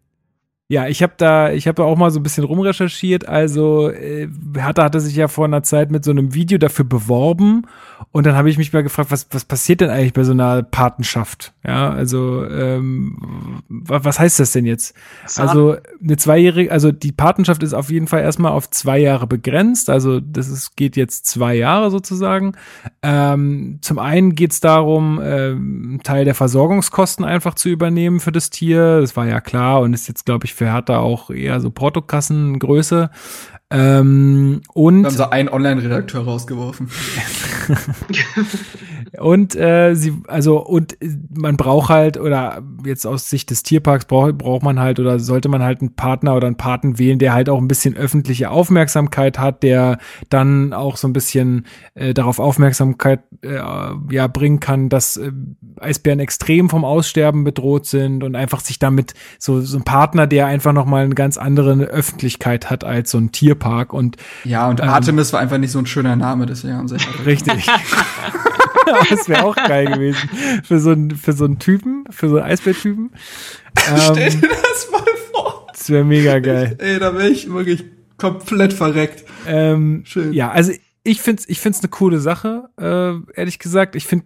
ja, ich habe da, ich habe da auch mal so ein bisschen rumrecherchiert. Also äh, Hertha hatte sich ja vor einer Zeit mit so einem Video dafür beworben und dann habe ich mich mal gefragt, was was passiert denn eigentlich bei so einer Patenschaft? Ja, also ähm, was heißt das denn jetzt? Also eine zweijährige, also die Patenschaft ist auf jeden Fall erstmal auf zwei Jahre begrenzt. Also das ist, geht jetzt zwei Jahre sozusagen. Ähm, zum einen geht es darum, äh, einen Teil der Versorgungskosten einfach zu übernehmen für das Tier. Das war ja klar und ist jetzt glaube ich für Hertha auch eher so Portokassengröße. Ähm, und da haben sie einen Online-Redakteur rausgeworfen. und äh, sie, also und man braucht halt oder jetzt aus Sicht des Tierparks braucht braucht man halt oder sollte man halt einen Partner oder einen Paten wählen, der halt auch ein bisschen öffentliche Aufmerksamkeit hat, der dann auch so ein bisschen äh, darauf Aufmerksamkeit äh, ja bringen kann, dass äh, Eisbären extrem vom Aussterben bedroht sind und einfach sich damit so so ein Partner, der einfach noch mal eine ganz andere Öffentlichkeit hat als so ein Tier Tierpark und ja und ähm, Artemis war einfach nicht so ein schöner Name, deswegen haben sie richtig. das wäre auch geil gewesen für so einen für so einen Typen, für so einen Eisbärtypen. Ähm, Stell dir das mal vor. Das wäre mega geil. Ey, da wäre ich wirklich komplett verreckt. Ähm, Schön. Ja, also ich finde ich find's eine coole Sache, äh, ehrlich gesagt. Ich finde,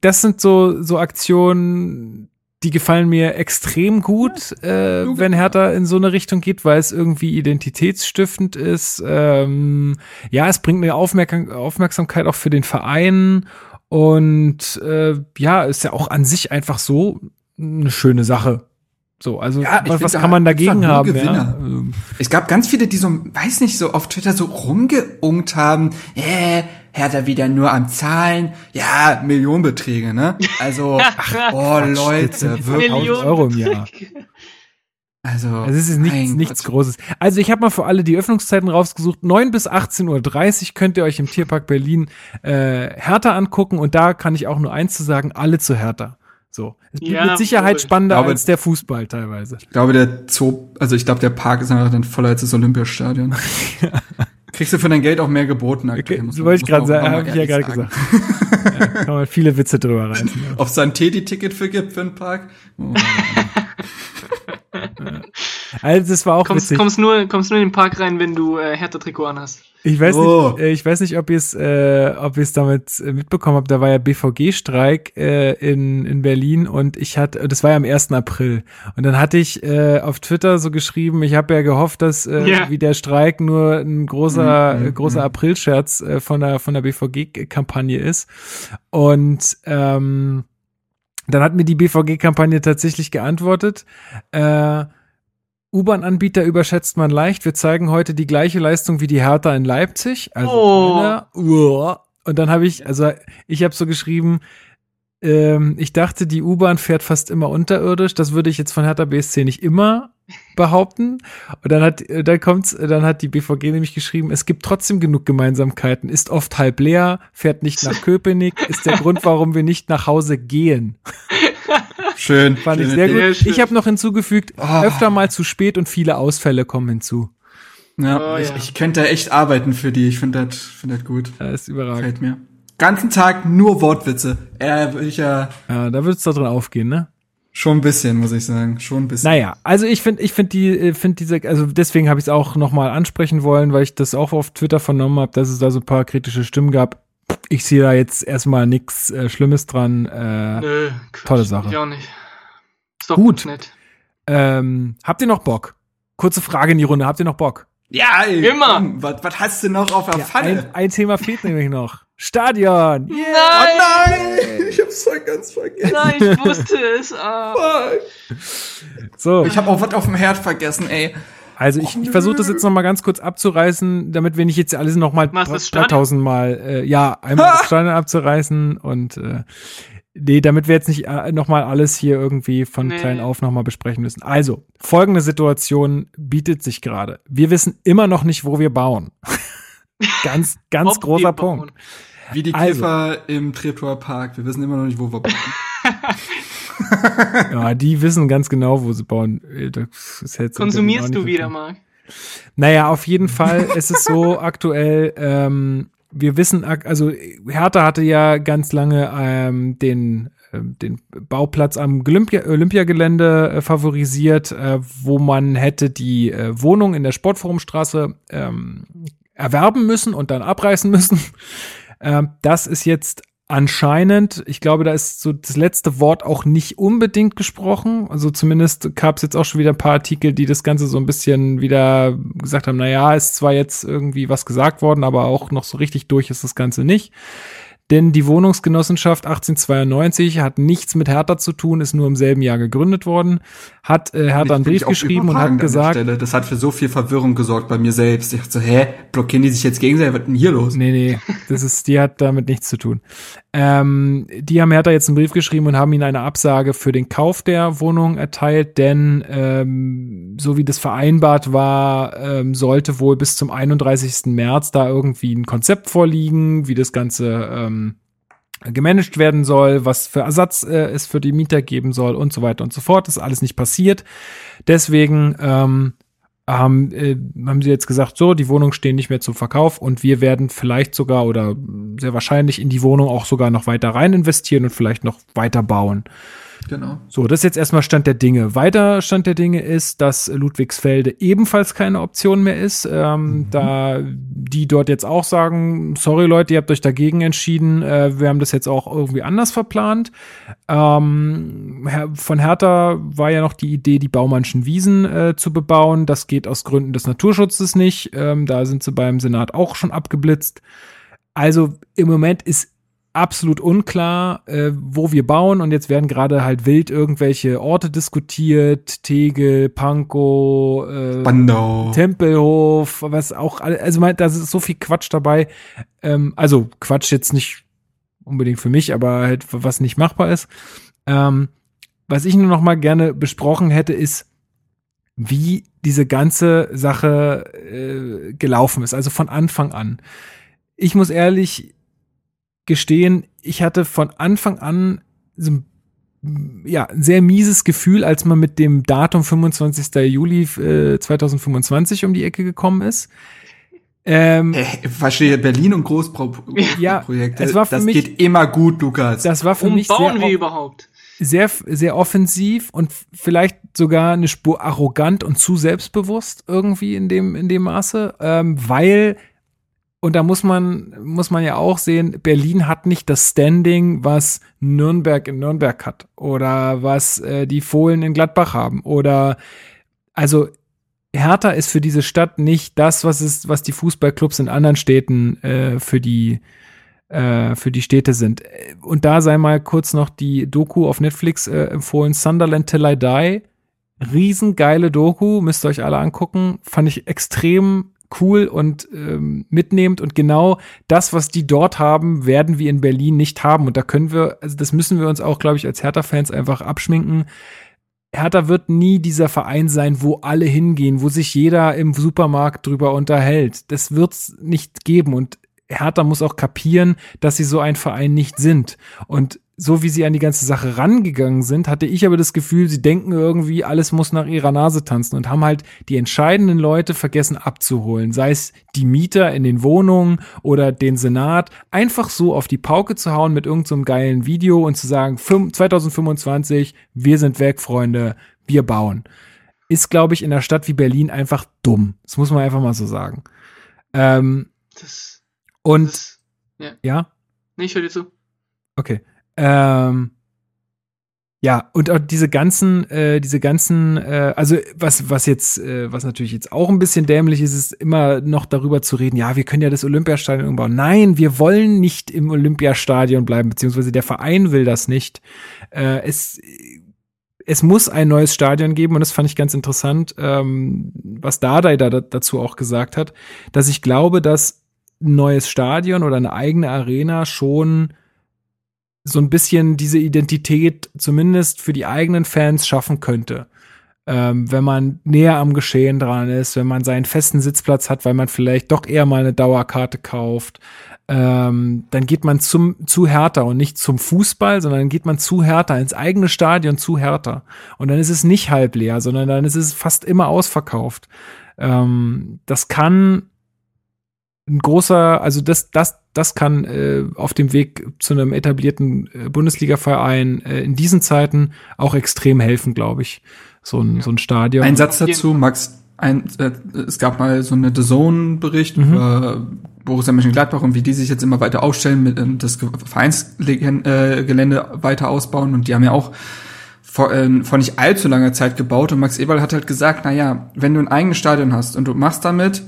das sind so so Aktionen, die gefallen mir extrem gut, äh, wenn Hertha in so eine Richtung geht, weil es irgendwie identitätsstiftend ist. Ähm, ja, es bringt eine Aufmerksam Aufmerksamkeit auch für den Verein und äh, ja, ist ja auch an sich einfach so eine schöne Sache. So, also ja, was, was kann man dagegen haben? Ja? Es gab ganz viele, die so, weiß nicht, so auf Twitter so rumgeungt haben, äh, Hertha wieder nur am Zahlen. Ja, Millionenbeträge, ne? Also, ach, oh Leute, wirklich. Euro im Jahr. Also, also es ist nichts, nichts Großes. Also ich habe mal für alle die Öffnungszeiten rausgesucht. 9 bis 18.30 Uhr könnt ihr euch im Tierpark Berlin äh, Hertha angucken und da kann ich auch nur eins zu sagen, alle zu Hertha. So. Es wird ja, mit Sicherheit spannender glaube, als der Fußball teilweise. Ich glaube, der Zoo, also ich glaube, der Park ist einfach dann voller als das Olympiastadion. ja. Kriegst du für dein Geld auch mehr geboten aktuell. Okay, wollte ich gerade sagen, habe ich ja gerade gesagt. ja, kann man viele Witze drüber reißen. Ob es da ein Teddy-Ticket für gibt für einen Park? Oh, Also das war auch kommst, witzig. kommst, nur, kommst nur in den Park rein, wenn du äh, Hertha-Trikot anhast. Ich weiß Oh. nicht, äh, ich weiß nicht, ob ihr es, äh, ob ihr es damit äh, mitbekommen habt. Da war ja BVG-Streik äh, in in Berlin und ich hatte, das war ja am 1. April. Und dann hatte ich äh, auf Twitter so geschrieben, ich habe ja gehofft, dass äh, Ja. wie der Streik nur ein großer Mhm, äh, großer mhm. Aprilscherz äh, von der von der BVG-Kampagne ist. Und ähm, dann hat mir die BVG-Kampagne tatsächlich geantwortet. Äh, U-Bahn-Anbieter überschätzt man leicht. Wir zeigen heute die gleiche Leistung wie die Hertha in Leipzig. Also Oh. einer, uah. und dann habe ich, also ich habe so geschrieben, ähm, ich dachte, die U-Bahn fährt fast immer unterirdisch. Das würde ich jetzt von Hertha BSC nicht immer behaupten. Und dann hat, äh, dann kommt's, äh, dann hat die BVG nämlich geschrieben, es gibt trotzdem genug Gemeinsamkeiten, ist oft halb leer, fährt nicht nach Köpenick, ist der Grund, warum wir nicht nach Hause gehen. Schön. Fand ich sehr Idee. Gut. schön. Ich habe noch hinzugefügt, Ah. öfter mal zu spät und viele Ausfälle kommen hinzu. Ja, Oh, ich, ja. ich könnte echt arbeiten für die. Ich finde das, finde das gut. Das ist überragend. Gefällt mir. Ganzen Tag nur Wortwitze. Äh, würde ich ja Ja, da wird's da drin aufgehen, ne? schon ein bisschen, muss ich sagen. Schon ein bisschen. Naja, also ich finde, ich finde die, äh, finde diese, also deswegen habe ich es auch nochmal ansprechen wollen, weil ich das auch auf Twitter vernommen habe, dass es da so ein paar kritische Stimmen gab. Ich sehe da jetzt erstmal nichts äh, Schlimmes dran. Äh, Nö, tolle Sache. Ich auch nicht. Ist doch Gut. nett. ähm, habt ihr noch Bock? Kurze Frage in die Runde. Habt ihr noch Bock? Ja, ey, Immer. komm, Was, was hast du noch auf der Ja, Pfanne? ein, ein Thema fehlt nämlich noch. Stadion. Oh Nein! nein! Ich hab's voll ganz vergessen. Nein, ich wusste es. Ah. So. Ich habe auch was auf dem Herd vergessen, ey. Also ich, ich versuche das jetzt noch mal ganz kurz abzureißen, damit wir nicht jetzt alles noch mal Was, das Stadion? 3000 Mal, äh, ja, einmal das Stadion abzureißen und äh, nee, damit wir jetzt nicht äh, noch mal alles hier irgendwie von Nee. klein auf noch mal besprechen müssen. Also, folgende Situation bietet sich gerade. Wir wissen immer noch nicht, wo wir bauen. ganz, ganz Ob großer Punkt. Wie die Also. Käfer im Treptower Park. Wir wissen immer noch nicht, wo wir bauen. Ja, die wissen ganz genau, wo sie bauen. Äh, Konsumierst du wieder. Marc? Naja, auf jeden Fall ist es so aktuell, ähm, wir wissen, also Hertha hatte ja ganz lange ähm, den, ähm, den Bauplatz am Olympia Olympiagelände äh, favorisiert, äh, wo man hätte die äh, Wohnung in der Sportforumstraße ähm, erwerben müssen und dann abreißen müssen. Ähm, das ist jetzt anscheinend, ich glaube, da ist so das letzte Wort auch nicht unbedingt gesprochen. Also zumindest gab es jetzt auch schon wieder ein paar Artikel, die das Ganze so ein bisschen wieder gesagt haben, na ja, ist zwar jetzt irgendwie was gesagt worden, aber auch noch so richtig durch ist das Ganze nicht. Denn die Wohnungsgenossenschaft 1892 hat nichts mit Hertha zu tun, ist nur im selben Jahr gegründet worden, hat äh, Hertha einen Brief geschrieben und hat gesagt. Das hat für so viel Verwirrung gesorgt bei mir selbst. Ich dachte so, hä, blockieren die sich jetzt gegenseitig? Was ist denn hier los? Nee, nee, das ist, die hat damit nichts zu tun. Ähm, die haben Hertha jetzt einen Brief geschrieben und haben ihnen eine Absage für den Kauf der Wohnung erteilt, denn ähm, so wie das vereinbart war, ähm, sollte wohl bis zum 31. März da irgendwie ein Konzept vorliegen, wie das Ganze ähm, gemanagt werden soll, was für Ersatz äh, es für die Mieter geben soll und so weiter und so fort. Das ist alles nicht passiert. Deswegen ähm, haben, äh, haben sie jetzt gesagt, so, die Wohnungen stehen nicht mehr zum Verkauf und wir werden vielleicht sogar oder sehr wahrscheinlich in die Wohnung auch sogar noch weiter rein investieren und vielleicht noch weiter bauen. Genau. So, das ist jetzt erstmal Stand der Dinge. Weiter Stand der Dinge ist, dass Ludwigsfelde ebenfalls keine Option mehr ist. Ähm, Da die dort jetzt auch sagen, sorry Leute, ihr habt euch dagegen entschieden, äh, wir haben das jetzt auch irgendwie anders verplant. Ähm, von Hertha war ja noch die Idee, die Baumannschen Wiesen äh, zu bebauen. Das geht aus Gründen des Naturschutzes nicht. Ähm, da sind sie beim Senat auch schon abgeblitzt. Also im Moment ist absolut unklar, äh, wo wir bauen und jetzt werden gerade halt wild irgendwelche Orte diskutiert, Tegel, Pankow, äh, Bandau. Tempelhof, was auch, also mein, da ist so viel Quatsch dabei. Ähm, also Quatsch jetzt nicht unbedingt für mich, aber halt was nicht machbar ist. Ähm, was ich nur noch mal gerne besprochen hätte, ist, wie diese ganze Sache äh, gelaufen ist, also von Anfang an. Ich muss ehrlich gestehen, ich hatte von Anfang an so ein ja, ein sehr mieses Gefühl, als man mit dem Datum 25. Juli äh, 2025 um die Ecke gekommen ist. Ähm, Hä, verstehe, Berlin und Großprojekte, Ja, es war für das mich- geht immer gut, Lukas. das war für Warum mich bauen sehr wir überhaupt? sehr, sehr offensiv und vielleicht sogar eine Spur arrogant und zu selbstbewusst irgendwie in dem, in dem Maße, ähm, weil und da muss man, muss man ja auch sehen, Berlin hat nicht das Standing, was Nürnberg in Nürnberg hat oder was äh, die Fohlen in Gladbach haben oder also Hertha ist für diese Stadt nicht das, was ist, was die Fußballclubs in anderen Städten äh, für die äh, für die Städte sind. Und da sei mal kurz noch die Doku auf Netflix äh, empfohlen, Sunderland Till I Die. Riesengeile Doku, müsst ihr euch alle angucken. Fand ich extrem cool und ähm, mitnehmend und genau das, was die dort haben, werden wir in Berlin nicht haben. Und da können wir, also das müssen wir uns auch, glaube ich, als Hertha-Fans einfach abschminken. Hertha wird nie dieser Verein sein, wo alle hingehen, wo sich jeder im Supermarkt drüber unterhält. Das wird's nicht geben und Hertha muss auch kapieren, dass sie so ein Verein nicht sind. Und so wie sie an die ganze Sache rangegangen sind, hatte ich aber das Gefühl, sie denken irgendwie, alles muss nach ihrer Nase tanzen und haben halt die entscheidenden Leute vergessen abzuholen. Sei es die Mieter in den Wohnungen oder den Senat, einfach so auf die Pauke zu hauen mit irgendeinem so geilen Video und zu sagen, 2025, wir sind weg, Freunde, wir bauen. Ist, glaube ich, in einer Stadt wie Berlin einfach dumm. Das muss man einfach mal so sagen. Ähm, das, und das, ja. ja? Nee, ich höre dir zu. Okay. Ähm, ja, und auch diese ganzen, äh, diese ganzen, äh, also was, was jetzt, äh, was natürlich jetzt auch ein bisschen dämlich ist, ist immer noch darüber zu reden, ja, wir können ja das Olympiastadion umbauen. Nein, wir wollen nicht im Olympiastadion bleiben, beziehungsweise der Verein will das nicht. Äh, es, es muss ein neues Stadion geben und das fand ich ganz interessant, ähm, was Dardai da dazu auch gesagt hat, dass ich glaube, dass ein neues Stadion oder eine eigene Arena schon so ein bisschen diese Identität zumindest für die eigenen Fans schaffen könnte. Ähm, wenn man näher am Geschehen dran ist, wenn man seinen festen Sitzplatz hat, weil man vielleicht doch eher mal eine Dauerkarte kauft, ähm, dann geht man zum, zu Hertha und nicht zum Fußball, sondern geht man zu Hertha, ins eigene Stadion zu Hertha. Und dann ist es nicht halb leer, sondern dann ist es fast immer ausverkauft. Ähm, das kann ein großer, also das, das, das kann äh, auf dem Weg zu einem etablierten äh, Bundesliga-Verein äh, in diesen Zeiten auch extrem helfen, glaube ich. So ein, ja. so ein Stadion. Ein Satz dazu, Max. Ein, äh, es gab mal so eine The Zone-Bericht mhm. über Borussia Mönchengladbach und wie die sich jetzt immer weiter aufstellen, mit äh, das Vereinsgelände äh, weiter ausbauen und die haben ja auch vor, äh, vor nicht allzu langer Zeit gebaut und Max Eberl hat halt gesagt, na ja, wenn du ein eigenes Stadion hast und du machst damit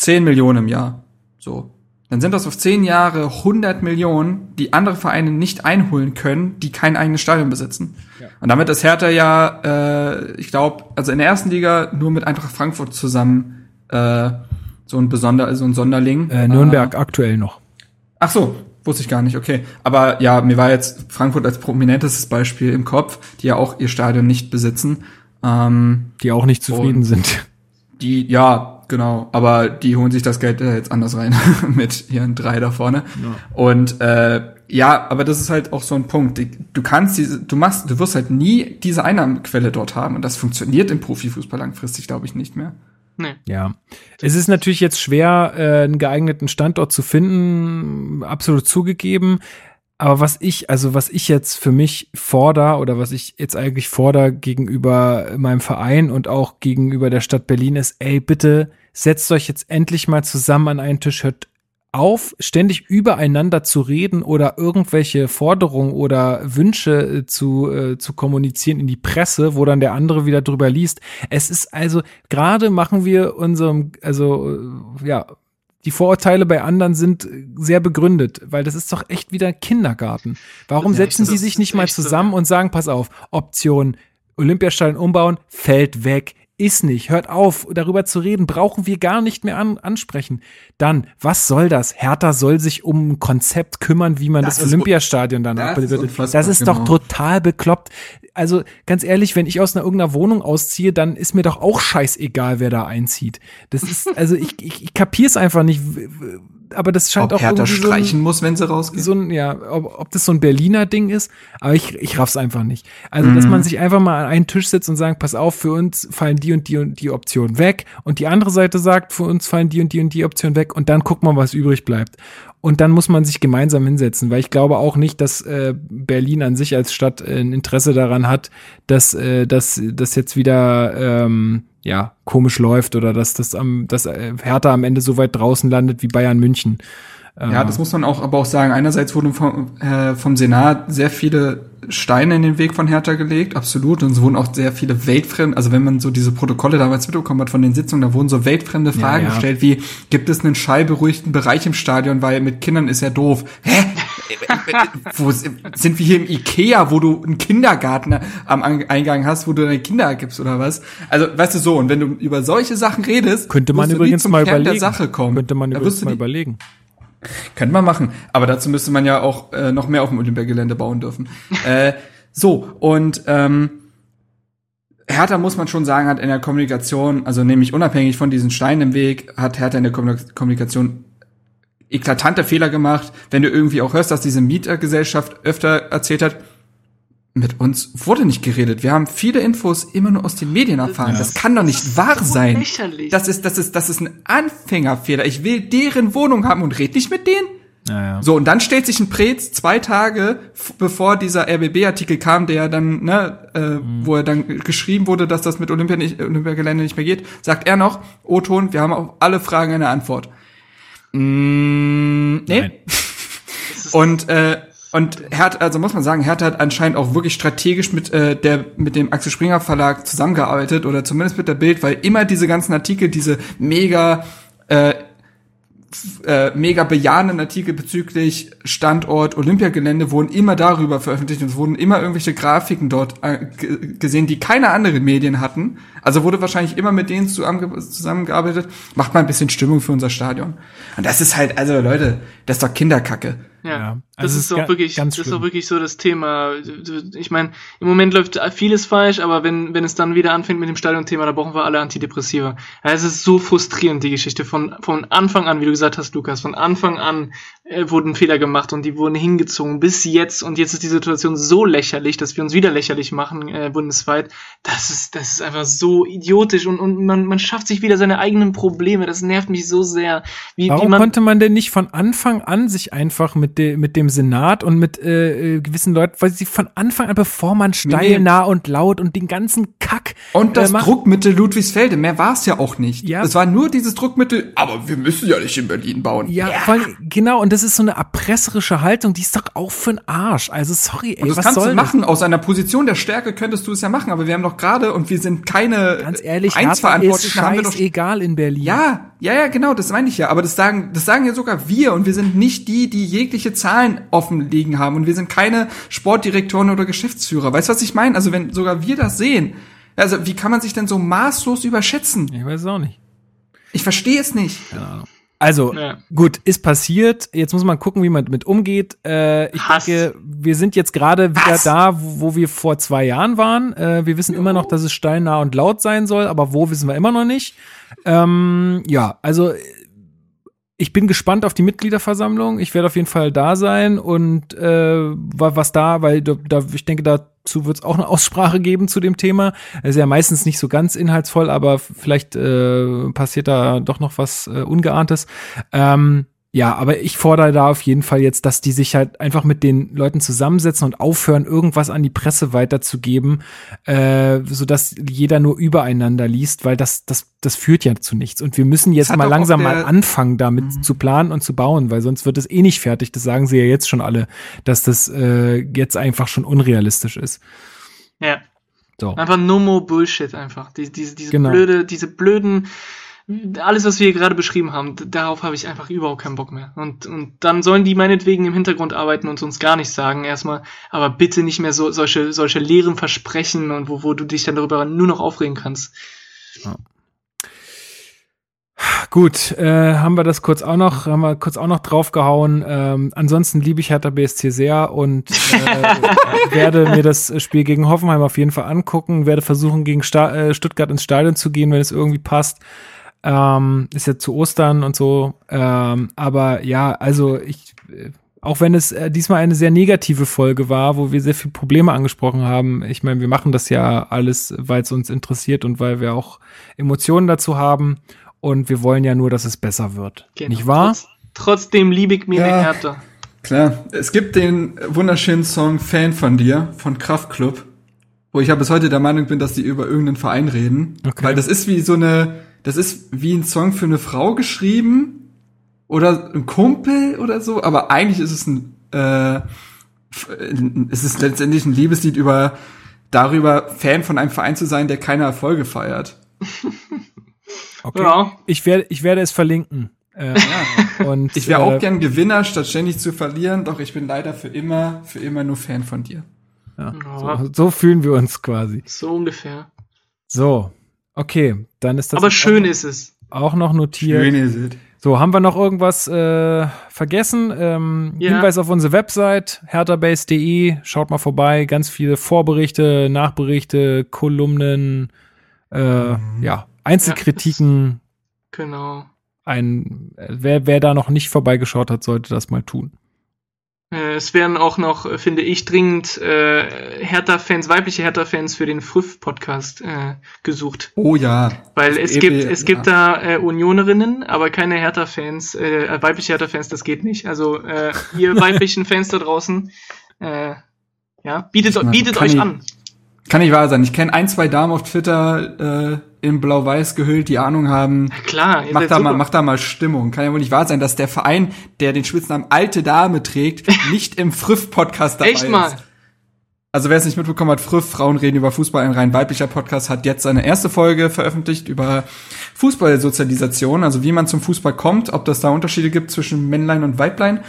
10 Millionen im Jahr, so, dann sind das auf 10 Jahre 100 Millionen, die andere Vereine nicht einholen können, die kein eigenes Stadion besitzen. Ja. Und damit ist Hertha ja, äh, ich glaube, also in der ersten Liga nur mit Eintracht Frankfurt zusammen äh, so ein besonder, so ein Sonderling. Äh, Nürnberg äh, aktuell noch. Ach so, wusste ich gar nicht. Okay, aber ja, mir war jetzt Frankfurt als prominentestes Beispiel im Kopf, die ja auch ihr Stadion nicht besitzen. Ähm, die auch nicht zufrieden sind. Die, ja, Genau, aber die holen sich das Geld äh, jetzt anders rein mit ihren drei da vorne. Ja. Und äh, ja, aber das ist halt auch so ein Punkt. Du kannst diese, du machst, du wirst halt nie diese Einnahmequelle dort haben und das funktioniert im Profifußball langfristig, glaube ich, nicht mehr. Nee. Ja. Es ist natürlich jetzt schwer, äh, einen geeigneten Standort zu finden, absolut zugegeben. Aber was ich, also was ich jetzt für mich fordere oder was ich jetzt eigentlich fordere gegenüber meinem Verein und auch gegenüber der Stadt Berlin ist, ey, bitte setzt euch jetzt endlich mal zusammen an einen Tisch, hört auf, ständig übereinander zu reden oder irgendwelche Forderungen oder Wünsche äh, zu, äh, zu kommunizieren in die Presse, wo dann der andere wieder drüber liest. Es ist also, gerade machen wir unserem, also, äh, ja, die Vorurteile bei anderen sind sehr begründet, weil das ist doch echt wieder Kindergarten. Warum ja, setzen die sich nicht mal zusammen so. und sagen, pass auf, Option Olympiastadion umbauen, fällt weg, ist nicht. Hört auf, darüber zu reden, brauchen wir gar nicht mehr an, ansprechen. Dann, was soll das? Hertha soll sich um ein Konzept kümmern, wie man das, das Olympiastadion dann abbildet. Das, das ist genau. doch total bekloppt. Also ganz ehrlich, wenn ich aus einer irgendeiner Wohnung ausziehe, dann ist mir doch auch scheißegal, wer da einzieht. Das ist, also ich, ich, ich kapier's einfach nicht aber das scheint ob auch Hertha irgendwie streichen so ein, muss, wenn sie rausgehen. so ein, ja, ob, ob das so ein Berliner Ding ist, aber ich, ich raff's einfach nicht. Also, dass Mhm. man sich einfach mal an einen Tisch setzt und sagt, pass auf, für uns fallen die und die und die Optionen weg und die andere Seite sagt, für uns fallen die und die und die Optionen weg und dann guckt man, was übrig bleibt. Und dann muss man sich gemeinsam hinsetzen, weil ich glaube auch nicht, dass äh, Berlin an sich als Stadt äh, ein Interesse daran hat, dass äh, dass das jetzt wieder ähm, ja komisch läuft oder dass das am dass äh, Hertha am Ende so weit draußen landet wie Bayern München. Ja, das muss man auch aber auch sagen. Einerseits wurden vom, äh, vom Senat sehr viele Steine in den Weg von Hertha gelegt, absolut. Und es wurden auch sehr viele weltfremde, also wenn man so diese Protokolle damals mitbekommen hat von den Sitzungen, da wurden so weltfremde Fragen ja. gestellt, wie, gibt es einen schallberuhigten Bereich im Stadion, weil mit Kindern ist ja doof. Hä? wo sind wir hier im Ikea, wo du einen Kindergarten am Eingang hast, wo du deine Kinder gibst oder was? Also, weißt du so, und wenn du über solche Sachen redest, Könnte man übrigens mal Kern überlegen. der Sache kommen. Könnte man übrigens mal überlegen. könnte man machen. Aber dazu müsste man ja auch äh, noch mehr auf dem Olympiagelände bauen dürfen. äh, so, und ähm, Hertha muss man schon sagen, hat in der Kommunikation, also nämlich unabhängig von diesen Steinen im Weg, hat Hertha in der Kommunik- Kommunikation eklatante Fehler gemacht. Wenn du irgendwie auch hörst, dass diese Mietergesellschaft öfter erzählt hat, mit uns wurde nicht geredet. Wir haben viele Infos immer nur aus den Medien erfahren. Das kann doch nicht wahr so sein. lächerlich. Das ist, das ist, das ist ein Anfängerfehler. Ich will deren Wohnung haben und red nicht mit denen. Naja. So, und dann stellt sich ein Prez zwei Tage bevor dieser RBB-Artikel kam, der dann, ne, äh, wo er dann geschrieben wurde, dass das mit Olympia nicht, Olympiagelände nicht mehr geht, sagt er noch, O-Ton, wir haben auf alle Fragen eine Antwort. Mm, nee. Nein. Und äh, und Hertha, also muss man sagen, Hertha hat anscheinend auch wirklich strategisch mit äh, der mit dem Axel Springer Verlag zusammengearbeitet oder zumindest mit der Bild, weil immer diese ganzen Artikel, diese mega äh, äh, mega bejahenden Artikel bezüglich Standort Olympiagelände wurden immer darüber veröffentlicht und es wurden immer irgendwelche Grafiken dort äh, gesehen, die keine anderen Medien hatten. Also wurde wahrscheinlich immer mit denen zusammenge- zusammengearbeitet. Macht mal ein bisschen Stimmung für unser Stadion. Und das ist halt, also Leute, das ist doch Kinderkacke. Ja, Das also es ist doch wirklich, das ist doch wirklich so das Thema. Ich meine, im Moment läuft vieles falsch, aber wenn, wenn es dann wieder anfängt mit dem Stadionthema, da brauchen wir alle Antidepressiva. Ja, es ist so frustrierend, die Geschichte. Von, von Anfang an, wie du gesagt hast, Lukas, von Anfang an äh, wurden Fehler gemacht und die wurden hingezogen bis jetzt. Und jetzt ist die Situation so lächerlich, dass wir uns wieder lächerlich machen, äh, bundesweit. Das ist, das ist einfach so idiotisch und, und man, man schafft sich wieder seine eigenen Probleme. Das nervt mich so sehr. Wie, wie Warum man, konnte man denn nicht von Anfang an sich einfach mit, de, mit dem Senat und mit äh, äh, gewissen Leuten, weil sie von Anfang an, bevor man steil, Nee. nah und laut und den ganzen Kack Und das äh, Druckmittel Ludwigsfelde, mehr war es ja auch nicht. Ja. Es war nur dieses Druckmittel, aber wir müssen ja nicht in Berlin bauen. ja, Vor allem, genau, und das ist so eine erpresserische Haltung, die ist doch auch für den Arsch. Also sorry, ey, Und das was kannst soll du machen, aus einer Position der Stärke könntest du es ja machen, aber wir haben doch gerade, und wir sind keine das? Ganz ehrlich, ist Einsverantwortlichen, haben wir doch scheißegal in Berlin. Ja, ja, ja, genau, das meine ich ja. Aber das sagen, das sagen ja sogar wir und wir sind nicht die, die jegliche Zahlen offen liegen haben und wir sind keine Sportdirektoren oder Geschäftsführer. Weißt du, was ich meine? Also wenn sogar wir das sehen, also wie kann man sich denn so maßlos überschätzen? Ich weiß es auch nicht. Ich verstehe es nicht. Also, Ja. gut, ist passiert. Jetzt muss man gucken, wie man damit umgeht. Äh, ich Hass. denke, wir sind jetzt gerade wieder Hass. da, wo, wir vor zwei Jahren waren. Äh, wir wissen immer noch, dass es steinnah und laut sein soll, aber wo wissen wir immer noch nicht. Ähm, ja, also ich bin gespannt auf die Mitgliederversammlung. Ich werde auf jeden Fall da sein und äh, wa- was da, weil da, ich denke, dazu wird es auch eine Aussprache geben zu dem Thema. Es ist ja meistens nicht so ganz inhaltsvoll, aber vielleicht äh, passiert da doch noch was äh, Ungeahntes. Ähm, ja, aber ich fordere da auf jeden Fall jetzt, dass die sich halt einfach mit den Leuten zusammensetzen und aufhören, irgendwas an die Presse weiterzugeben, äh, sodass jeder nur übereinander liest, weil das, das, das führt ja zu nichts. Und wir müssen jetzt mal langsam mal anfangen, damit zu planen und zu bauen, weil sonst wird es eh nicht fertig. Das sagen sie ja jetzt schon alle, dass das äh, jetzt einfach schon unrealistisch ist. Ja. So. Einfach no more Bullshit einfach. Die, diese, diese Genau. blöde, diese blöden, alles, was wir hier gerade beschrieben haben, darauf habe ich einfach überhaupt keinen Bock mehr. Und, und dann sollen die meinetwegen im Hintergrund arbeiten und uns gar nichts sagen erstmal, aber bitte nicht mehr so solche, solche leeren Versprechen und wo, wo du dich dann darüber nur noch aufregen kannst. Gut, äh, haben wir das kurz auch noch, haben wir kurz auch noch draufgehauen. Ähm, ansonsten liebe ich Hertha BSC sehr und äh, werde mir das Spiel gegen Hoffenheim auf jeden Fall angucken, werde versuchen, gegen Sta äh, Stuttgart ins Stadion zu gehen, wenn es irgendwie passt. Ähm, ist ja zu Ostern und so. Ähm, aber ja, also ich, äh, auch wenn es äh, diesmal eine sehr negative Folge war, wo wir sehr viele Probleme angesprochen haben. Ich meine, wir machen das ja alles, weil es uns interessiert und weil wir auch Emotionen dazu haben. Und wir wollen ja nur, dass es besser wird. Genau. Nicht wahr? Trotz, trotzdem liebe ich mir Ja. eine Hertha. Klar, es gibt den wunderschönen Song Fan von dir von Kraftklub, wo ich ja bis heute der Meinung bin, dass die über irgendeinen Verein reden, Okay. weil das ist wie so eine, das ist wie ein Song für eine Frau geschrieben oder ein Kumpel oder so, aber eigentlich ist es ein, äh, es ist letztendlich ein Liebeslied über darüber Fan von einem Verein zu sein, der keine Erfolge feiert. Okay. Ja. Ich werde, ich werde es verlinken. Äh, und Ich wäre äh, auch gern Gewinner, statt ständig zu verlieren, doch ich bin leider für immer, für immer nur Fan von dir. Ja, Ja. so, so fühlen wir uns quasi. So ungefähr. So, okay, dann ist das Aber schön ist es. auch noch notiert. Schön ist es. So, haben wir noch irgendwas äh, vergessen? Ähm, Ja. Hinweis auf unsere Website, herterbase.de. Schaut mal vorbei. Ganz viele Vorberichte, Nachberichte, Kolumnen, äh, ja, Einzelkritiken. Genau. Ein, äh, wer, wer da noch nicht vorbeigeschaut hat, sollte das mal tun. Äh, Es werden auch noch, finde ich, dringend äh, Hertha-Fans, weibliche Hertha-Fans für den Früff-Podcast äh, gesucht. Oh ja. Weil es EB, gibt, es ja. gibt da äh, Unionerinnen, aber keine Hertha-Fans, äh, weibliche Hertha-Fans, das geht nicht. Also äh, ihr weiblichen Fans da draußen, äh, ja, bietet, meine, bietet euch ich- an. Kann nicht wahr sein. Ich kenne ein, zwei Damen auf Twitter äh, in blau-weiß gehüllt, die Ahnung haben. Klar, Mach da, mal, mach da mal Stimmung. Kann ja wohl nicht wahr sein, dass der Verein, der den Spitznamen Alte Dame trägt, nicht im Früff-Podcast dabei Echt mal. ist. Also wer es nicht mitbekommen hat, Früff, Frauen reden über Fußball, ein rein weiblicher Podcast, hat jetzt seine erste Folge veröffentlicht über Fußballsozialisation, also wie man zum Fußball kommt, ob das da Unterschiede gibt zwischen Männlein und Weiblein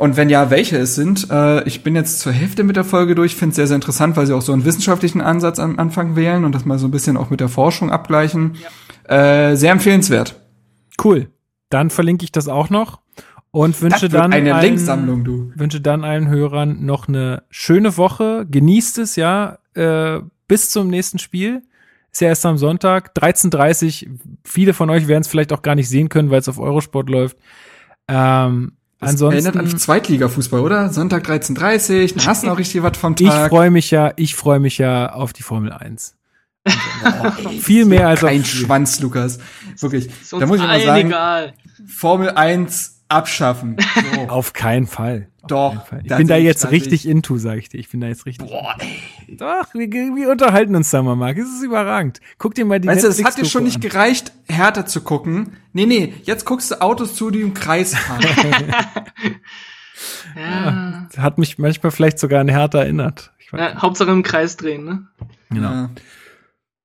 und wenn ja, welche es sind. Äh, ich bin jetzt zur Hälfte mit der Folge durch, finde es sehr, sehr interessant, weil sie auch so einen wissenschaftlichen Ansatz am Anfang wählen und das mal so ein bisschen auch mit der Forschung abgleichen. Äh, sehr empfehlenswert. Cool. Dann verlinke ich das auch noch und wünsche dann eine allen, Linksammlung, du. wünsche dann allen Hörern noch eine schöne Woche. Genießt es, ja, äh, bis zum nächsten Spiel. Ist ja erst am Sonntag, 13.30 Viele von euch werden es vielleicht auch gar nicht sehen können, weil es auf Eurosport läuft. Ähm, Das ansonsten, erinnert an Zweitliga-Fußball, oder? Sonntag 13.30 dann hast du noch richtig was vom ich Tag. freue mich ja, ich freue mich ja auf die Formel 1. Viel mehr als auf Kein Spiel. Schwanz, Lukas. Wirklich. Da muss ich mal sagen, egal. Formel 1 abschaffen. So. Auf keinen Fall. Auf Doch, keinen Fall. Ich bin da ich- jetzt sehe richtig ich- into, sag ich dir. Ich bin da jetzt richtig. Boah, ey. Doch, wir, wir unterhalten uns da mal, Marc. Es ist überragend. Guck dir mal die Weißt du, das hat dir schon nicht an. gereicht, härter zu gucken. Nee, nee, jetzt guckst du Autos zu, die im Kreis fahren. Ja. Hat mich manchmal vielleicht sogar an Hertha erinnert. Ich weiß Ja, Hauptsache im Kreis drehen, ne? Genau. Ja.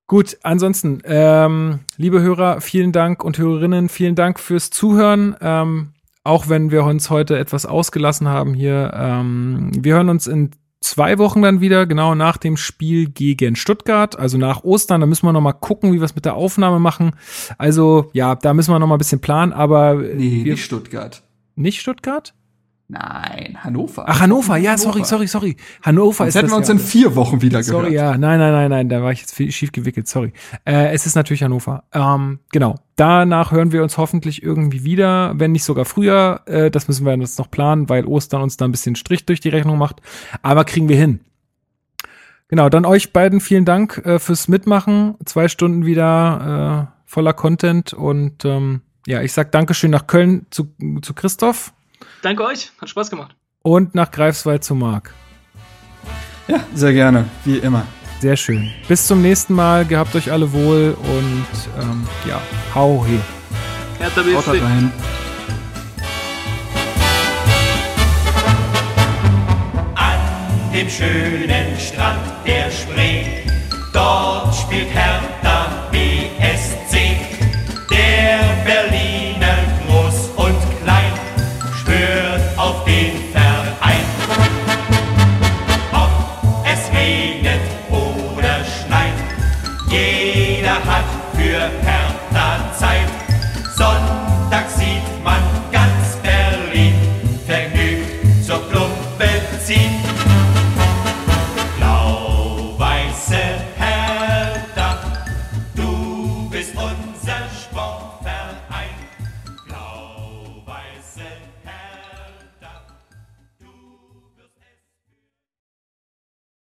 Gut, ansonsten, ähm, liebe Hörer, vielen Dank und Hörerinnen, vielen Dank fürs Zuhören. Ähm, auch wenn wir uns heute etwas ausgelassen haben hier. Ähm, wir hören uns in zwei Wochen dann wieder, genau nach dem Spiel gegen Stuttgart, also nach Ostern. Da müssen wir noch mal gucken, wie wir es mit der Aufnahme machen. Also ja, da müssen wir noch mal ein bisschen planen, aber Nee, wir, nicht Stuttgart. nicht Stuttgart? Nein, Hannover. Ach, Hannover, ja, sorry, sorry, sorry. Hannover Sonst ist hätten das wir uns ja. in vier Wochen wieder Sorry, gehört. ja, nein, nein, nein, nein, da war ich jetzt viel- schief gewickelt, sorry. Äh, es ist natürlich Hannover. Ähm, genau. Danach hören wir uns hoffentlich irgendwie wieder, wenn nicht sogar früher. Äh, das müssen wir jetzt noch planen, weil Ostern uns da ein bisschen Strich durch die Rechnung macht. Aber kriegen wir hin. Genau, dann euch beiden vielen Dank äh, fürs Mitmachen. Zwei Stunden wieder äh, voller Content und ähm, ja, ich sag Dankeschön nach Köln zu, zu Christoph Danke euch, hat Spaß gemacht. und nach Greifswald zu Marc. Ja, sehr gerne, wie immer. Sehr schön. Bis zum nächsten Mal. Gehabt euch alle wohl und ähm, ja, hau he. Hertha Haut BSC. rein. An dem schönen Strand der Spree, dort spielt Hertha